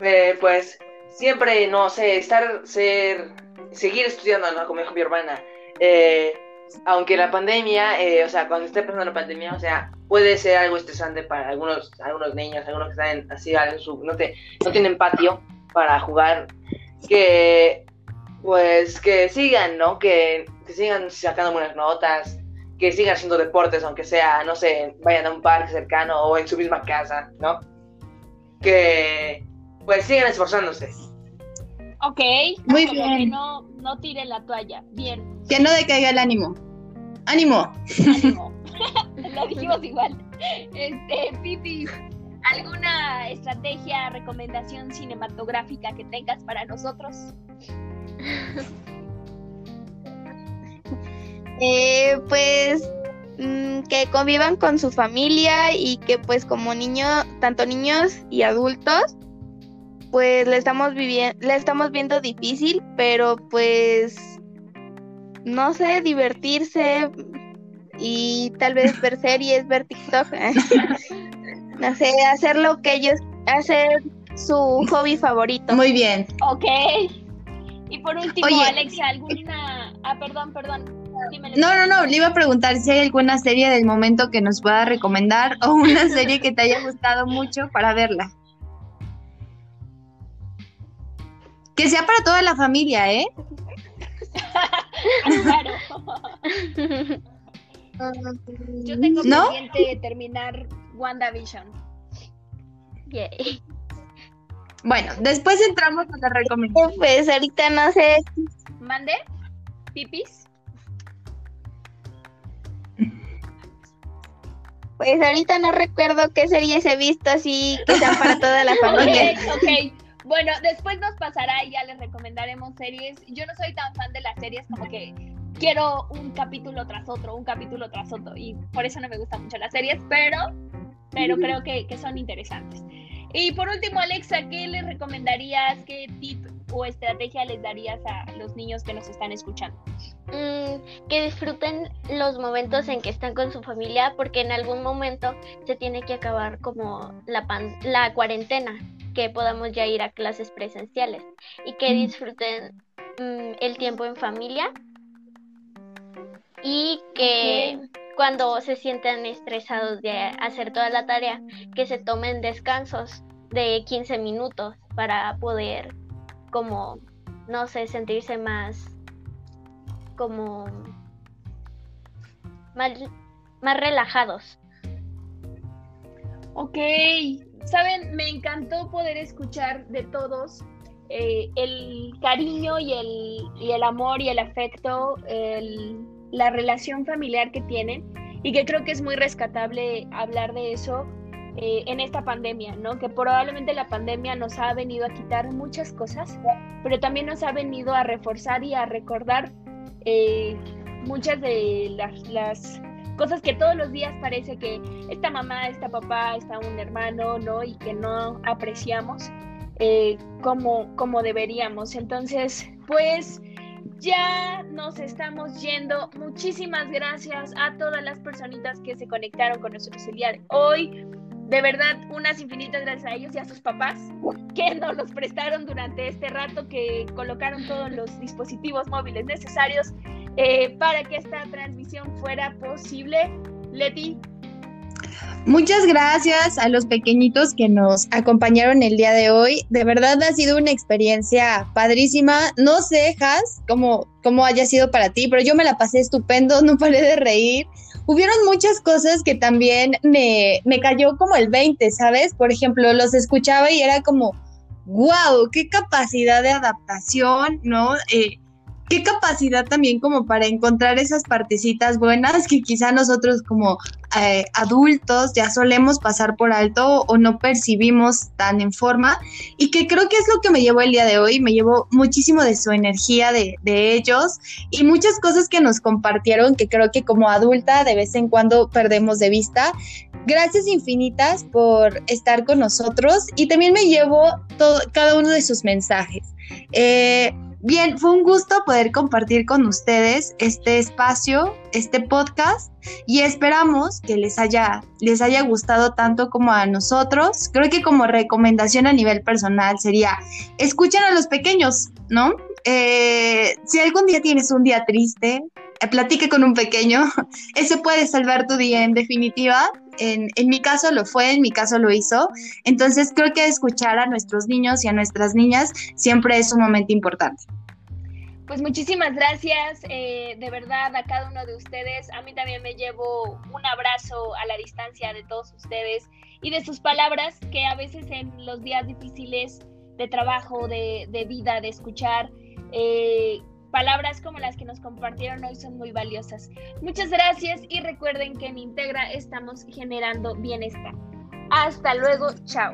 eh, pues, siempre, no sé, estar, ser, seguir estudiando. Como dijo mi hermana. Eh, aunque la pandemia, eh, o sea, cuando esté pasando la pandemia, o sea, puede ser algo estresante para algunos, algunos niños, algunos que están así, no, te, no tienen patio para jugar que pues que sigan, ¿no? Que, sigan sacando buenas notas, que sigan haciendo deportes, aunque sea, no sé, vayan a un parque cercano o en su misma casa, ¿no? Que pues sigan esforzándose. Ok, muy bien. Que no, no tiren la toalla, bien. Que no decaiga el ánimo. ¡Ánimo! ¡Ánimo! *laughs* Lo dijimos igual. Este, Pipi, ¿Alguna estrategia, recomendación cinematográfica que tengas para nosotros? *laughs* Eh, pues mm, que convivan con su familia y que pues como niños, tanto niños y adultos, pues le estamos viviendo, le estamos viendo difícil, pero pues no sé, divertirse y tal vez ver *laughs* series, ver TikTok. *laughs* no sé, hacer lo que ellos, hacer su hobby favorito. Muy bien. Ok. Y por último, Oye. Alexa, ¿alguna... Ah, perdón, perdón. Dímelo. No, no, no, le iba a preguntar si hay alguna serie del momento que nos pueda recomendar o una *laughs* serie que te haya gustado mucho para verla. Que sea para toda la familia, ¿eh? *laughs* Claro. Yo tengo ¿No? pendiente terminar WandaVision. Yay. Bueno, después entramos a la recomendación. Pues ahorita no sé, ¿Mande? ¿Pipis? pues ahorita no recuerdo qué series he visto así que sean para toda la *laughs* familia. Ok, ok. Bueno, después nos pasará y ya les recomendaremos series. Yo no soy tan fan de las series como que quiero un capítulo tras otro, un capítulo tras otro. Y por eso no me gustan mucho las series, pero, pero creo que, que son interesantes. Y por último, Alexa, ¿qué les recomendarías? ¿Qué tip o estrategia les darías a los niños que nos están escuchando? Mm, que disfruten los momentos en que están con su familia porque en algún momento se tiene que acabar como la, pan- la cuarentena, que podamos ya ir a clases presenciales y que disfruten mm, el tiempo en familia y que cuando se sientan estresados de hacer toda la tarea, que se tomen descansos de 15 minutos para poder como, no sé, sentirse más como más, más relajados. Ok, saben, me encantó poder escuchar de todos eh, el cariño y el, y el amor y el afecto, el- la relación familiar que tienen y que creo que es muy rescatable hablar de eso eh, en esta pandemia, ¿no? Que probablemente la pandemia nos ha venido a quitar muchas cosas, pero también nos ha venido a reforzar y a recordar eh, muchas de las, cosas que todos los días parece que esta mamá, esta papá, está un hermano, ¿no? Y que no apreciamos eh, como, como deberíamos. Entonces, pues ya nos estamos yendo. Muchísimas gracias a todas las personitas que se conectaron con nosotros el hoy. De verdad, unas infinitas gracias a ellos y a sus papás que nos los prestaron durante este rato, que colocaron todos los dispositivos móviles necesarios eh, para que esta transmisión fuera posible. Leti, Muchas gracias a los pequeñitos que nos acompañaron el día de hoy. De verdad ha sido una experiencia padrísima. No sé, Has, cómo, cómo haya sido para ti, pero yo me la pasé estupendo, *laughs* no paré de reír. Hubieron muchas cosas que también me, me cayó como el 20, ¿sabes? Por ejemplo, los escuchaba y era como, wow, qué capacidad de adaptación, ¿no? Eh, qué capacidad también como para encontrar esas partecitas buenas que quizá nosotros como eh, adultos ya solemos pasar por alto o no percibimos tan en forma y que creo que es lo que me llevó el día de hoy, me llevó muchísimo de su energía de, de ellos y muchas cosas que nos compartieron que creo que como adulta de vez en cuando perdemos de vista. Gracias infinitas por estar con nosotros y también me llevo todo, cada uno de sus mensajes. Eh, Bien, fue un gusto poder compartir con ustedes este espacio, este podcast y esperamos que les haya, les haya gustado tanto como a nosotros. Creo que como recomendación a nivel personal sería, escuchen a los pequeños, ¿no? Eh, si algún día tienes un día triste, eh, platique con un pequeño, *laughs* eso puede salvar tu día en definitiva. En, en mi caso lo fue, en mi caso lo hizo. Entonces creo que escuchar a nuestros niños y a nuestras niñas siempre es sumamente importante. Pues muchísimas gracias, eh, de verdad, a cada uno de ustedes. A mí también me llevo un abrazo a la distancia de todos ustedes y de sus palabras que a veces en los días difíciles de trabajo, de, de vida, de escuchar, eh, palabras como las que nos compartieron hoy son muy valiosas. Muchas gracias y recuerden que en Integra estamos generando bienestar. Hasta luego, chao.